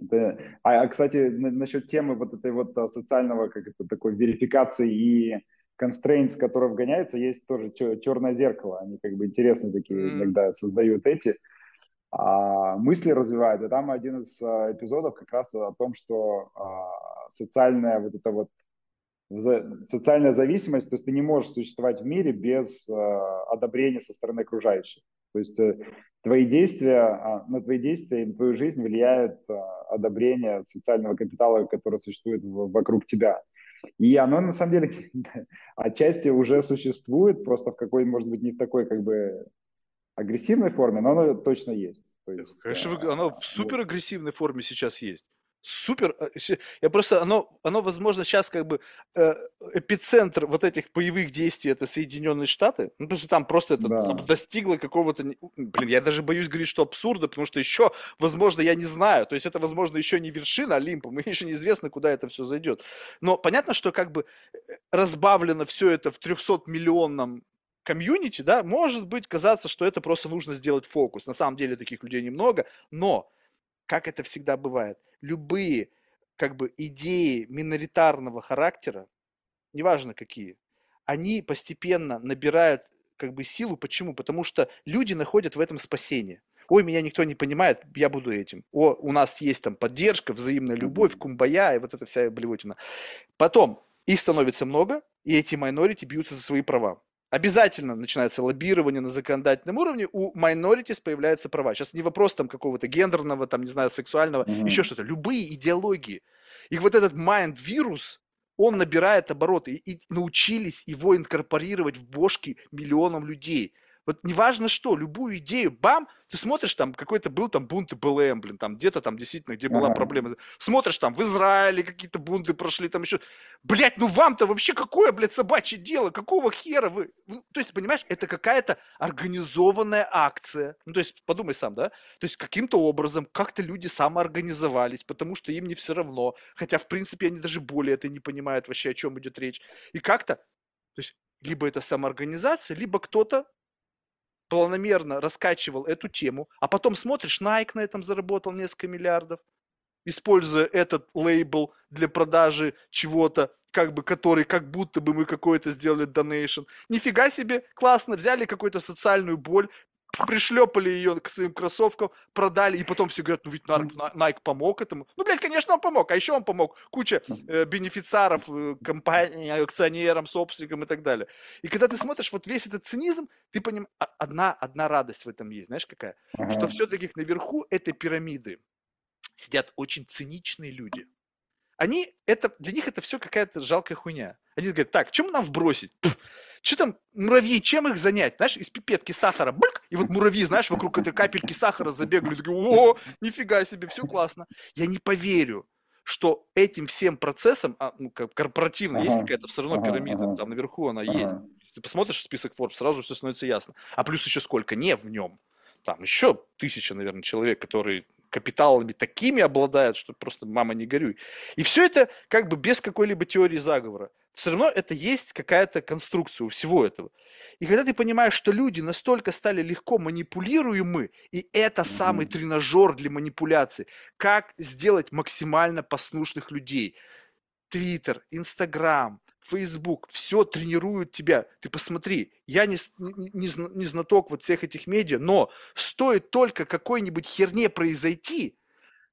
Это, а, а, кстати, на, насчет темы вот этой вот а, социального, как это, такой верификации и constraints, которые вгоняются, есть тоже черное зеркало. Они как бы интересные такие mm. иногда создают эти а, мысли развивают. И там один из а, эпизодов как раз о том, что а, социальная вот эта вот социальная зависимость, то есть ты не можешь существовать в мире без э, одобрения со стороны окружающих. То есть э, твои действия, э, на твои действия и на твою жизнь влияет э, одобрение социального капитала, который существует в, вокруг тебя. И оно на самом деле отчасти уже существует, просто в какой, может быть, не в такой как бы агрессивной форме, но оно точно есть. То есть, Конечно, э, оно в супер агрессивной форме сейчас есть супер. Э, я просто, оно, оно, возможно, сейчас как бы э, эпицентр вот этих боевых действий это Соединенные Штаты. Ну, потому что там просто это да. достигло какого-то, блин, я даже боюсь говорить, что абсурда, потому что еще, возможно, я не знаю. То есть это, возможно, еще не вершина Олимпа, мы еще неизвестно, куда это все зайдет. Но понятно, что как бы э, разбавлено все это в 300-миллионном комьюнити, да, может быть казаться, что это просто нужно сделать фокус. На самом деле таких людей немного, но как это всегда бывает, любые как бы идеи миноритарного характера, неважно какие, они постепенно набирают как бы силу. Почему? Потому что люди находят в этом спасение. Ой, меня никто не понимает, я буду этим. О, у нас есть там поддержка, взаимная любовь, кумбая и вот эта вся блевотина. Потом их становится много, и эти майнорити бьются за свои права. Обязательно начинается лоббирование на законодательном уровне, у minorities появляются права. Сейчас не вопрос там какого-то гендерного, там, не знаю, сексуального, mm-hmm. еще что-то. Любые идеологии. И вот этот mind-вирус, он набирает обороты. И научились его инкорпорировать в бошки миллионам людей – вот неважно что, любую идею, бам, ты смотришь, там какой-то был там бунт БЛМ, блин, там где-то там действительно, где была проблема. Смотришь, там в Израиле какие-то бунты прошли, там еще. Блять, ну вам-то вообще какое, блядь, собачье дело? Какого хера вы? Ну, то есть, понимаешь, это какая-то организованная акция. Ну, то есть, подумай сам, да? То есть, каким-то образом как-то люди самоорганизовались, потому что им не все равно. Хотя, в принципе, они даже более это не понимают вообще, о чем идет речь. И как-то, то есть, либо это самоорганизация, либо кто-то планомерно раскачивал эту тему, а потом смотришь, Nike на этом заработал несколько миллиардов, используя этот лейбл для продажи чего-то, как бы, который как будто бы мы какой-то сделали донейшн. Нифига себе, классно, взяли какую-то социальную боль, пришлепали ее к своим кроссовкам, продали, и потом все говорят, ну ведь Nike помог этому. Ну, блядь, конечно, он помог, а еще он помог куча э, бенефициаров, э, компаний, акционерам, собственникам и так далее. И когда ты смотришь вот весь этот цинизм, ты понимаешь, одна, одна радость в этом есть, знаешь какая? Ага. Что все-таки наверху этой пирамиды сидят очень циничные люди. Они, это, для них это все какая-то жалкая хуйня. Они говорят, так, чем нам вбросить? Что там муравьи, чем их занять? Знаешь, из пипетки сахара, бульк, и вот муравьи, знаешь, вокруг этой капельки сахара забегали, такие, о, нифига себе, все классно. Я не поверю, что этим всем процессом, а, ну, корпоративно, ага, есть какая-то все равно пирамида, ага, там наверху она ага. есть. Ты посмотришь список Forbes, сразу все становится ясно. А плюс еще сколько не в нем. Там еще тысяча, наверное, человек, которые капиталами такими обладают, что просто мама не горюй. И все это как бы без какой-либо теории заговора. Все равно это есть какая-то конструкция у всего этого. И когда ты понимаешь, что люди настолько стали легко манипулируемы, и это самый тренажер для манипуляции, как сделать максимально послушных людей. Твиттер, Инстаграм, Фейсбук, все тренируют тебя. Ты посмотри, я не, не, не знаток вот всех этих медиа, но стоит только какой-нибудь херне произойти,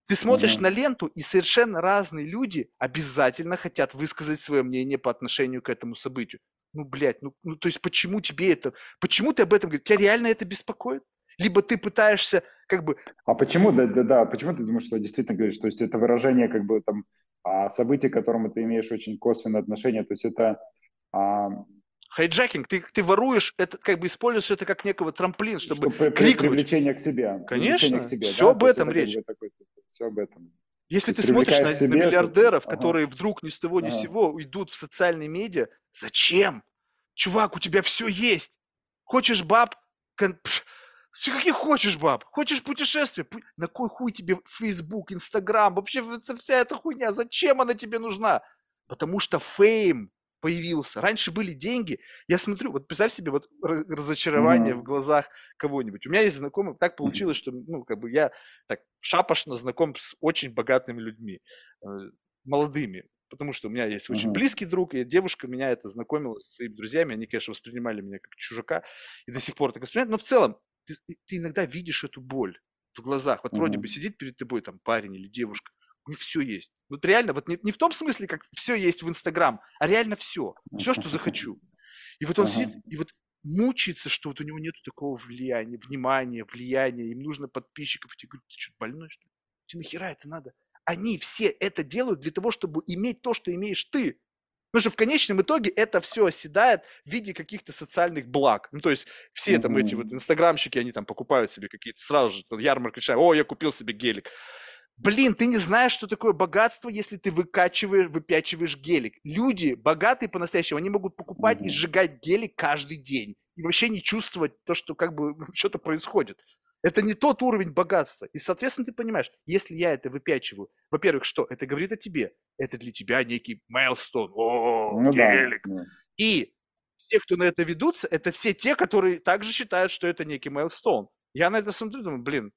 ты смотришь mm-hmm. на ленту, и совершенно разные люди обязательно хотят высказать свое мнение по отношению к этому событию. Ну, блядь, ну, ну то есть почему тебе это, почему ты об этом говоришь? Тебя реально это беспокоит? Либо ты пытаешься как бы... А почему, да, да, да, почему ты думаешь, что действительно говоришь, то есть это выражение как бы там а событие, к которому ты имеешь очень косвенное отношение, то есть это... А... Хайджекинг, ты, ты воруешь, это как бы используешь это как некого трамплин, чтобы, чтобы крикнуть. Привлечение к себе. Конечно, к себе, все да? об этом речь. Как бы такой, все об этом. Если ты смотришь на, себе, на миллиардеров, что... которые ага. вдруг ни с того ни ага. с сего идут в социальные медиа, зачем? Чувак, у тебя все есть. Хочешь баб? Кон... Все какие хочешь баб. Хочешь путешествие? На кой хуй тебе Facebook, Instagram? Вообще вся эта хуйня, зачем она тебе нужна? Потому что фейм появился. Раньше были деньги. Я смотрю, вот представь себе вот разочарование mm-hmm. в глазах кого-нибудь. У меня есть знакомый, так получилось, что, ну, как бы я так шапошно знаком с очень богатыми людьми, э, молодыми. Потому что у меня есть очень mm-hmm. близкий друг, и девушка меня это знакомила с своими друзьями. Они, конечно, воспринимали меня как чужака, и до сих пор так воспринимают. Но в целом, ты, ты иногда видишь эту боль в глазах. Вот mm-hmm. вроде бы сидит перед тобой там парень или девушка, них все есть. Вот реально, вот не, не в том смысле, как все есть в Инстаграм, а реально все. Все, что захочу. И вот он uh-huh. сидит, и вот мучается, что вот у него нет такого влияния, внимания, влияния, им нужно подписчиков. И тебе говорят, ты что, больной, что ли? Тебе нахера это надо? Они все это делают для того, чтобы иметь то, что имеешь ты. Потому что в конечном итоге это все оседает в виде каких-то социальных благ. Ну, то есть все там эти вот инстаграмщики, они там покупают себе какие-то сразу же, ярмарка, о, я купил себе гелик. Блин, ты не знаешь, что такое богатство, если ты выкачиваешь, выпячиваешь гелик. Люди богатые по-настоящему, они могут покупать mm-hmm. и сжигать гелик каждый день. И вообще не чувствовать то, что как бы что-то происходит. Это не тот уровень богатства. И, соответственно, ты понимаешь, если я это выпячиваю, во-первых, что? Это говорит о тебе. Это для тебя некий майлстон. О, ну, гелик. Да, да. И те, кто на это ведутся, это все те, которые также считают, что это некий майлстон. Я на это смотрю, думаю, блин,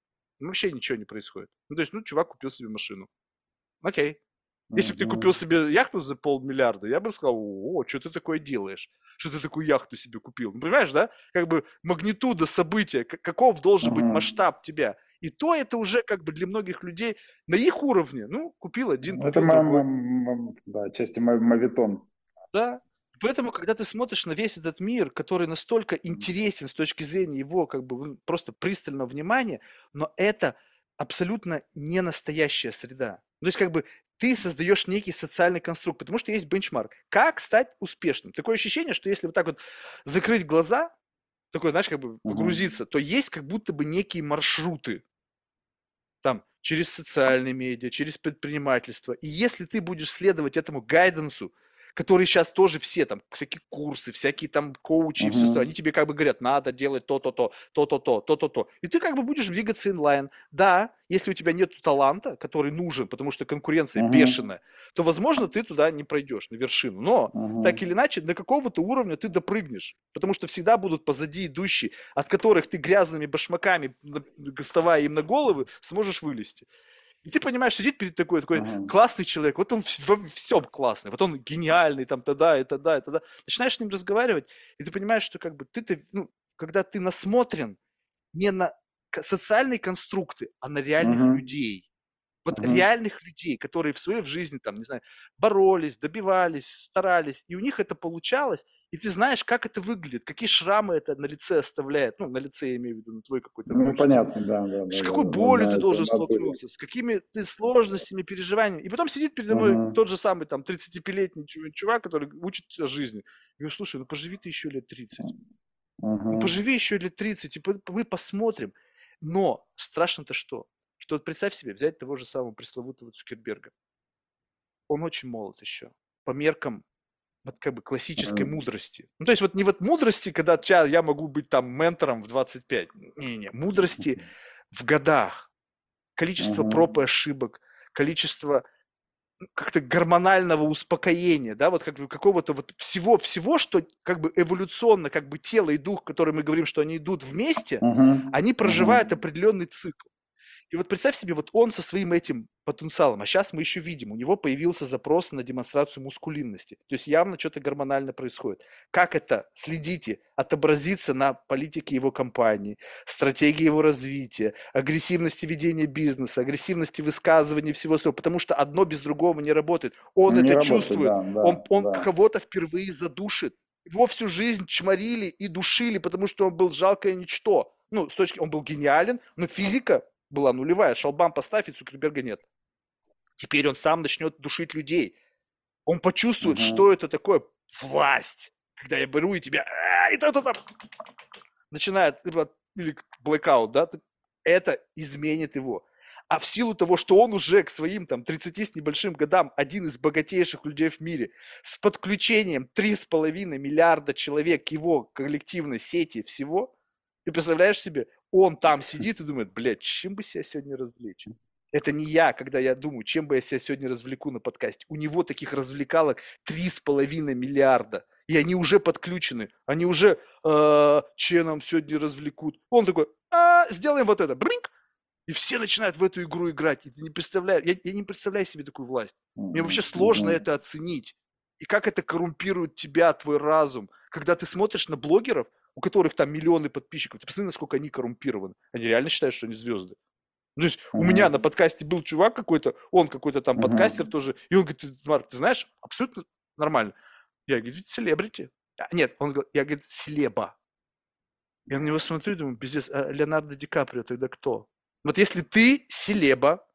вообще ничего не происходит. Ну, то есть, ну, чувак купил себе машину. Окей. Если бы ты купил себе яхту за полмиллиарда, я бы сказал, о, что ты такое делаешь? Что ты такую яхту себе купил? Ну, понимаешь, да? Как бы магнитуда события, каков должен быть масштаб тебя. И то это уже как бы для многих людей на их уровне. Ну, купил один, купил Это другой. да, части мавитон. Да, Поэтому, когда ты смотришь на весь этот мир, который настолько интересен с точки зрения его как бы просто пристального внимания, но это абсолютно не настоящая среда. То есть как бы ты создаешь некий социальный конструкт, потому что есть бенчмарк. Как стать успешным? Такое ощущение, что если вот так вот закрыть глаза, такой, знаешь, как бы погрузиться, то есть как будто бы некие маршруты. Там, через социальные медиа, через предпринимательство. И если ты будешь следовать этому гайденсу, которые сейчас тоже все там, всякие курсы, всякие там коучи, uh-huh. все остальное, они тебе как бы говорят, надо делать то-то-то, то-то-то, то-то-то. И ты как бы будешь двигаться инлайн. Да, если у тебя нет таланта, который нужен, потому что конкуренция бешеная, то, возможно, ты туда не пройдешь, на вершину. Но, так или иначе, до какого-то уровня ты допрыгнешь. Потому что всегда будут позади идущие, от которых ты грязными башмаками, доставая им на головы, сможешь вылезти. И ты понимаешь, сидит перед такой, такой ага. классный человек, вот он во всем классный, вот он гениальный, там, тогда, и тогда, и тогда. Начинаешь с ним разговаривать, и ты понимаешь, что как бы ты, ну, когда ты насмотрен не на социальные конструкты, а на реальных ага. людей, вот угу. реальных людей, которые в своей в жизни, там, не знаю, боролись, добивались, старались, и у них это получалось, и ты знаешь, как это выглядит, какие шрамы это на лице оставляет, ну, на лице я имею в виду, на твой какой-то... Ну, понятно, да, да. С какой да, болью да, ты должен столкнуться, с какими ты сложностями, переживаниями. И потом сидит передо мной uh тот же самый, там, 35-летний чувак, который учит жизни. Я говорю, слушай, ну, поживи ты еще лет 30. uh Ну, поживи еще лет 30, и мы посмотрим. Но страшно-то что? Что вот представь себе, взять того же самого пресловутого Цукерберга. Он очень молод еще. По меркам вот как бы классической mm. мудрости. Ну, то есть вот не вот мудрости, когда я, могу быть там ментором в 25. Не-не, мудрости в годах. Количество mm-hmm. проб и ошибок, количество как-то гормонального успокоения, да, вот как бы какого-то вот всего, всего, что как бы эволюционно, как бы тело и дух, которые мы говорим, что они идут вместе, uh-huh. они проживают uh-huh. определенный цикл. И вот представь себе, вот он со своим этим потенциалом, а сейчас мы еще видим, у него появился запрос на демонстрацию мускулинности. То есть явно что-то гормонально происходит. Как это, следите, отобразится на политике его компании, стратегии его развития, агрессивности ведения бизнеса, агрессивности высказывания всего своего, потому что одно без другого не работает. Он не это работает, чувствует, да, да, он, он да. кого-то впервые задушит. Его всю жизнь чморили и душили, потому что он был жалкое ничто. Ну, с точки, он был гениален, но физика была нулевая. Шалбам поставь, и Цукерберга нет. Теперь он сам начнет душить людей. Он почувствует, угу. что это такое власть. Когда я беру и тебя... И то, то, то, начинает, или blackout, да, это изменит его. А в силу того, что он уже к своим там 30 с небольшим годам один из богатейших людей в мире, с подключением 3,5 миллиарда человек к его коллективной сети всего, ты представляешь себе, он там сидит и думает, блядь, чем бы себя сегодня развлечь? Это не я, когда я думаю, чем бы я себя сегодня развлеку на подкасте. У него таких развлекалок три с половиной миллиарда. И они уже подключены. Они уже, э, чем нам сегодня развлекут. Он такой, а, сделаем вот это. Бринк! И все начинают в эту игру играть. И ты не представляешь, я, я не представляю себе такую власть. Мне вообще сложно это оценить. И как это коррумпирует тебя, твой разум. Когда ты смотришь на блогеров, у которых там миллионы подписчиков, ты посмотри, насколько они коррумпированы. Они реально считают, что они звезды. Ну, то есть uh-huh. у меня на подкасте был чувак какой-то, он какой-то там uh-huh. подкастер тоже, и он говорит, Марк, ты знаешь, абсолютно нормально. Я говорю, селебрити. А, нет, он говорит, я, говорит, селеба. Я на него смотрю и думаю, пиздец, а Леонардо Ди Каприо тогда кто? Вот если ты селеба,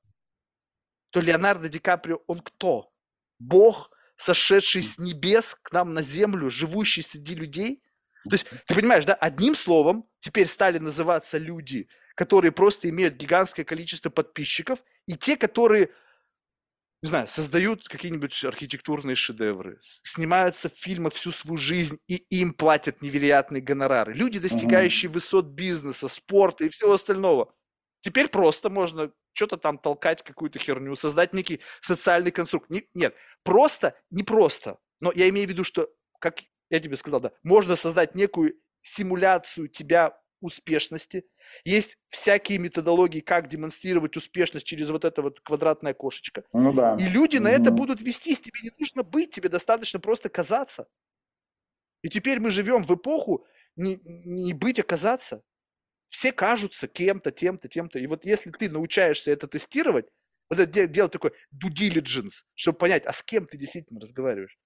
то Леонардо Ди Каприо, он кто? Бог, сошедший с небес к нам на землю, живущий среди людей? То есть, ты понимаешь, да, одним словом, теперь стали называться люди, которые просто имеют гигантское количество подписчиков, и те, которые, не знаю, создают какие-нибудь архитектурные шедевры, снимаются в фильмах всю свою жизнь, и им платят невероятные гонорары. Люди, достигающие uh-huh. высот бизнеса, спорта и всего остального. Теперь просто можно что-то там толкать, какую-то херню, создать некий социальный конструкт. Не, нет, просто, не просто. Но я имею в виду, что как я тебе сказал, да, можно создать некую симуляцию тебя успешности, есть всякие методологии, как демонстрировать успешность через вот это вот квадратное окошечко. Ну да. И люди на это будут вестись. Тебе не нужно быть, тебе достаточно просто казаться. И теперь мы живем в эпоху не, не быть, а казаться. Все кажутся кем-то, тем-то, тем-то. И вот если ты научаешься это тестировать, вот это делать такой due diligence, чтобы понять, а с кем ты действительно разговариваешь.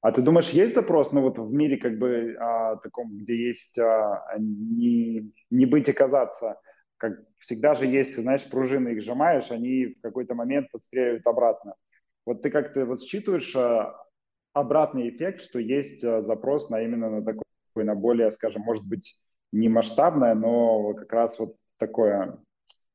А ты думаешь, есть запрос, ну вот в мире как бы а, таком, где есть а, не, не быть и казаться, как всегда же есть, знаешь, пружины их сжимаешь, они в какой-то момент подстреливают обратно. Вот ты как-то вот считываешь а, обратный эффект, что есть а, запрос на именно на такой, на более, скажем, может быть, не масштабное, но как раз вот такое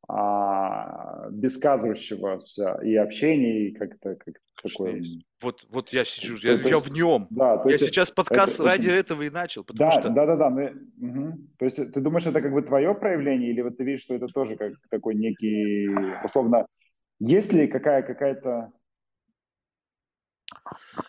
а, без сказывающегося и общения, и как-то как такое... Вот, вот я сижу, я, есть, я в нем. Да, то я есть, сейчас подкаст это, ради это, этого и начал, потому да, что... Да, да, да. Мы, угу. То есть ты думаешь, это как бы твое проявление, или вот ты видишь, что это тоже как такой некий, условно, есть ли какая, какая-то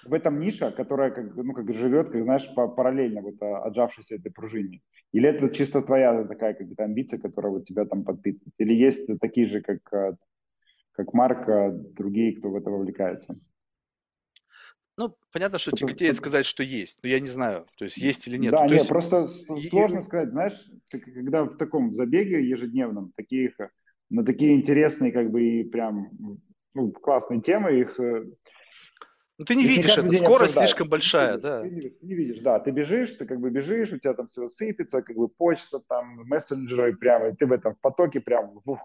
в этом ниша, которая как, ну, как живет, как знаешь, параллельно вот а, отжавшейся этой пружине? Или это чисто твоя такая как то амбиция, которая вот тебя там подпитывает? Или есть такие же, как, а, как Марк, а, другие, кто в это вовлекается? Ну, понятно, что Потому, тяготеет сказать, что есть, но я не знаю, то есть есть или нет. Да, ну, нет, есть... просто сложно и... сказать, знаешь, когда в таком забеге ежедневном, таких, на такие интересные, как бы, и прям ну, классные темы, их э, ну, ты не видишь это, скорость слишком большая, ты да. Ты не, не видишь, да, ты бежишь, ты как бы бежишь, у тебя там все сыпется, как бы почта, там, мессенджеры, прямо, и ты в этом потоке прям ух,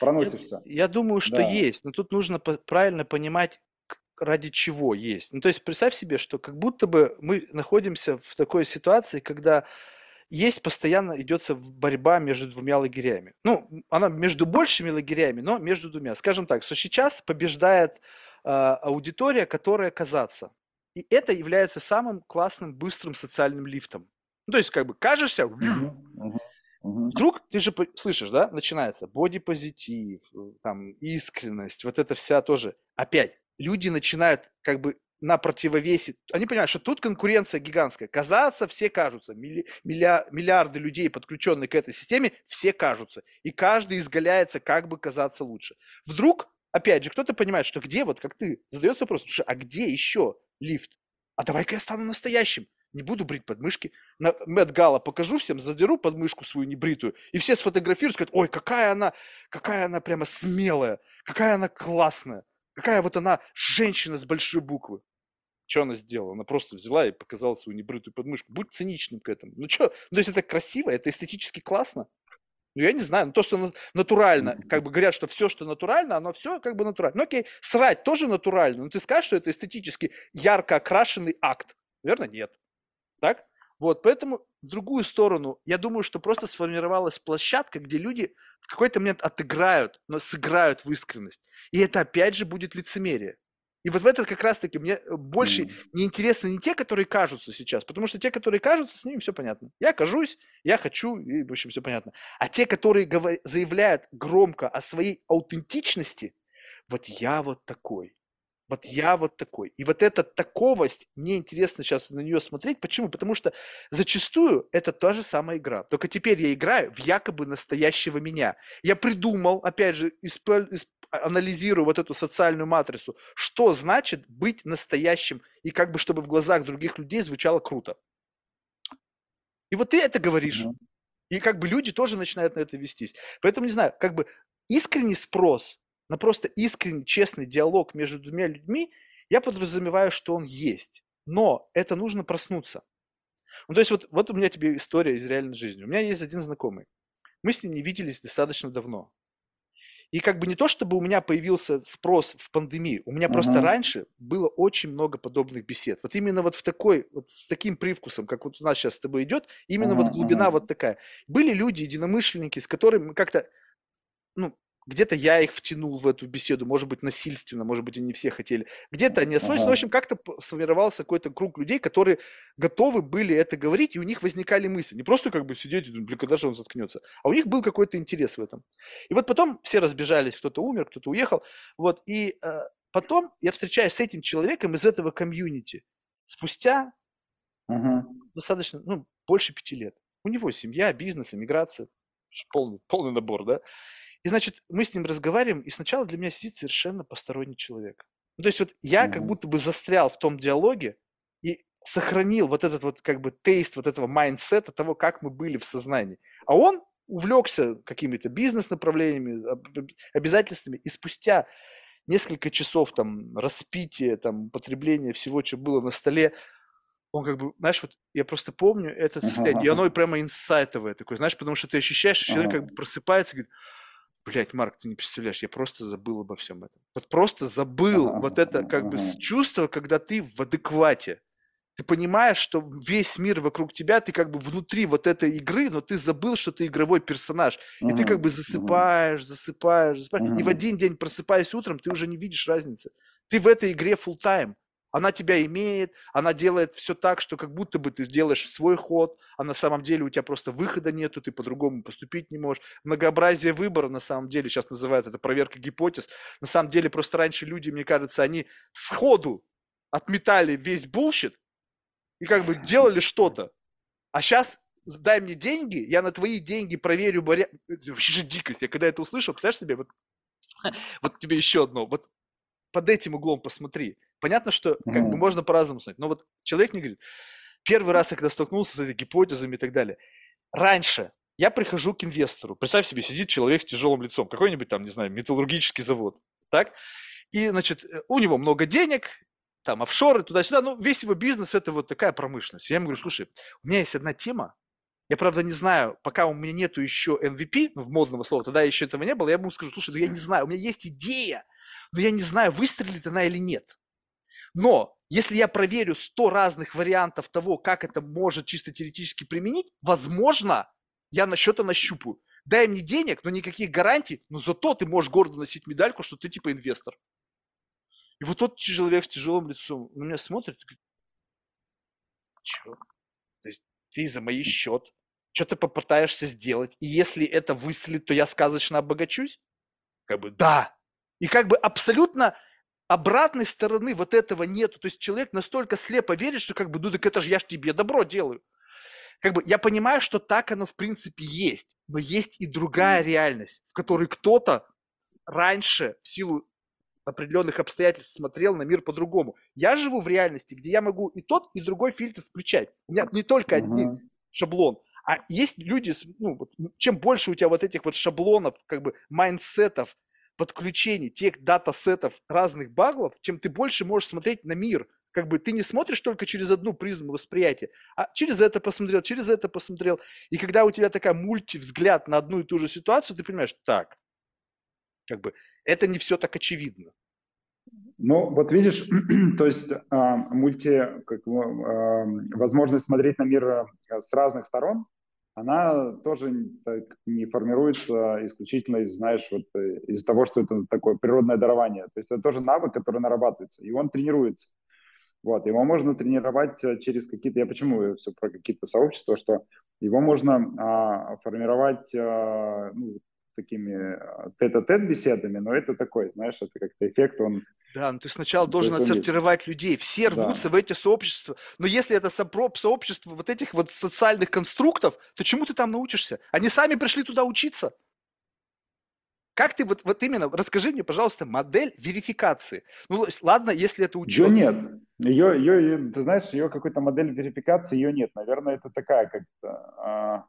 проносишься. Я, я думаю, что да. есть, но тут нужно правильно понимать, ради чего есть. Ну, то есть представь себе, что как будто бы мы находимся в такой ситуации, когда есть постоянно идется борьба между двумя лагерями. Ну, она между большими лагерями, но между двумя. Скажем так, что сейчас побеждает аудитория, которая казаться. И это является самым классным, быстрым социальным лифтом. Ну, то есть, как бы, кажешься, вдруг, ты же слышишь, да, начинается бодипозитив, там, искренность, вот это вся тоже. Опять, люди начинают, как бы, на противовесе, они понимают, что тут конкуренция гигантская. Казаться все кажутся. Милли, милля, миллиарды людей, подключенные к этой системе, все кажутся. И каждый изгаляется, как бы казаться лучше. Вдруг опять же, кто-то понимает, что где, вот как ты, задается вопрос, слушай, а где еще лифт? А давай-ка я стану настоящим. Не буду брить подмышки. На Мэтт Гала покажу всем, задеру подмышку свою небритую, и все сфотографируют, скажут, ой, какая она, какая она прямо смелая, какая она классная, какая вот она женщина с большой буквы. Что она сделала? Она просто взяла и показала свою небритую подмышку. Будь циничным к этому. Ну что, ну если это красиво, это эстетически классно, ну, я не знаю, ну, то, что натурально, как бы говорят, что все, что натурально, оно все как бы натурально. Ну, окей, срать тоже натурально, но ты скажешь, что это эстетически ярко окрашенный акт. Наверное, нет. Так? Вот, поэтому в другую сторону, я думаю, что просто сформировалась площадка, где люди в какой-то момент отыграют, но сыграют в искренность. И это опять же будет лицемерие. И вот в этот как раз-таки мне э, больше mm. не интересны не те, которые кажутся сейчас, потому что те, которые кажутся, с ними все понятно. Я кажусь, я хочу, и, в общем, все понятно. А те, которые говор... заявляют громко о своей аутентичности, вот я вот такой, вот я вот такой. И вот эта таковость, мне интересно сейчас на нее смотреть. Почему? Потому что зачастую это та же самая игра. Только теперь я играю в якобы настоящего меня. Я придумал, опять же, исп анализирую вот эту социальную матрицу, что значит быть настоящим и как бы чтобы в глазах других людей звучало круто. И вот ты это говоришь. Mm-hmm. И как бы люди тоже начинают на это вестись. Поэтому, не знаю, как бы искренний спрос на просто искренний, честный диалог между двумя людьми, я подразумеваю, что он есть. Но это нужно проснуться. Ну, то есть вот, вот у меня тебе история из реальной жизни. У меня есть один знакомый. Мы с ним не виделись достаточно давно. И как бы не то, чтобы у меня появился спрос в пандемии, у меня uh-huh. просто раньше было очень много подобных бесед. Вот именно вот в такой, вот с таким привкусом, как вот у нас сейчас с тобой идет, именно uh-huh. вот глубина uh-huh. вот такая. Были люди, единомышленники, с которыми мы как-то, ну, где-то я их втянул в эту беседу, может быть, насильственно, может быть, они все хотели. Где-то они освоились. Ага. Ну, в общем, как-то сформировался какой-то круг людей, которые готовы были это говорить, и у них возникали мысли. Не просто как бы сидеть и думать, блин, когда же он заткнется, а у них был какой-то интерес в этом. И вот потом все разбежались, кто-то умер, кто-то уехал. Вот, и э, потом я встречаюсь с этим человеком из этого комьюнити спустя ага. достаточно, ну, больше пяти лет. У него семья, бизнес, иммиграция, полный, полный набор, да. И, значит, мы с ним разговариваем, и сначала для меня сидит совершенно посторонний человек. Ну, то есть вот я как будто бы застрял в том диалоге и сохранил вот этот вот как бы taste вот этого mindset'а того, как мы были в сознании. А он увлекся какими-то бизнес-направлениями, обязательствами, и спустя несколько часов там распития, там потребления всего, что было на столе, он как бы, знаешь, вот я просто помню это состояние, и оно прямо инсайтовое такое, знаешь, потому что ты ощущаешь, что человек как бы просыпается и говорит, блядь, Марк, ты не представляешь, я просто забыл обо всем этом. Вот просто забыл вот это как бы чувство, когда ты в адеквате ты понимаешь, что весь мир вокруг тебя, ты как бы внутри вот этой игры, но ты забыл, что ты игровой персонаж. И ты как бы засыпаешь, засыпаешь, засыпаешь. И в один день, просыпаясь утром, ты уже не видишь разницы. Ты в этой игре full time. Она тебя имеет, она делает все так, что как будто бы ты делаешь свой ход, а на самом деле у тебя просто выхода нету, ты по-другому поступить не можешь. Многообразие выбора на самом деле, сейчас называют это проверка гипотез, на самом деле просто раньше люди, мне кажется, они сходу отметали весь bullshit, и как бы делали что-то. А сейчас дай мне деньги, я на твои деньги проверю баря... Вообще же дикость. Я когда это услышал, представляешь себе, вот, вот тебе еще одно, вот под этим углом посмотри. Понятно, что как бы можно по-разному смотреть, но вот человек мне говорит, первый раз я когда столкнулся с этими гипотезами и так далее, раньше я прихожу к инвестору, представь себе, сидит человек с тяжелым лицом, какой-нибудь там, не знаю, металлургический завод, так? И, значит, у него много денег, там офшоры, туда-сюда. Ну, весь его бизнес – это вот такая промышленность. Я ему говорю, слушай, у меня есть одна тема, я, правда, не знаю, пока у меня нету еще MVP, ну, в модного слова, тогда еще этого не было, я ему скажу, слушай, ну я не знаю, у меня есть идея, но я не знаю, выстрелит она или нет. Но если я проверю 100 разных вариантов того, как это может чисто теоретически применить, возможно, я на что-то нащупаю. Дай мне денег, но никаких гарантий, но зато ты можешь гордо носить медальку, что ты типа инвестор. И вот тот человек с тяжелым лицом на меня смотрит и говорит, что? То есть ты за мой счет что ты попытаешься сделать, и если это выстрелит, то я сказочно обогачусь? Как бы да. И как бы абсолютно обратной стороны вот этого нету. То есть человек настолько слепо верит, что как бы, ну так это же я ж тебе добро делаю. Как бы я понимаю, что так оно в принципе есть, но есть и другая реальность, в которой кто-то раньше в силу определенных обстоятельств смотрел на мир по-другому. Я живу в реальности, где я могу и тот, и другой фильтр включать. У меня не только один uh-huh. шаблон, а есть люди, ну, чем больше у тебя вот этих вот шаблонов, как бы mindset ов, подключений, тех dataset ов разных bubble ов, чем ты больше можешь смотреть на мир. Как бы ты не смотришь только через одну призму восприятия, а через это посмотрел, через это посмотрел. И когда у тебя такая мультивзгляд на одну и ту же ситуацию, ты понимаешь, так, как бы это не все так очевидно. Ну, вот видишь, то есть э, мульти, как, э, возможность смотреть на мир э, с разных сторон, она тоже так, не формируется исключительно из, знаешь, вот э, из того, что это такое природное дарование. То есть это тоже навык, который нарабатывается, и он тренируется. Вот, его можно тренировать э, через какие-то, я почему все про какие-то сообщества, что его можно а, формировать а, ну, такими а, тет-а-тет беседами, но это такой, знаешь, это как-то эффект, он... Да, ну ты сначала должен отсортировать людей. Все рвутся да. в эти сообщества. Но если это сообщество вот этих вот социальных конструктов, то чему ты там научишься? Они сами пришли туда учиться. Как ты вот, вот именно, расскажи мне, пожалуйста, модель верификации. Ну, ладно, если это учет. Ее нет. Ее, ее, ее, ты знаешь, ее какой-то модель верификации, ее нет. Наверное, это такая как-то...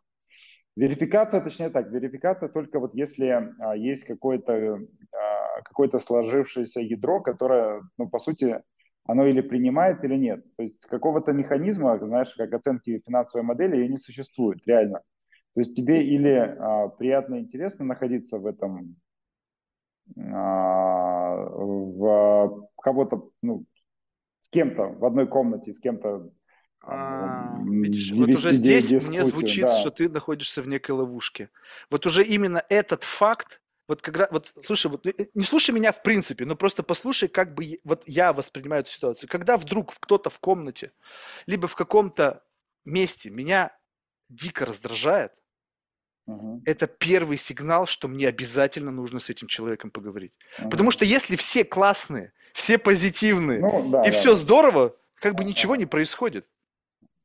Верификация, точнее так, верификация только вот если а, есть какое-то а, какое сложившееся ядро, которое, ну, по сути, оно или принимает, или нет. То есть какого-то механизма, знаешь, как оценки финансовой модели, ее не существует, реально. То есть тебе или а, приятно и интересно находиться в этом, а, в кого-то, ну, с кем-то в одной комнате, с кем-то а, видишь, вот уже здесь мне звучит, да. что ты находишься в некой ловушке. Вот уже именно этот факт, вот раз, вот слушай, вот, э, не слушай меня в принципе, но просто послушай, как бы вот я воспринимаю эту ситуацию. Когда вдруг кто-то в комнате, либо в каком-то месте меня дико раздражает, угу. это первый сигнал, что мне обязательно нужно с этим человеком поговорить. Угу. Потому что если все классные, все позитивные ну, да, и да. все здорово, как бы ничего не происходит.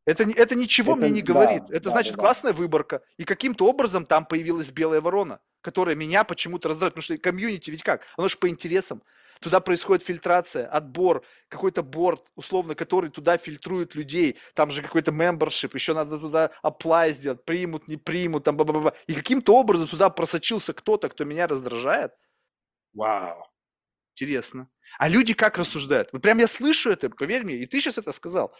Это, это ничего это, мне не говорит. Да, это да, значит да, классная выборка. И каким-то образом там появилась белая ворона, которая меня почему-то раздражает. Потому что комьюнити ведь как? Оно же по интересам. Туда происходит фильтрация, отбор, какой-то борт, условно, который туда фильтрует людей. Там же какой-то membership, еще надо туда apply сделать, примут, не примут, там, ба -ба -ба. И каким-то образом туда просочился кто-то, кто меня раздражает. Вау. Интересно. А люди как рассуждают? Вот прям я слышу это, поверь мне, и ты сейчас это сказал.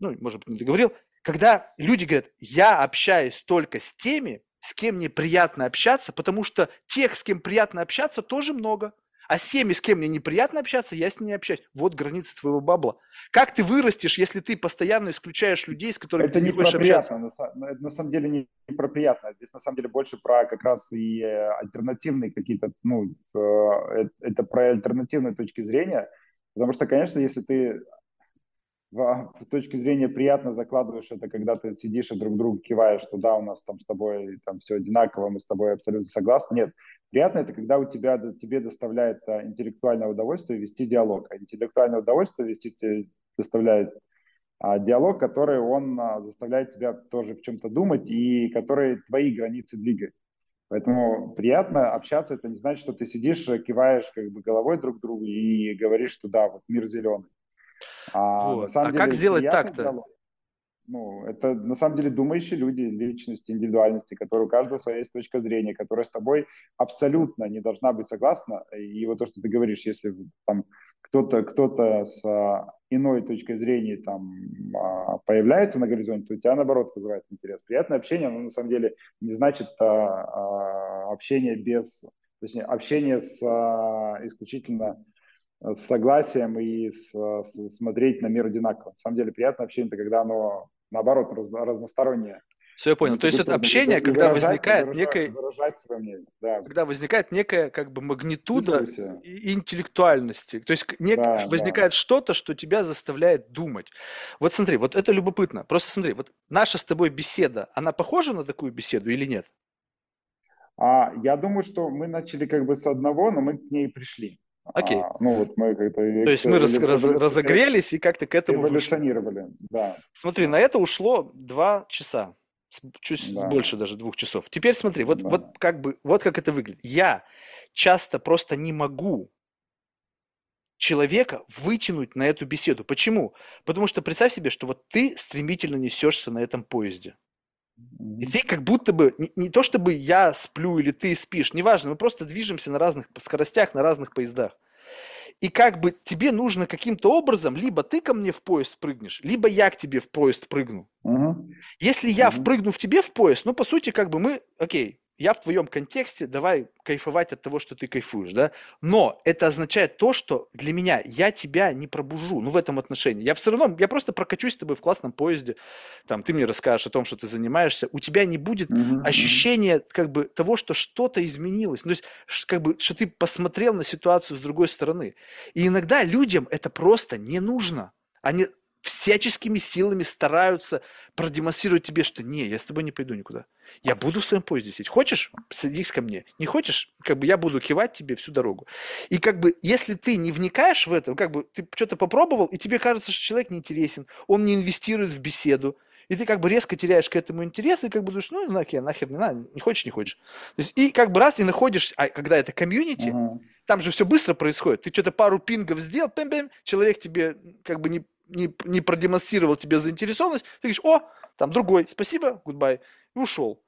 Ну, может быть, не договорил. Когда люди говорят, я общаюсь только с теми, с кем мне приятно общаться, потому что тех, с кем приятно общаться, тоже много. А с теми, с кем мне неприятно общаться, я с ними общаюсь. Вот границы твоего бабла. Как ты вырастешь, если ты постоянно исключаешь людей, с которыми это ты не, не хочешь общаться? На, это на самом деле не, не про приятно. Здесь на самом деле больше про как раз и э, альтернативные какие-то, ну, э, это про альтернативные точки зрения. Потому что, конечно, если ты с точки зрения приятно закладываешь это, когда ты сидишь и друг другу киваешь, что да, у нас там с тобой там все одинаково, мы с тобой абсолютно согласны. Нет, приятно это, когда у тебя, тебе доставляет а, интеллектуальное удовольствие вести диалог. А интеллектуальное удовольствие вести доставляет а, диалог, который он а, заставляет тебя тоже в чем-то думать и который твои границы двигает. Поэтому приятно общаться, это не значит, что ты сидишь, киваешь как бы головой друг другу и говоришь, что да, вот мир зеленый. А, вот. а деле, как сделать так-то? Ну, это на самом деле думающие люди, личности, индивидуальности, которые у каждого своя есть точка зрения, которая с тобой абсолютно не должна быть согласна. И вот то, что ты говоришь, если там кто-то кто с а, иной точкой зрения там а, появляется на горизонте, то у тебя наоборот вызывает интерес. Приятное общение, но на самом деле не значит а, а, общение без, точнее, общение с а, исключительно с согласием и с, с, смотреть на мир одинаково. На самом деле приятное общение, это когда оно, наоборот, раз, разностороннее. Все, я понял. То есть это общение, когда возникает выражать, некое... Выражать свое мнение, да. Когда возникает некая как бы магнитуда и интеллектуальности. То есть нек... да, возникает да. что-то, что тебя заставляет думать. Вот смотри, вот это любопытно. Просто смотри, вот наша с тобой беседа, она похожа на такую беседу или нет? А, я думаю, что мы начали как бы с одного, но мы к ней пришли. Окей. А, ну вот мы как-то... То есть мы раз, раз, разогрелись и как-то к этому Эволюционировали, вышли. да. Смотри, на это ушло два часа. Чуть да. больше даже двух часов. Теперь смотри, вот, да. вот как бы, вот как это выглядит. Я часто просто не могу человека вытянуть на эту беседу. Почему? Потому что представь себе, что вот ты стремительно несешься на этом поезде. И здесь как будто бы, не, не то чтобы я сплю или ты спишь, неважно, мы просто движемся на разных скоростях, на разных поездах. И как бы тебе нужно каким-то образом, либо ты ко мне в поезд прыгнешь, либо я к тебе в поезд прыгну. Угу. Если я угу. впрыгну в тебе в поезд, ну, по сути, как бы мы, окей, я в твоем контексте, давай кайфовать от того, что ты кайфуешь, да, но это означает то, что для меня я тебя не пробужу, ну, в этом отношении. Я все равно, я просто прокачусь с тобой в классном поезде, там, ты мне расскажешь о том, что ты занимаешься, у тебя не будет mm-hmm. ощущения, как бы, того, что что-то изменилось, ну, то есть, как бы, что ты посмотрел на ситуацию с другой стороны. И иногда людям это просто не нужно. Они всяческими силами стараются продемонстрировать тебе, что не, я с тобой не пойду никуда. Я буду в своем поезде сидеть. Хочешь, садись ко мне. Не хочешь, как бы я буду кивать тебе всю дорогу. И как бы, если ты не вникаешь в это, как бы ты что-то попробовал, и тебе кажется, что человек неинтересен, он не инвестирует в беседу, и ты как бы резко теряешь к этому интерес, и как бы думаешь, ну, нахер, нахер не надо, не хочешь, не хочешь. То есть, и как бы раз, и находишь, а когда это комьюнити, uh-huh. там же все быстро происходит. Ты что-то пару ping ов сделал, пэм-пэм, человек тебе как бы не не, не продемонстрировал тебе заинтересованность, ты говоришь, о, там другой, спасибо, goodbye, и ушел.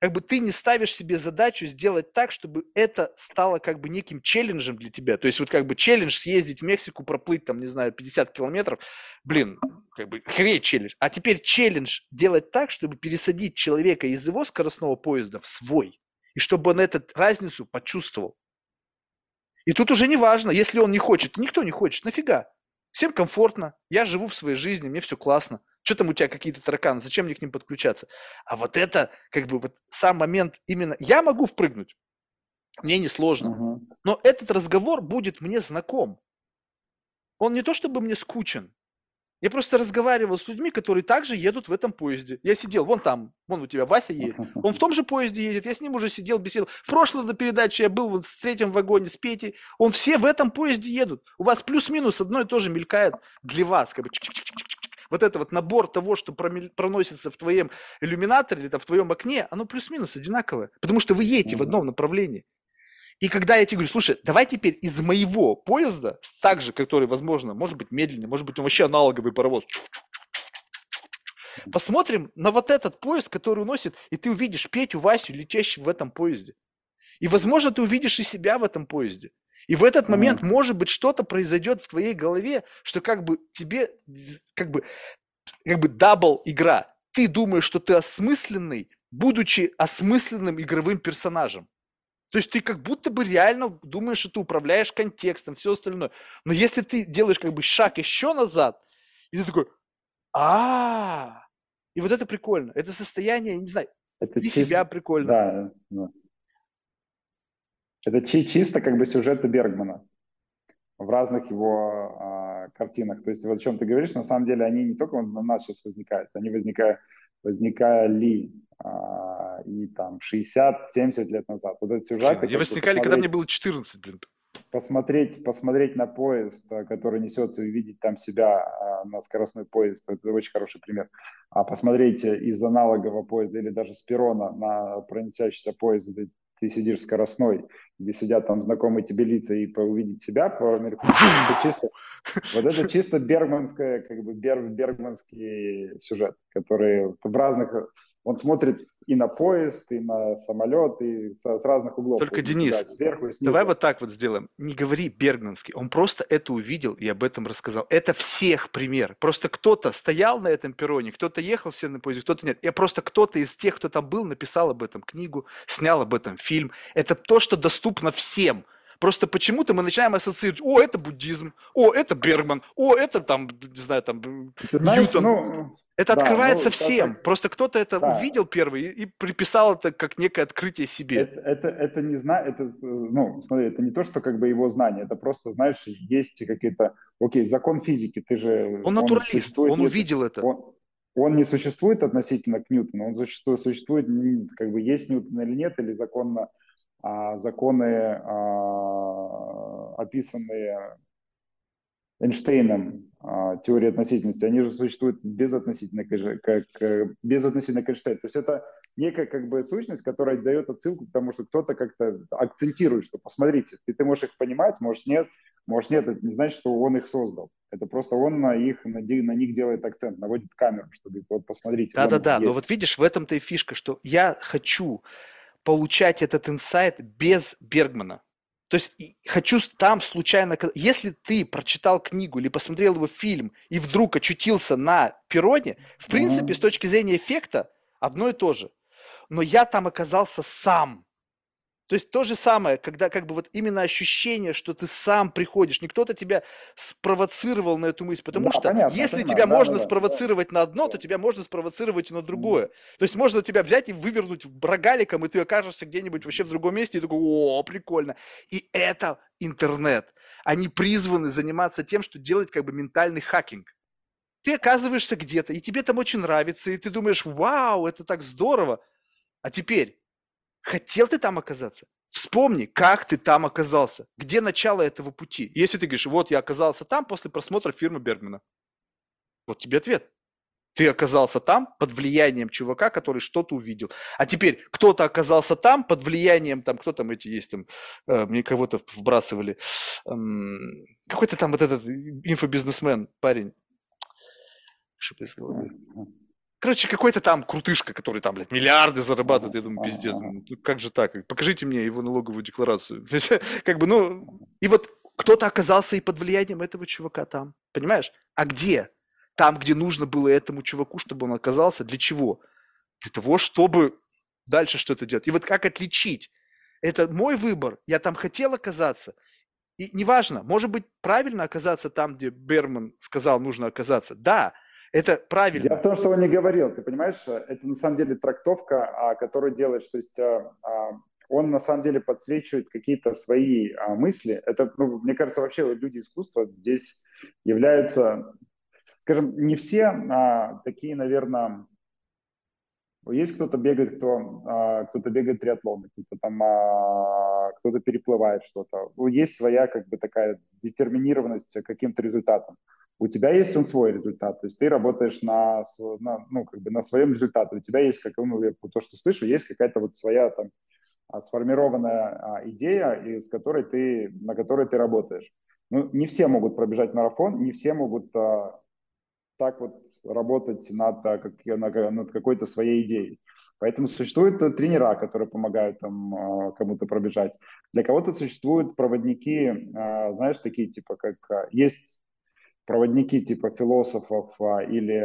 Как бы ты не ставишь себе задачу сделать так, чтобы это стало как бы неким челленджем для тебя. То есть вот как бы челлендж съездить в Мексику, проплыть там, не знаю, 50 километров, блин, как бы хрень челлендж. А теперь челлендж делать так, чтобы пересадить человека из его скоростного поезда в свой. И чтобы он эту разницу почувствовал. И тут уже не важно, если он не хочет, никто не хочет, нафига? Всем комфортно, я живу в своей жизни, мне все классно. Что там у тебя какие-то тараканы, зачем мне к ним подключаться? А вот это, как бы, вот сам момент именно, я могу впрыгнуть, мне не сложно, угу. но этот разговор будет мне знаком. Он не то чтобы мне скучен, я просто разговаривал с людьми, которые также едут в этом поезде. Я сидел, вон там, вон у тебя Вася едет. Он в том же поезде едет, я с ним уже сидел, беседовал. В прошлой на передаче я был вот в третьем вагоне с Петей. Он все в этом поезде едут. У вас плюс-минус одно и то же мелькает для вас. Как бы вот это вот набор того, что проносится в твоем иллюминаторе или там, в твоем окне, оно плюс-минус одинаковое. Потому что вы едете в одном направлении. И когда я тебе говорю, слушай, давай теперь из моего поезда, так же, который, возможно, может быть медленный, может быть, он вообще аналоговый паровоз, посмотрим на вот этот поезд, который уносит, и ты увидишь Петю, Васю, летящих в этом поезде. И, возможно, ты увидишь и себя в этом поезде. И в этот момент, может быть, что-то произойдет в твоей голове, что как бы тебе, как бы, как бы double игра. Ты думаешь, что ты осмысленный, будучи осмысленным игровым персонажем. То есть ты как будто бы реально думаешь, что ты управляешь контекстом, все остальное. Но если ты делаешь как бы шаг еще назад, и ты такой, а, и вот это прикольно. Это состояние, не знаю, это и чисто, себя прикольно. Да, да. Это чи- чисто как бы сюжеты Бергмана в разных его а, картинах. То есть вот о чем ты говоришь, на самом деле они не только на нас сейчас возникают, они возникают, возникали а, и там 60-70 лет назад. Вот эти сюжеты... Они возникали, когда мне было 14, блин. Посмотреть, посмотреть на поезд, а, который несется, увидеть там себя а, на скоростной поезд, это очень хороший пример. А посмотреть из аналогового поезда или даже с перона на пронесящийся поезд, ты сидишь скоростной, где сидят там знакомые тебе лица, и увидеть себя по это чисто, вот это чисто бергманское, как бы бер, бергманский сюжет, который в разных он смотрит и на поезд, и на самолет, и с, с разных углов. Только, Денис, сюда, сверху и снизу. давай вот так вот сделаем. Не говори Бергманский. Он просто это увидел и об этом рассказал. Это всех пример. Просто кто-то стоял на этом перроне, кто-то ехал все на поезде, кто-то нет. Я просто кто-то из тех, кто там был, написал об этом книгу, снял об этом фильм. Это то, что доступно всем. Просто почему-то мы начинаем ассоциировать, о, это буддизм, о, это Бергман, о, это там, не знаю, там, Ты знаешь, Ньютон. Ну, это да, открывается ну, всем. Это, Просто кто-то это да. увидел первый и, и приписал это как некое открытие себе. Это, это, это не знаю, это, ну, смотри, это не то, что как бы его знание, это просто, знаешь, есть какие-то, окей, закон физики, ты же... Он натуралист, он, он увидел это. Он, он не существует относительно к Ньютону, он существует, существует как бы есть Ньютон или нет, или законно а, законы, а, описанные Эйнштейном, теории относительности, они же существуют без относительной, как, без относительной Эйнштейна. То есть это некая как бы сущность, которая дает отсылку к тому, что кто-то как-то акцентирует, что посмотрите, ты, ты можешь их понимать, можешь нет, можешь нет, это не значит, что он их создал. Это просто он на их, на, на них делает акцент, наводит камеру, чтобы вот посмотрите. Да-да-да, но вот видишь, в этом-то и фишка, что я хочу получать этот инсайт без Бергмана. То есть хочу там случайно... Если ты прочитал книгу или посмотрел его фильм и вдруг очутился на перроне, в принципе, mm-hmm. с точки зрения эффекта, одно и то же. Но я там оказался сам. То есть то же самое, когда как бы вот именно ощущение, что ты сам приходишь, не кто-то тебя спровоцировал на эту мысль, потому да, что понятно, если понимаю, тебя да, можно да, спровоцировать да. на одно, то тебя можно спровоцировать и на другое. То есть можно тебя взять и вывернуть рогаликом, и ты окажешься где-нибудь вообще в другом месте, и такой, о, прикольно. И это интернет. Они призваны заниматься тем, что делать как бы ментальный хакинг. Ты оказываешься где-то, и тебе там очень нравится, и ты думаешь, вау, это так здорово. А теперь Хотел ты там оказаться? Вспомни, как ты там оказался, где начало этого пути. Если ты говоришь, вот я оказался там после просмотра фирмы Бергмана, вот тебе ответ. Ты оказался там под влиянием чувака, который что-то увидел. А теперь кто-то оказался там под влиянием, там, кто там эти есть, там, э, мне кого-то вбрасывали, эм, какой-то там вот этот инфобизнесмен, парень, из головы. Короче, какой-то там крутышка, который там, блядь, миллиарды зарабатывает. Я думаю, пиздец, ну как же так? Покажите мне его налоговую декларацию. Как бы, ну, и вот кто-то оказался и под влиянием этого чувака там. Понимаешь? А где? Там, где нужно было этому чуваку, чтобы он оказался. Для чего? Для того, чтобы дальше что-то делать. И вот как отличить? Это мой выбор. Я там хотел оказаться. И неважно, может быть, правильно оказаться там, где Берман сказал, нужно оказаться. Да, это правильно. Дело в том, что он не говорил, ты понимаешь, это на самом деле трактовка, а, которую делает, то есть а, а, он на самом деле подсвечивает какие-то свои мысли. Это, ну, мне кажется, вообще люди искусства здесь являются, скажем, не все а, такие, наверное, есть кто-то бегает, кто, а, кто-то бегает триатлоны, кто-то там, а, кто-то переплывает что-то. Есть своя как бы такая детерминированность каким-то результатом. У тебя есть он свой результат, то есть ты работаешь на, на, ну, как бы на своем результате, у тебя есть, как ну, я то, что слышу, есть какая-то вот своя там а, сформированная а, идея, из которой ты, на которой ты работаешь. Ну, не все могут пробежать марафон, не все могут а, так вот работать над, как, над какой-то своей идеей. Поэтому существуют тренера, которые помогают там кому-то пробежать. Для кого-то существуют проводники, знаешь, такие типа как есть проводники типа философов или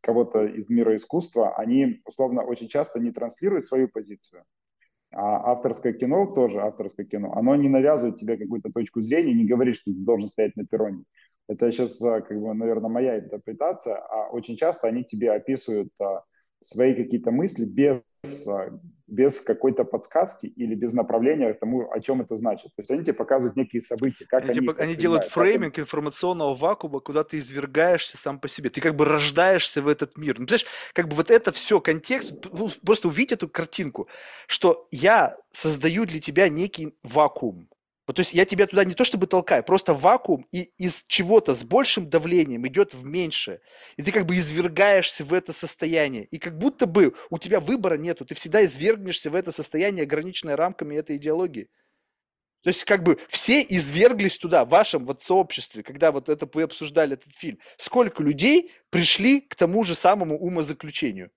кого-то из мира искусства, они условно очень часто не транслируют свою позицию. А авторское кино, тоже авторское кино, оно не навязывает тебе какую-то точку зрения, не говорит, что ты должен стоять на перроне. Это сейчас, а, как бы, наверное, моя интерпретация, а очень часто они тебе описывают а, свои какие-то мысли без, а, без какой-то подсказки или без направления к тому, о чем это значит. То есть они тебе показывают некие события, как они... Они, они делают фрейминг они... информационного вакуума, куда ты извергаешься сам по себе. Ты как бы рождаешься в этот мир. Ну, знаешь, как бы вот это все, контекст, ну, просто увидеть эту картинку, что я создаю для тебя некий вакуум, вот, то есть я тебя туда не то чтобы толкаю, просто вакуум и из чего-то с большим давлением идет в меньшее. И ты как бы извергаешься в это состояние. И как будто бы у тебя выбора нету. Ты всегда извергнешься в это состояние, ограниченное рамками этой идеологии. То есть как бы все изверглись туда, в вашем вот сообществе, когда вот это вы обсуждали этот фильм. Сколько людей пришли к тому же самому умозаключению?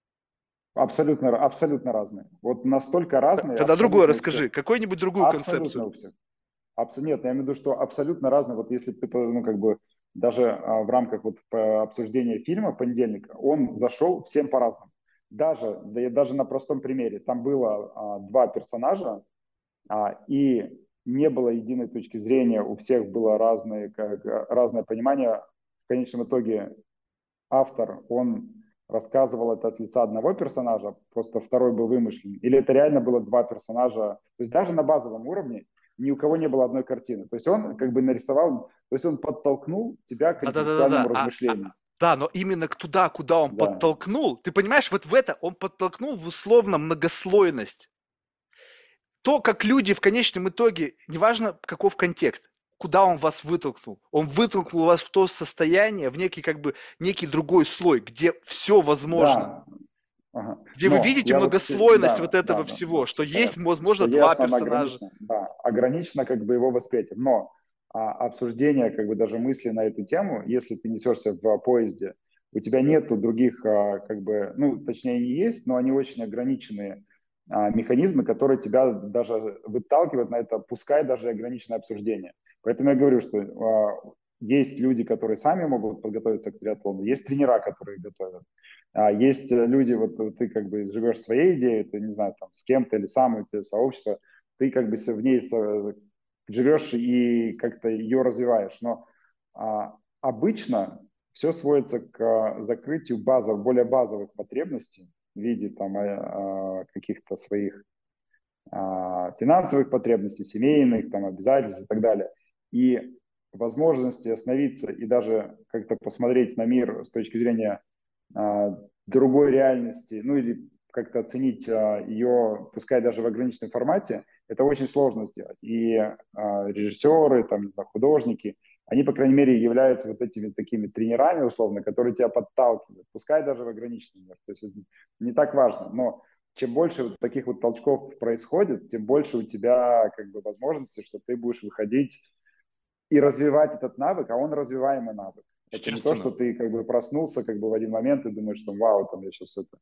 Абсолютно, абсолютно разные. Вот настолько разные. Тогда другое расскажи. Какую-нибудь другую абсолютно концепцию. У всех. Абсолютно, нет, я имею в виду, что абсолютно разные. Вот если ты, ну, как бы, даже а, в рамках вот обсуждения фильма понедельника, он зашел всем по-разному. Даже, да и даже на простом примере, там было а, два персонажа, а, и не было единой точки зрения, у всех было разное, как, разное понимание. В конечном итоге автор, он рассказывал это от лица одного персонажа, просто второй был вымышлен, или это реально было два персонажа. То есть даже на базовом уровне ни у кого не было одной картины. То есть он как бы нарисовал, то есть он подтолкнул тебя к интеллектуальному да, размышлению. А, а, да, но именно туда, куда он да. подтолкнул, ты понимаешь, вот в это он подтолкнул в условно многослойность. То, как люди в конечном итоге, неважно каков контекст, куда он вас вытолкнул. Он вытолкнул вас в то состояние, в некий как бы некий другой слой, где все возможно. Да. Ага. Где Но вы видите многослойность вот, да, вот этого да, всего, да, что да, есть, возможно, что два персонажа. Ограничено, да, ограничено как бы его восприятие. Но а, обсуждение, как бы даже мысли на эту тему, если ты несешься в поезде, у тебя нету других, а, как бы, ну, точнее, и есть, но они очень ограниченные а, механизмы, которые тебя даже выталкивают на это, пускай даже ограниченное обсуждение. Поэтому я говорю, что а, есть люди, которые сами могут подготовиться к триатлону, есть тренера, которые готовят. А есть люди, вот ты как бы живешь своей идеей, ты, не знаю, там, с кем-то или сам, или сообщество, ты как бы в ней живешь и как-то ее развиваешь. Но а, обычно все сводится к закрытию базов, более базовых потребностей в виде там, а, каких-то своих а, финансовых потребностей, семейных, там, обязательств и так далее. И возможности остановиться и даже как-то посмотреть на мир с точки зрения другой реальности, ну или как-то оценить а, ее, пускай даже в ограниченном формате, это очень сложно сделать. И а, режиссеры, там, художники, они, по крайней мере, являются вот этими такими тренерами, условно, которые тебя подталкивают, пускай даже в ограниченном мире. То есть не так важно, но чем больше вот таких вот толчков происходит, тем больше у тебя как бы возможности, что ты будешь выходить и развивать этот навык, а он развиваемый навык. Это не то, что ты как бы проснулся как бы в один момент и думаешь, что вау, там я сейчас это...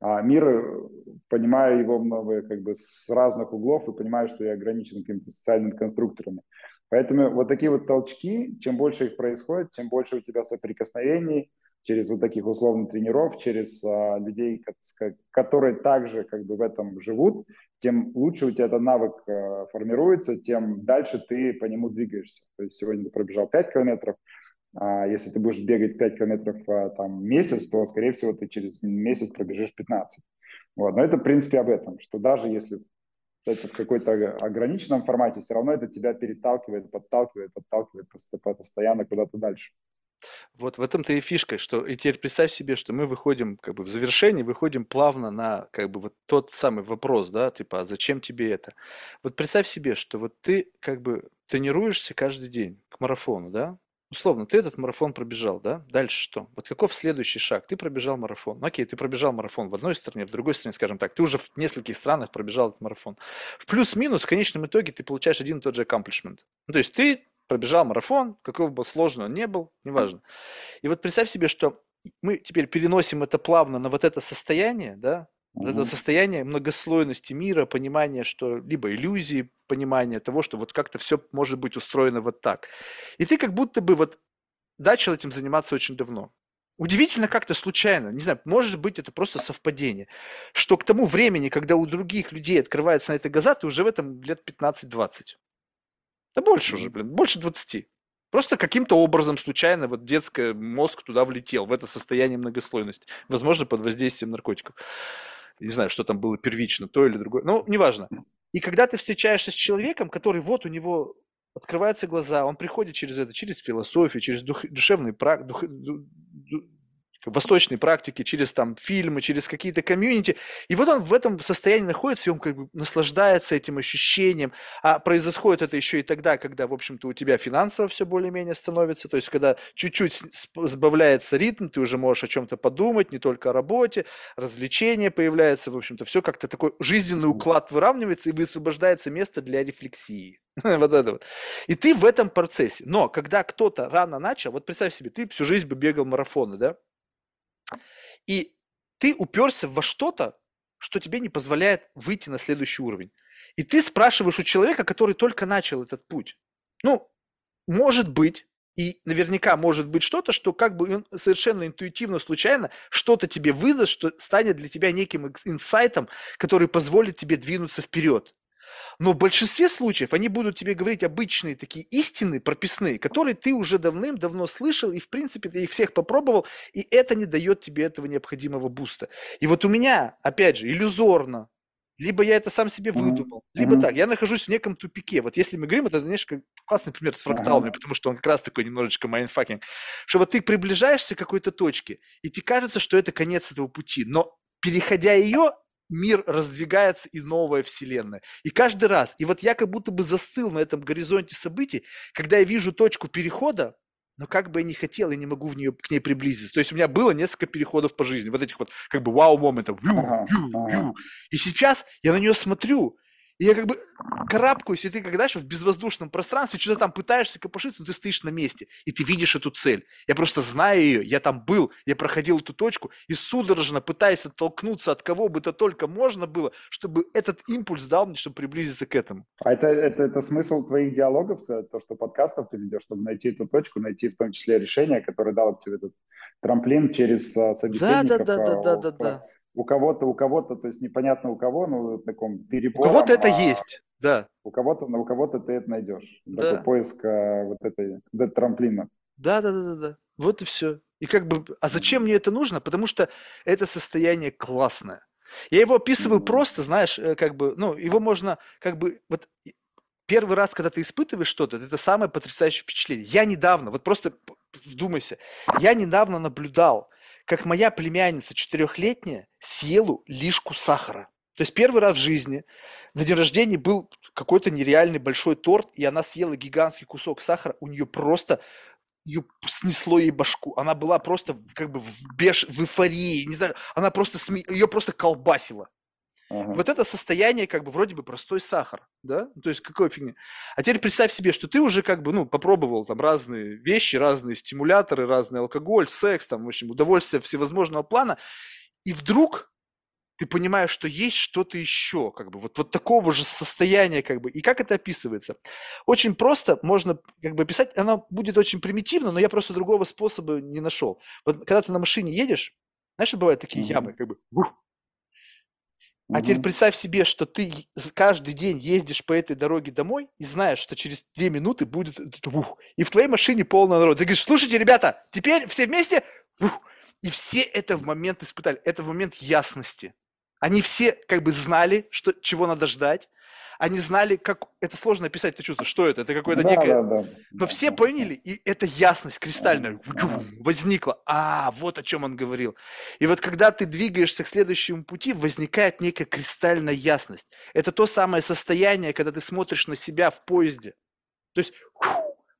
А мир, э, понимаю его много как бы с разных углов и понимаю, что я ограничен какими-то социальными конструкторами. Поэтому вот такие вот толчки, чем больше их происходит, тем больше у тебя соприкосновений через вот таких условных тренеров, через а, людей, которые также как бы в этом живут, тем лучше у тебя этот навык а, формируется, тем дальше ты по нему двигаешься. То есть сегодня ты пробежал 5 километров, если ты будешь бегать 5 километров а, там, месяц, то, скорее всего, ты через месяц пробежишь 15. Вот. Но это, в принципе, об этом, что даже если это в какой-то ограниченном формате, все равно это тебя переталкивает, подталкивает, подталкивает постоянно куда-то дальше. Вот в этом-то и фишка, что и теперь представь себе, что мы выходим как бы в завершении, выходим плавно на как бы вот тот самый вопрос, да, типа, а зачем тебе это? Вот представь себе, что вот ты как бы тренируешься каждый день к марафону, да, условно, ты этот марафон пробежал, да? Дальше что? Вот каков следующий шаг? Ты пробежал марафон. Ну, окей, ты пробежал марафон в одной стране, в другой стране, скажем так. Ты уже в нескольких странах пробежал этот марафон. В плюс-минус, в конечном итоге, ты получаешь один и тот же accomplishment. Ну, то есть ты пробежал марафон, какой бы сложный он ни был, неважно. И вот представь себе, что мы теперь переносим это плавно на вот это состояние, да, вот это состояние многослойности мира, понимания, что либо иллюзии, понимания того, что вот как-то все может быть устроено вот так. И ты как будто бы вот начал этим заниматься очень давно. Удивительно как-то случайно, не знаю, может быть это просто совпадение, что к тому времени, когда у других людей открывается на это глаза, ты уже в этом лет 15-20. Да больше уже, блин, больше 20. Просто каким-то образом случайно вот детский мозг туда влетел, в это состояние многослойности. Возможно, под воздействием наркотиков. Не знаю, что там было первично, то или другое. Ну, неважно. И когда ты встречаешься с человеком, который вот у него открываются глаза, он приходит через это, через философию, через дух, душевный прак, дух, восточной практики, через там фильмы, через какие-то комьюнити. И вот он в этом состоянии находится, и он как бы наслаждается этим ощущением. А происходит это еще и тогда, когда, в общем-то, у тебя финансово все более-менее становится. То есть, когда чуть-чуть сбавляется ритм, ты уже можешь о чем-то подумать, не только о работе, развлечения появляются, в общем-то, все как-то такой жизненный уклад выравнивается, и высвобождается место для рефлексии. вот это вот. И ты в этом процессе. Но когда кто-то рано начал, вот представь себе, ты всю жизнь бы бегал марафоны, да? И ты уперся во что-то, что тебе не позволяет выйти на следующий уровень. И ты спрашиваешь у человека, который только начал этот путь. Ну, может быть, и наверняка может быть что-то, что как бы совершенно интуитивно, случайно что-то тебе выдаст, что станет для тебя неким инсайтом, который позволит тебе двинуться вперед. Но в большинстве случаев они будут тебе говорить обычные такие истины прописные, которые ты уже давным-давно слышал, и в принципе ты их всех попробовал, и это не дает тебе этого необходимого буста. И вот у меня, опять же, иллюзорно, либо я это сам себе выдумал, mm-hmm. либо так, я нахожусь в неком тупике. Вот если мы говорим, это, знаешь, классный пример с фракталами, uh-huh. потому что он как раз такой немножечко mindfucking, что вот ты приближаешься к какой-то точке, и тебе кажется, что это конец этого пути, но переходя ее, мир раздвигается и новая вселенная. И каждый раз, и вот я как будто бы застыл на этом горизонте событий, когда я вижу точку перехода, но как бы я не хотел, я не могу в нее, к ней приблизиться. То есть у меня было несколько переходов по жизни, вот этих вот как бы вау-моментов. И сейчас я на нее смотрю, и я как бы карабкаюсь, и ты когда еще в безвоздушном пространстве что-то там пытаешься копошиться, но ты стоишь на месте, и ты видишь эту цель. Я просто знаю ее, я там был, я проходил эту точку, и судорожно пытаясь оттолкнуться от кого бы то только можно было, чтобы этот импульс дал мне, чтобы приблизиться к этому. А это, это, это смысл твоих диалогов, то, что подкастов ты ведешь, чтобы найти эту точку, найти в том числе решение, которое дало тебе этот трамплин через а, собеседников. Да, да, да, да, да, да у кого-то, у кого-то, то есть непонятно у кого, но в таком перебором. У кого-то это а есть, да. У кого-то, у кого-то ты это найдешь. Да. Такой поиск а, вот этой, вот этой трамплина. Да, да, да, да, да. Вот и все. И как бы, а зачем мне это нужно? Потому что это состояние классное. Я его описываю mm-hmm. просто, знаешь, э, как бы, ну, его можно, как бы, вот первый раз, когда ты испытываешь что-то, это самое потрясающее впечатление. Я недавно, вот просто вдумайся, я недавно наблюдал, как моя племянница четырехлетняя съела лишку сахара. То есть первый раз в жизни на день рождения был какой-то нереальный большой торт, и она съела гигантский кусок сахара, у нее просто ее снесло ей башку. Она была просто как бы в, беш... в эйфории, не знаю, она просто сме... ее просто колбасила. Ага. Вот это состояние, как бы, вроде бы простой сахар, да? Ну, то есть, какой фигня? А теперь представь себе, что ты уже, как бы, ну, попробовал там разные вещи, разные стимуляторы, разный алкоголь, секс, там, в общем, удовольствие всевозможного плана, и вдруг ты понимаешь, что есть что-то еще, как бы, вот, вот такого же состояния, как бы. И как это описывается? Очень просто можно, как бы, описать, оно будет очень примитивно, но я просто другого способа не нашел. Вот когда ты на машине едешь, знаешь, бывают такие mm-hmm. ямы, как бы, ух, а теперь представь себе, что ты каждый день ездишь по этой дороге домой и знаешь, что через две минуты будет ух, и в твоей машине полно народа. Ты говоришь, слушайте, ребята, теперь все вместе, ух, и все это в момент испытали, это в момент ясности. Они все как бы знали, что, чего надо ждать, они знали, как это сложно описать это чувство, что это, это какое-то да, некое... Да, да, Но все поняли, и эта ясность кристальная возникла. А, вот о чем он говорил. И вот когда ты двигаешься к следующему пути, возникает некая кристальная ясность. Это то самое состояние, когда ты смотришь на себя в поезде. То есть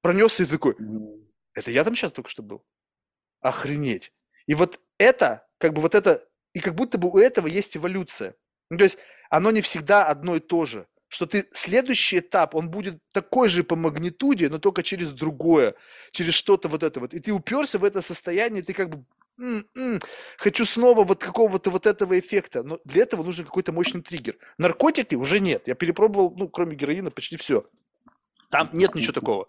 пронесся и такой, Это я там сейчас только что был? Охренеть. И вот это, как бы вот это, и как будто бы у этого есть эволюция. Ну, то есть оно не всегда одно и то же. Что ты следующий этап, он будет такой же по магнитуде, но только через другое, через что-то вот это вот. И ты уперся в это состояние, ты как бы м-м, хочу снова вот какого-то вот этого эффекта. Но для этого нужен какой-то мощный триггер. Наркотики уже нет. Я перепробовал, ну, кроме героина, почти все. Там нет ничего такого.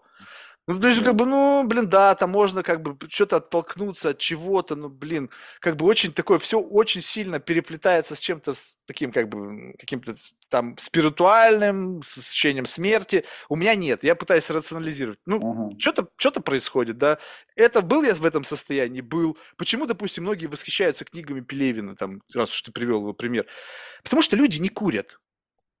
Ну, то есть, как бы, ну, блин, да, там можно как бы что-то оттолкнуться от чего-то, ну, блин, как бы очень такое, все очень сильно переплетается с чем-то с таким, как бы, каким-то там спиритуальным, с ощущением смерти. У меня нет, я пытаюсь рационализировать. Ну, uh-huh. что-то, что-то происходит, да. Это был я в этом состоянии? Был. Почему, допустим, многие восхищаются книгами Пелевина, там, раз уж ты привел его пример? Потому что люди не курят.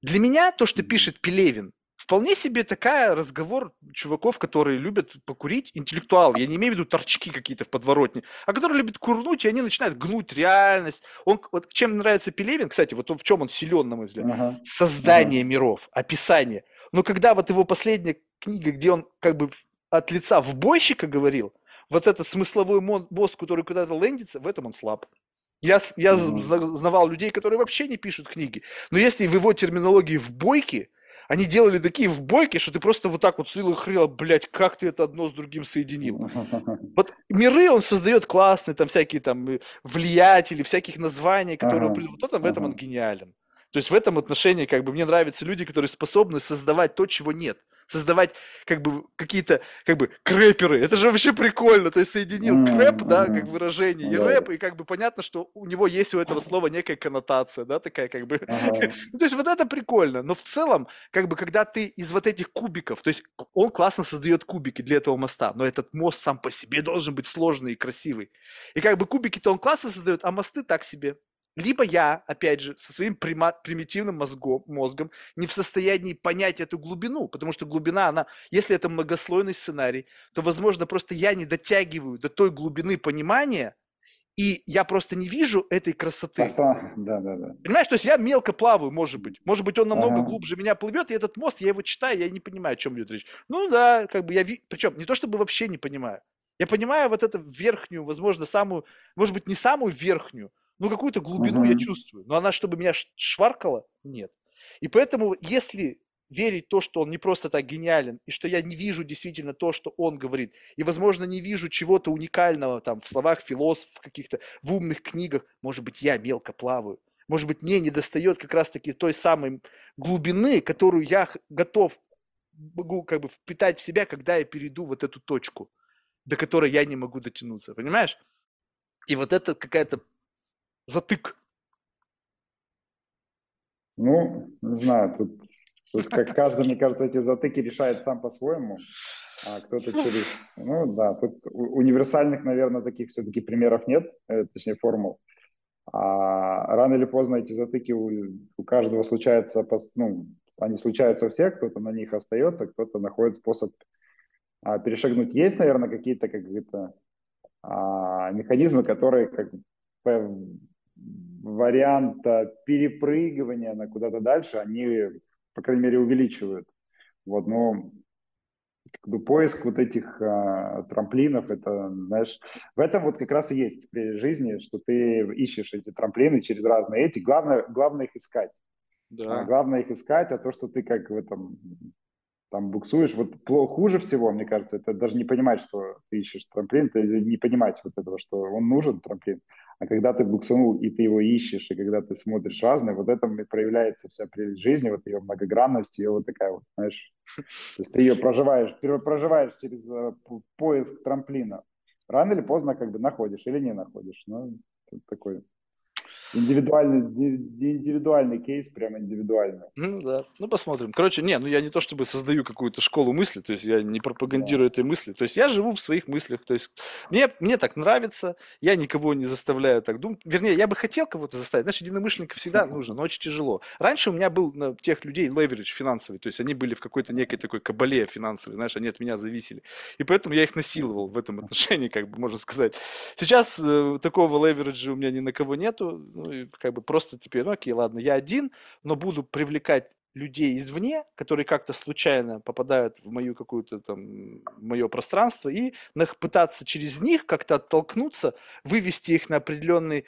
Для меня то, что пишет Пелевин, вполне себе такая разговор чуваков, которые любят покурить, интеллектуал. Я не имею в виду торчки какие-то в подворотне, а которые любят курнуть, и они начинают гнуть реальность. Он, вот чем нравится Пелевин, кстати, вот он, в чем он силен, на мой взгляд, ага. создание ага. миров, описание. Но когда вот его последняя книга, где он как бы от лица в бойщика говорил, вот этот смысловой мозг, который куда-то лендится, в этом он слаб. Я, я mm-hmm. знавал людей, которые вообще не пишут книги. Но если в его терминологии в бойке, они делали такие вбойки, что ты просто вот так вот силой хрел, блядь, как ты это одно с другим соединил. Вот миры он создает классные, там всякие там э, влиятели, всяких названий, которые ага. вот в этом он гениален. То есть в этом отношении как бы мне нравятся люди, которые способны создавать то, чего нет создавать как бы какие-то как бы крэперы. Это же вообще прикольно. То есть соединил mm-hmm. крэп, да, как выражение, и yeah. рэп, и как бы понятно, что у него есть у этого слова некая коннотация, да, такая как бы. Uh-huh. то есть вот это прикольно. Но в целом, как бы, когда ты из вот этих кубиков, то есть он классно создает кубики для этого моста, но этот мост сам по себе должен быть сложный и красивый. И как бы кубики-то он классно создает, а мосты так себе. Либо я, опять же, со своим примитивным мозгом, мозгом не в состоянии понять эту глубину, потому что глубина, она, если это многослойный сценарий, то, возможно, просто я не дотягиваю до той глубины понимания, и я просто не вижу этой красоты. Да, да, да. Понимаешь, то есть я мелко плаваю, может быть. Может быть, он намного ага. глубже меня плывет, и этот мост, я его читаю, я не понимаю, о чем идет речь. Ну да, как бы я... Ви... Причем не то, чтобы вообще не понимаю. Я понимаю вот эту верхнюю, возможно, самую, может быть, не самую верхнюю, ну, какую-то глубину uh-huh. я чувствую. Но она, чтобы меня шваркала, нет. И поэтому, если верить то, что он не просто так гениален, и что я не вижу действительно то, что он говорит, и, возможно, не вижу чего-то уникального там в словах философов каких-то, в умных книгах, может быть, я мелко плаваю. Может быть, мне не достает как раз-таки той самой глубины, которую я готов, могу как бы впитать в себя, когда я перейду вот эту точку, до которой я не могу дотянуться, понимаешь? И вот это какая-то затык? Ну, не знаю, тут, тут как каждый, мне кажется, эти затыки решает сам по-своему, а кто-то через... Ну да, тут универсальных, наверное, таких все-таки примеров нет, э, точнее формул. А рано или поздно эти затыки у, у каждого случаются, ну, они случаются у всех, кто-то на них остается, кто-то находит способ а, перешагнуть. Есть, наверное, какие-то как то а, механизмы, которые как, варианта перепрыгивания на куда-то дальше, они, по крайней мере, увеличивают. Вот, но как бы поиск вот этих а, трамплинов, это, знаешь, в этом вот как раз и есть при жизни, что ты ищешь эти трамплины через разные эти, главное, главное их искать. Да. А, главное их искать, а то, что ты как в этом там буксуешь. Вот плохо, хуже всего, мне кажется, это даже не понимать, что ты ищешь трамплин, ты не понимать вот этого, что он нужен, трамплин. А когда ты буксанул, и ты его ищешь, и когда ты смотришь разные, вот этом и проявляется вся прелесть жизни, вот ее многогранность, ее вот такая вот, знаешь, то есть ты ее проживаешь, проживаешь через э, поиск трамплина. Рано или поздно как бы находишь или не находишь. Ну, такой Индивидуальный, индивидуальный кейс, прям индивидуальный. Ну да, ну посмотрим. Короче, не, ну я не то чтобы создаю какую-то школу мысли, то есть я не пропагандирую да. этой мысли, то есть я живу в своих мыслях, то есть мне, мне так нравится, я никого не заставляю так думать, вернее, я бы хотел кого-то заставить, знаешь, единомышленников всегда нужно, но очень тяжело. Раньше у меня был на тех людей леверидж финансовый, то есть они были в какой-то некой такой кабале финансовой, знаешь, они от меня зависели, и поэтому я их насиловал в этом отношении, как бы можно сказать. Сейчас э, такого левериджа у меня ни на кого нету, ну, и как бы просто теперь, ну, окей, ладно, я один, но буду привлекать людей извне, которые как-то случайно попадают в мою какую-то там, мое пространство, и пытаться через них как-то оттолкнуться, вывести их на определенный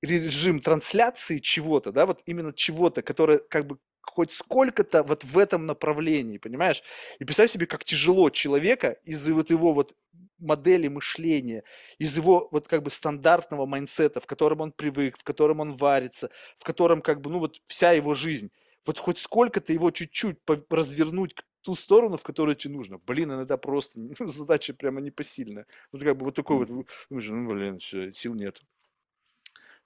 режим трансляции чего-то, да, вот именно чего-то, которое как бы хоть сколько-то вот в этом направлении, понимаешь? И представь себе, как тяжело человека из-за вот его вот модели мышления, из его вот как бы стандартного майнсета, в котором он привык, в котором он варится, в котором как бы, ну вот вся его жизнь. Вот хоть сколько-то его чуть-чуть развернуть к ту сторону, в которую тебе нужно. Блин, иногда просто задача прямо непосильная. Вот как бы вот такой вот, ну, блин, все, сил нет.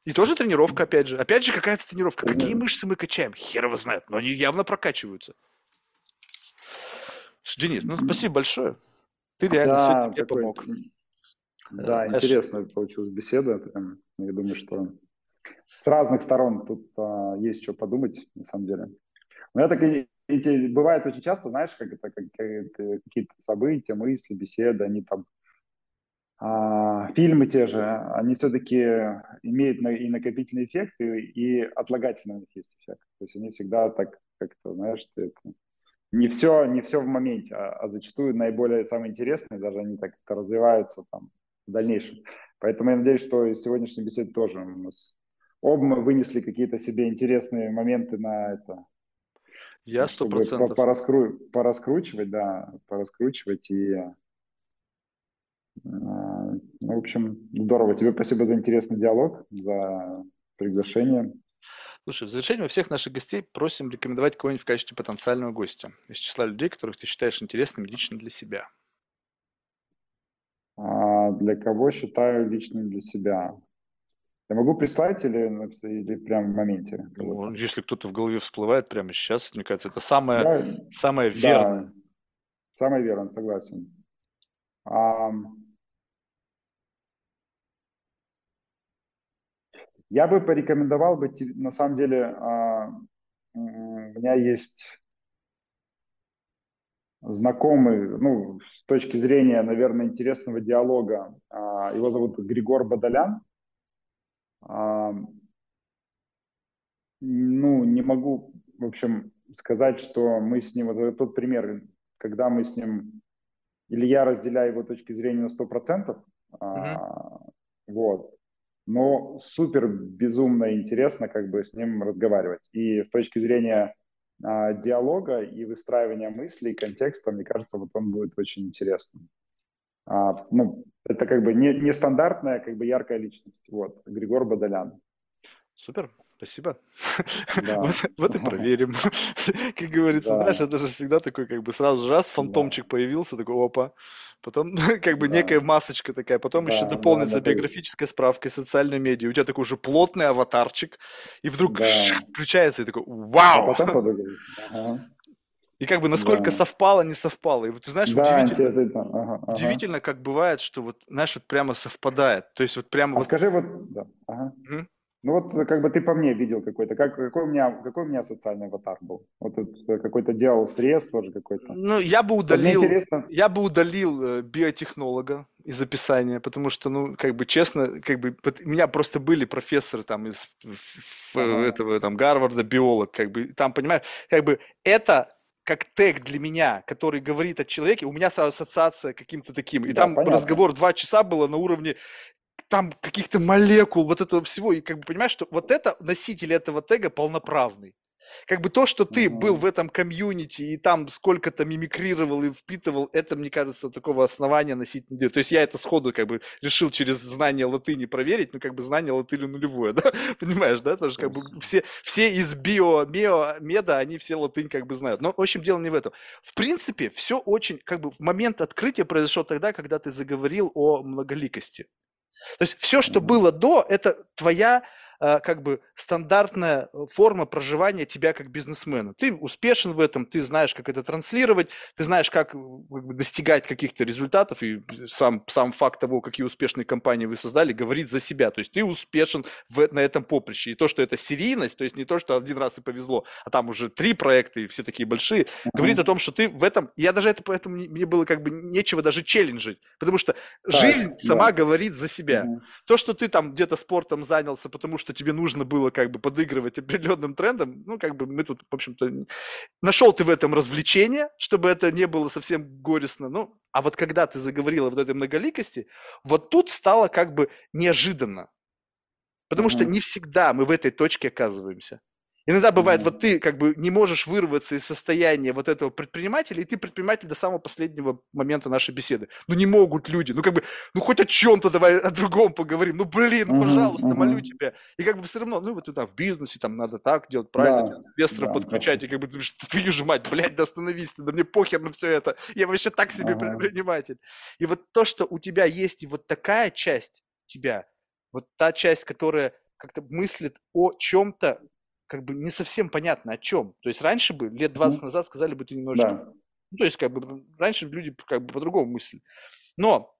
И тоже тренировка, опять же. Опять же, какая-то тренировка. Какие мышцы мы качаем? Хер его знает, но они явно прокачиваются. Денис, ну спасибо большое. Ты реально да, мне такой, помог. Да, Знаешь, интересно получилась беседа. Прям, я думаю, что с разных сторон тут а, есть что подумать, на самом деле. Но я так и, и бывает очень часто, знаешь, как это, как, как, какие-то события, мысли, беседы, они там а, фильмы те же, они все-таки имеют и накопительный эффект, и, и отлагательный у них есть эффект. То есть они всегда так как-то, знаешь, ты это, не все, не все в моменте, а, а зачастую наиболее самые интересные, даже они так развиваются там в дальнейшем. Поэтому я надеюсь, что из сегодняшней беседы тоже у нас оба мы вынесли какие-то себе интересные моменты на это. Я сто процентов. Пораскру, пораскручивать, да, пораскручивать и ну, в общем, здорово. Тебе спасибо за интересный диалог, за приглашение. Слушай, в завершение мы всех наших гостей просим рекомендовать кого-нибудь в качестве потенциального гостя из числа людей, которых ты считаешь интересными лично для себя. А для кого считаю личным для себя? Я могу прислать или, или прямо в моменте? Ну, если кто-то в голове всплывает прямо сейчас, мне кажется, это самое, да, самое верное. Да, самое верное, согласен. А, Я бы порекомендовал бы, на самом деле, а, у меня есть знакомый, ну, с точки зрения, наверное, интересного диалога. А, его зовут Григор Бадалян. А, ну, не могу, в общем, сказать, что мы с ним, вот тот пример, когда мы с ним, или я разделяю его точки зрения на 100%, uh-huh. вот, но супер безумно интересно как бы с ним разговаривать. И с точки зрения а, диалога и выстраивания мыслей, контекста, мне кажется, вот он будет очень интересным. А, ну, это как бы не, нестандартная, как бы яркая личность. Вот, Григор Бадалян. Супер, спасибо. Да. вот, вот и проверим. как говорится, да. знаешь, это же всегда такой, как бы сразу же раз фантомчик да. появился, такой опа. Потом, как бы да. некая масочка такая, потом да, еще дополнится да, биографической справкой, социальной медиа. У тебя такой уже плотный аватарчик, и вдруг да. включается и такой а вау! А потом ага. И как бы насколько да. совпало, не совпало. И вот ты знаешь, да, удивительно, это, ага, ага. удивительно, как бывает, что вот, знаешь, вот прямо совпадает. То есть вот прямо... А вот... скажи вот... Да. Ага. Ну вот как бы ты по мне видел какой-то, как, какой, у меня, какой у меня социальный аватар был? Вот это, какой-то делал срез тоже какой-то. Ну, я бы удалил, я бы удалил э, биотехнолога из описания, потому что, ну, как бы честно, как бы у меня просто были профессоры там из ага. этого там Гарварда, биолог, как бы там, понимаешь, как бы это как тег для меня, который говорит о человеке, у меня сразу ассоциация каким-то таким. И да, там понятно. разговор два часа было на уровне там каких-то молекул, вот этого всего, и как бы понимаешь, что вот это носитель этого тега полноправный. Как бы то, что ты был в этом комьюнити и там сколько-то мимикрировал и впитывал, это, мне кажется, такого основания носить не делает. То есть я это сходу как бы решил через знание латыни проверить, ну как бы знание латыни нулевое, да? Понимаешь, да? Это же как бы все, все из био, мео, меда, они все латынь как бы знают. Но, в общем, дело не в этом. В принципе, все очень, как бы, момент открытия произошел тогда, когда ты заговорил о многоликости. То есть все, что было до, это твоя как бы стандартная э, форма проживания тебя как бизнесмена. Ты успешен в этом, ты знаешь, как это транслировать, ты знаешь, как э, достигать каких-то результатов, и сам, сам факт того, какие успешные компании вы создали, говорит за себя. То есть ты успешен в, на этом поприще. И то, что это серийность, то есть не то, что один раз и повезло, а там уже три проекта, и все такие большие, uh-huh. говорит о том, что ты в этом... Я даже это поэтому мне было как бы нечего даже челленджить, потому что так, жизнь да. сама говорит за себя. Uh-huh. То, что ты там где-то спортом занялся, потому что что тебе нужно было как бы подыгрывать определенным трендом, ну, как бы мы тут, в общем-то, нашел ты в этом развлечение, чтобы это не было совсем горестно, ну, а вот когда ты заговорила вот этой многоликости, вот тут стало как бы неожиданно. Потому mm-hmm. что не всегда мы в этой точке оказываемся. Иногда бывает, вот ты как бы не можешь вырваться из состояния вот этого предпринимателя, и ты предприниматель до самого последнего момента нашей беседы. Ну не могут люди, ну как бы, ну хоть о чем-то давай о другом поговорим, ну блин, ну пожалуйста, молю тебя. И как бы все равно, ну вот там в бизнесе там надо так делать, правильно, да, инвесторов да, подключать, да. и как бы, твою же мать, блядь, да остановись ты, да мне похер на все это, я вообще так себе mm-hmm. предприниматель. И вот то, что у тебя есть и вот такая часть тебя, вот та часть, которая как-то мыслит о чем-то, как бы не совсем понятно о чем. То есть раньше бы, лет 20 назад сказали бы ты немножечко... Да. Ну, то есть как бы раньше люди как бы по-другому мыслили. Но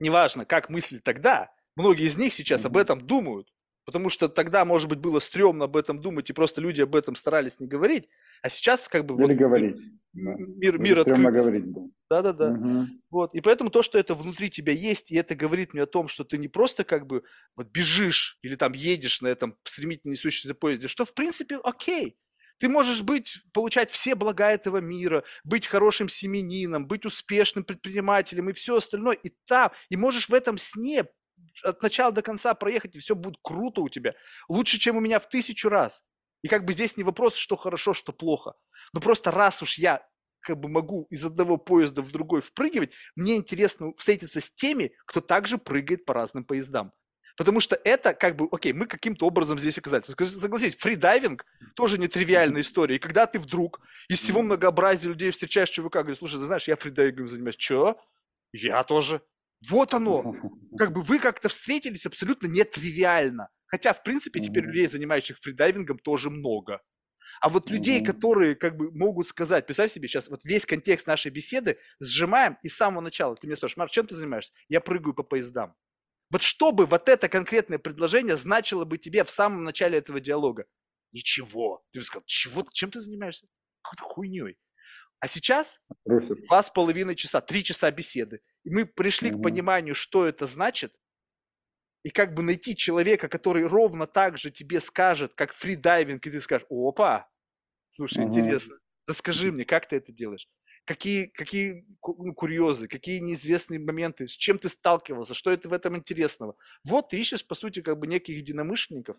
неважно, как мыслили тогда, многие из них сейчас mm-hmm. об этом думают. Потому что тогда, может быть, было стрёмно об этом думать, и просто люди об этом старались не говорить. А сейчас как бы... Или вот, говорить. Мир, мир открыт. говорить. Да-да-да. Угу. Вот. И поэтому то, что это внутри тебя есть, и это говорит мне о том, что ты не просто как бы вот бежишь или там едешь на этом стремительно несущемся поезде, что в принципе окей. Ты можешь быть, получать все блага этого мира, быть хорошим семенином, быть успешным предпринимателем и все остальное, и там, и можешь в этом сне от начала до конца проехать, и все будет круто у тебя. Лучше, чем у меня в тысячу раз. И как бы здесь не вопрос, что хорошо, что плохо. Но просто раз уж я как бы могу из одного поезда в другой впрыгивать, мне интересно встретиться с теми, кто также прыгает по разным поездам. Потому что это как бы, окей, мы каким-то образом здесь оказались. Согласитесь, фридайвинг тоже нетривиальная история. И когда ты вдруг из всего многообразия людей встречаешь чувака, говоришь, слушай, ты знаешь, я фридайвингом занимаюсь. Че? Я тоже. Вот оно. Как бы вы как-то встретились абсолютно нетривиально. Хотя, в принципе, теперь людей, занимающих фридайвингом, тоже много. А вот людей, которые как бы могут сказать, представь себе сейчас, вот весь контекст нашей беседы сжимаем и с самого начала. Ты мне спрашиваешь, Марк, чем ты занимаешься? Я прыгаю по поездам. Вот что бы вот это конкретное предложение значило бы тебе в самом начале этого диалога? Ничего. Ты бы сказал, чего, чем ты занимаешься? Какой-то хуйней. А сейчас два с половиной часа, три часа беседы. И мы пришли угу. к пониманию, что это значит, и как бы найти человека, который ровно так же тебе скажет, как фридайвинг, и ты скажешь, опа, слушай, угу. интересно, расскажи мне, как ты это делаешь? Какие, какие ну, курьезы, какие неизвестные моменты, с чем ты сталкивался, что это в этом интересного. Вот ты ищешь, по сути, как бы неких единомышленников.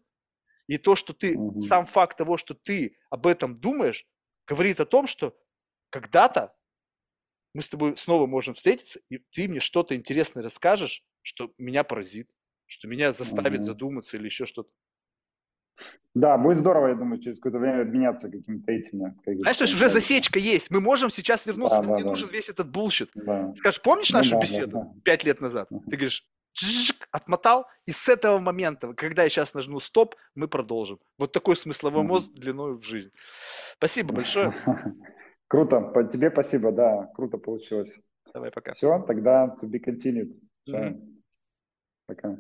И то, что ты, угу. сам факт того, что ты об этом думаешь, говорит о том, что когда-то мы с тобой снова можем встретиться, и ты мне что-то интересное расскажешь, что меня поразит, что меня заставит угу. задуматься или еще что-то. Да, будет здорово, я думаю, через какое-то время обменяться какими-то этими. Знаешь, что уже засечка есть. Мы можем сейчас вернуться, да, да, не да. нужен весь этот bullshit. Да. Скажешь, помнишь ну, нашу да, беседу пять да, да. лет назад? Ты говоришь, отмотал, и с этого момента, когда я сейчас нажму стоп, мы продолжим. Вот такой смысловой мозг длиной в жизнь. Спасибо большое. Круто. По тебе спасибо, да, круто получилось. Давай, пока. Все, тогда to be continued. Mm-hmm. Пока.